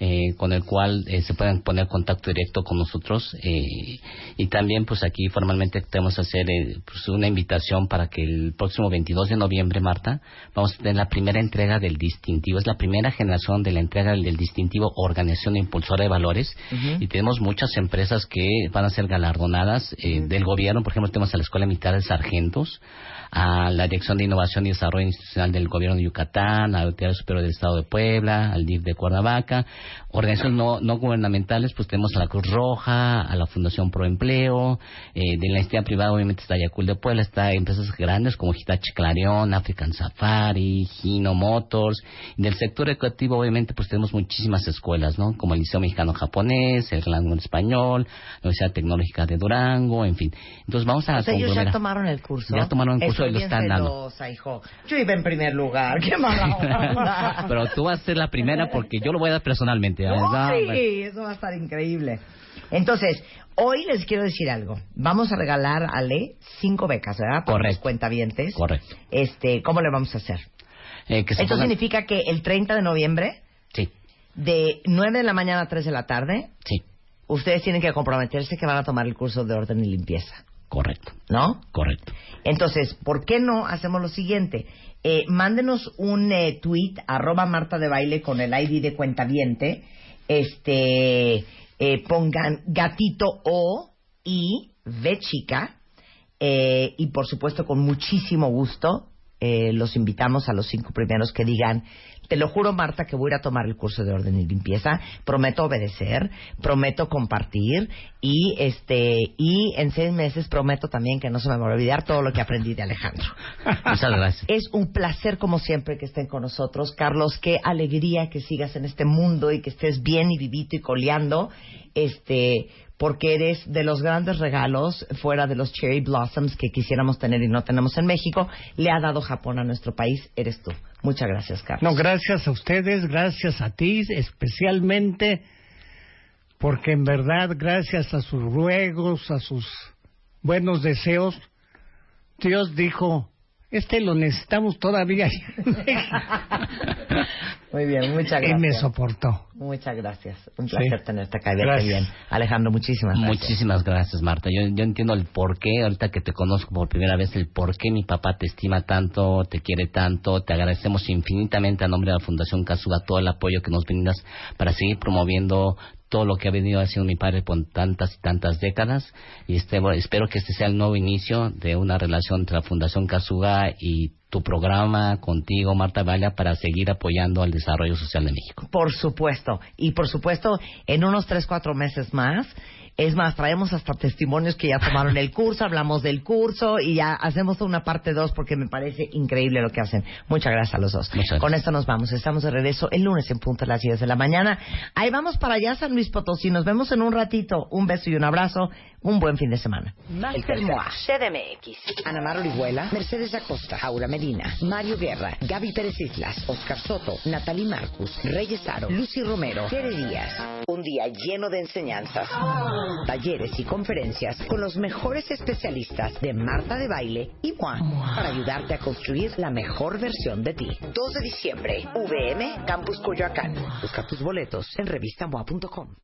eh, con el cual eh, se pueden poner contacto directo con nosotros. eh, y también, pues aquí formalmente queremos hacer eh, pues, una invitación para que el próximo 22 de noviembre, Marta, vamos a tener la primera entrega del distintivo. Es la primera generación de la entrega del, distintivo Organización Impulsora de Valores. Y tenemos muchas empresas que van a ser galardonadas eh, del gobierno. Por ejemplo, tenemos a la Escuela Militar de Sargentos, a la Dirección de Innovación y Desarrollo Institucional del Gobierno de Yucatán, a la Autoridad Superior del Estado de Puebla, al DIF de Cuernavaca, organizaciones no, no gubernamentales, pues tenemos a la Cruz Roja, a la Fundación Proempleo, eh, de la entidad privada obviamente está Yacul de Puebla, está empresas grandes como Hitachi Clarion, African Safari, Hino Motors, y del sector educativo obviamente pues tenemos muchísimas escuelas, ¿no? Como el Liceo Mexicano Japonés, el Rango Español, la Universidad Tecnológica de Durango, en fin. Entonces vamos a sea, ellos ya tomaron el curso. Ya tomaron el curso Estoy y lo bien están dando. hijo. Yo iba en primer lugar. Qué mala onda. Pero tú vas a ser la primera porque yo lo voy a dar personalmente. Sí, eso va a estar increíble. Entonces, hoy les quiero decir algo. Vamos a regalar a Ale cinco becas, ¿verdad? Para Correcto. los cuentavientes. Correcto. Este, ¿cómo le vamos a hacer? Eh, que se Esto pongan- significa que el 30 de noviembre, Sí, de 9 de la mañana a 3 de la tarde, sí, ustedes tienen que comprometerse que van a tomar el curso de orden y limpieza. Correcto, ¿No? correcto. Entonces, ¿por qué no hacemos lo siguiente? Eh, mándenos un eh, tweet, arroba Marta de Baile con el ID de cuentaviente. Este, eh, pongan gatito O y V chica. eh, y por supuesto, con muchísimo gusto, eh, los invitamos a los cinco primeros que digan, te lo juro Marta que voy a ir a tomar el curso de orden y limpieza, prometo obedecer, prometo compartir y este y en seis meses prometo también que no se me va a olvidar todo lo que aprendí de Alejandro. Muchas gracias. Es un placer como siempre que estén con nosotros, Carlos, qué alegría que sigas en este mundo y que estés bien y vivito y coleando, este porque eres de los grandes regalos fuera de los cherry blossoms que quisiéramos tener y no tenemos en México, le ha dado Japón a nuestro país, eres tú. Muchas gracias, Carlos. No, gracias a ustedes, gracias a ti especialmente, porque en verdad, gracias a sus ruegos, a sus buenos deseos, Dios dijo, este lo necesitamos todavía. Muy bien, muchas Y gracias. me soportó. Muchas gracias. Un Sí. placer tenerte acá y Gracias. bien. Alejandro, muchísimas gracias. Muchísimas gracias, Marta. Yo, yo entiendo el por qué, ahorita que te conozco por primera vez, el por qué mi papá te estima tanto, te quiere tanto. Te agradecemos infinitamente a nombre de la Fundación Casuga todo el apoyo que nos brindas para seguir promoviendo todo lo que ha venido haciendo mi padre por tantas y tantas décadas. Y este, espero que este sea el nuevo inicio de una relación entre la Fundación Casuga y tu programa contigo, Marta Valla, para seguir apoyando al desarrollo social de México. Por supuesto. Y por supuesto, en unos tres, cuatro meses más. Es más, traemos hasta testimonios que ya tomaron el curso, hablamos del curso y ya hacemos una parte dos porque me parece increíble lo que hacen. Muchas gracias a los dos. Con esto nos vamos. Estamos de regreso el lunes en punto a las 10 de la mañana. Ahí vamos para allá, San Luis Potosí. Nos vemos en un ratito. Un beso y un abrazo. Un buen fin de semana. El Termoa, CDMX, Ana Mar Orihuela, Mercedes Acosta, Aura Medina, Mario Guerra, Gaby Pérez Islas, Oscar Soto, Natalie Marcus, Reyes Aro, Lucy Romero, Tere Díaz. Un día lleno de enseñanzas, talleres y conferencias con los mejores especialistas de Marta de Baile y Moi para ayudarte a construir la mejor versión de ti. 2 de diciembre, VM Campus Coyoacán. Busca tus boletos en revistamoa.com.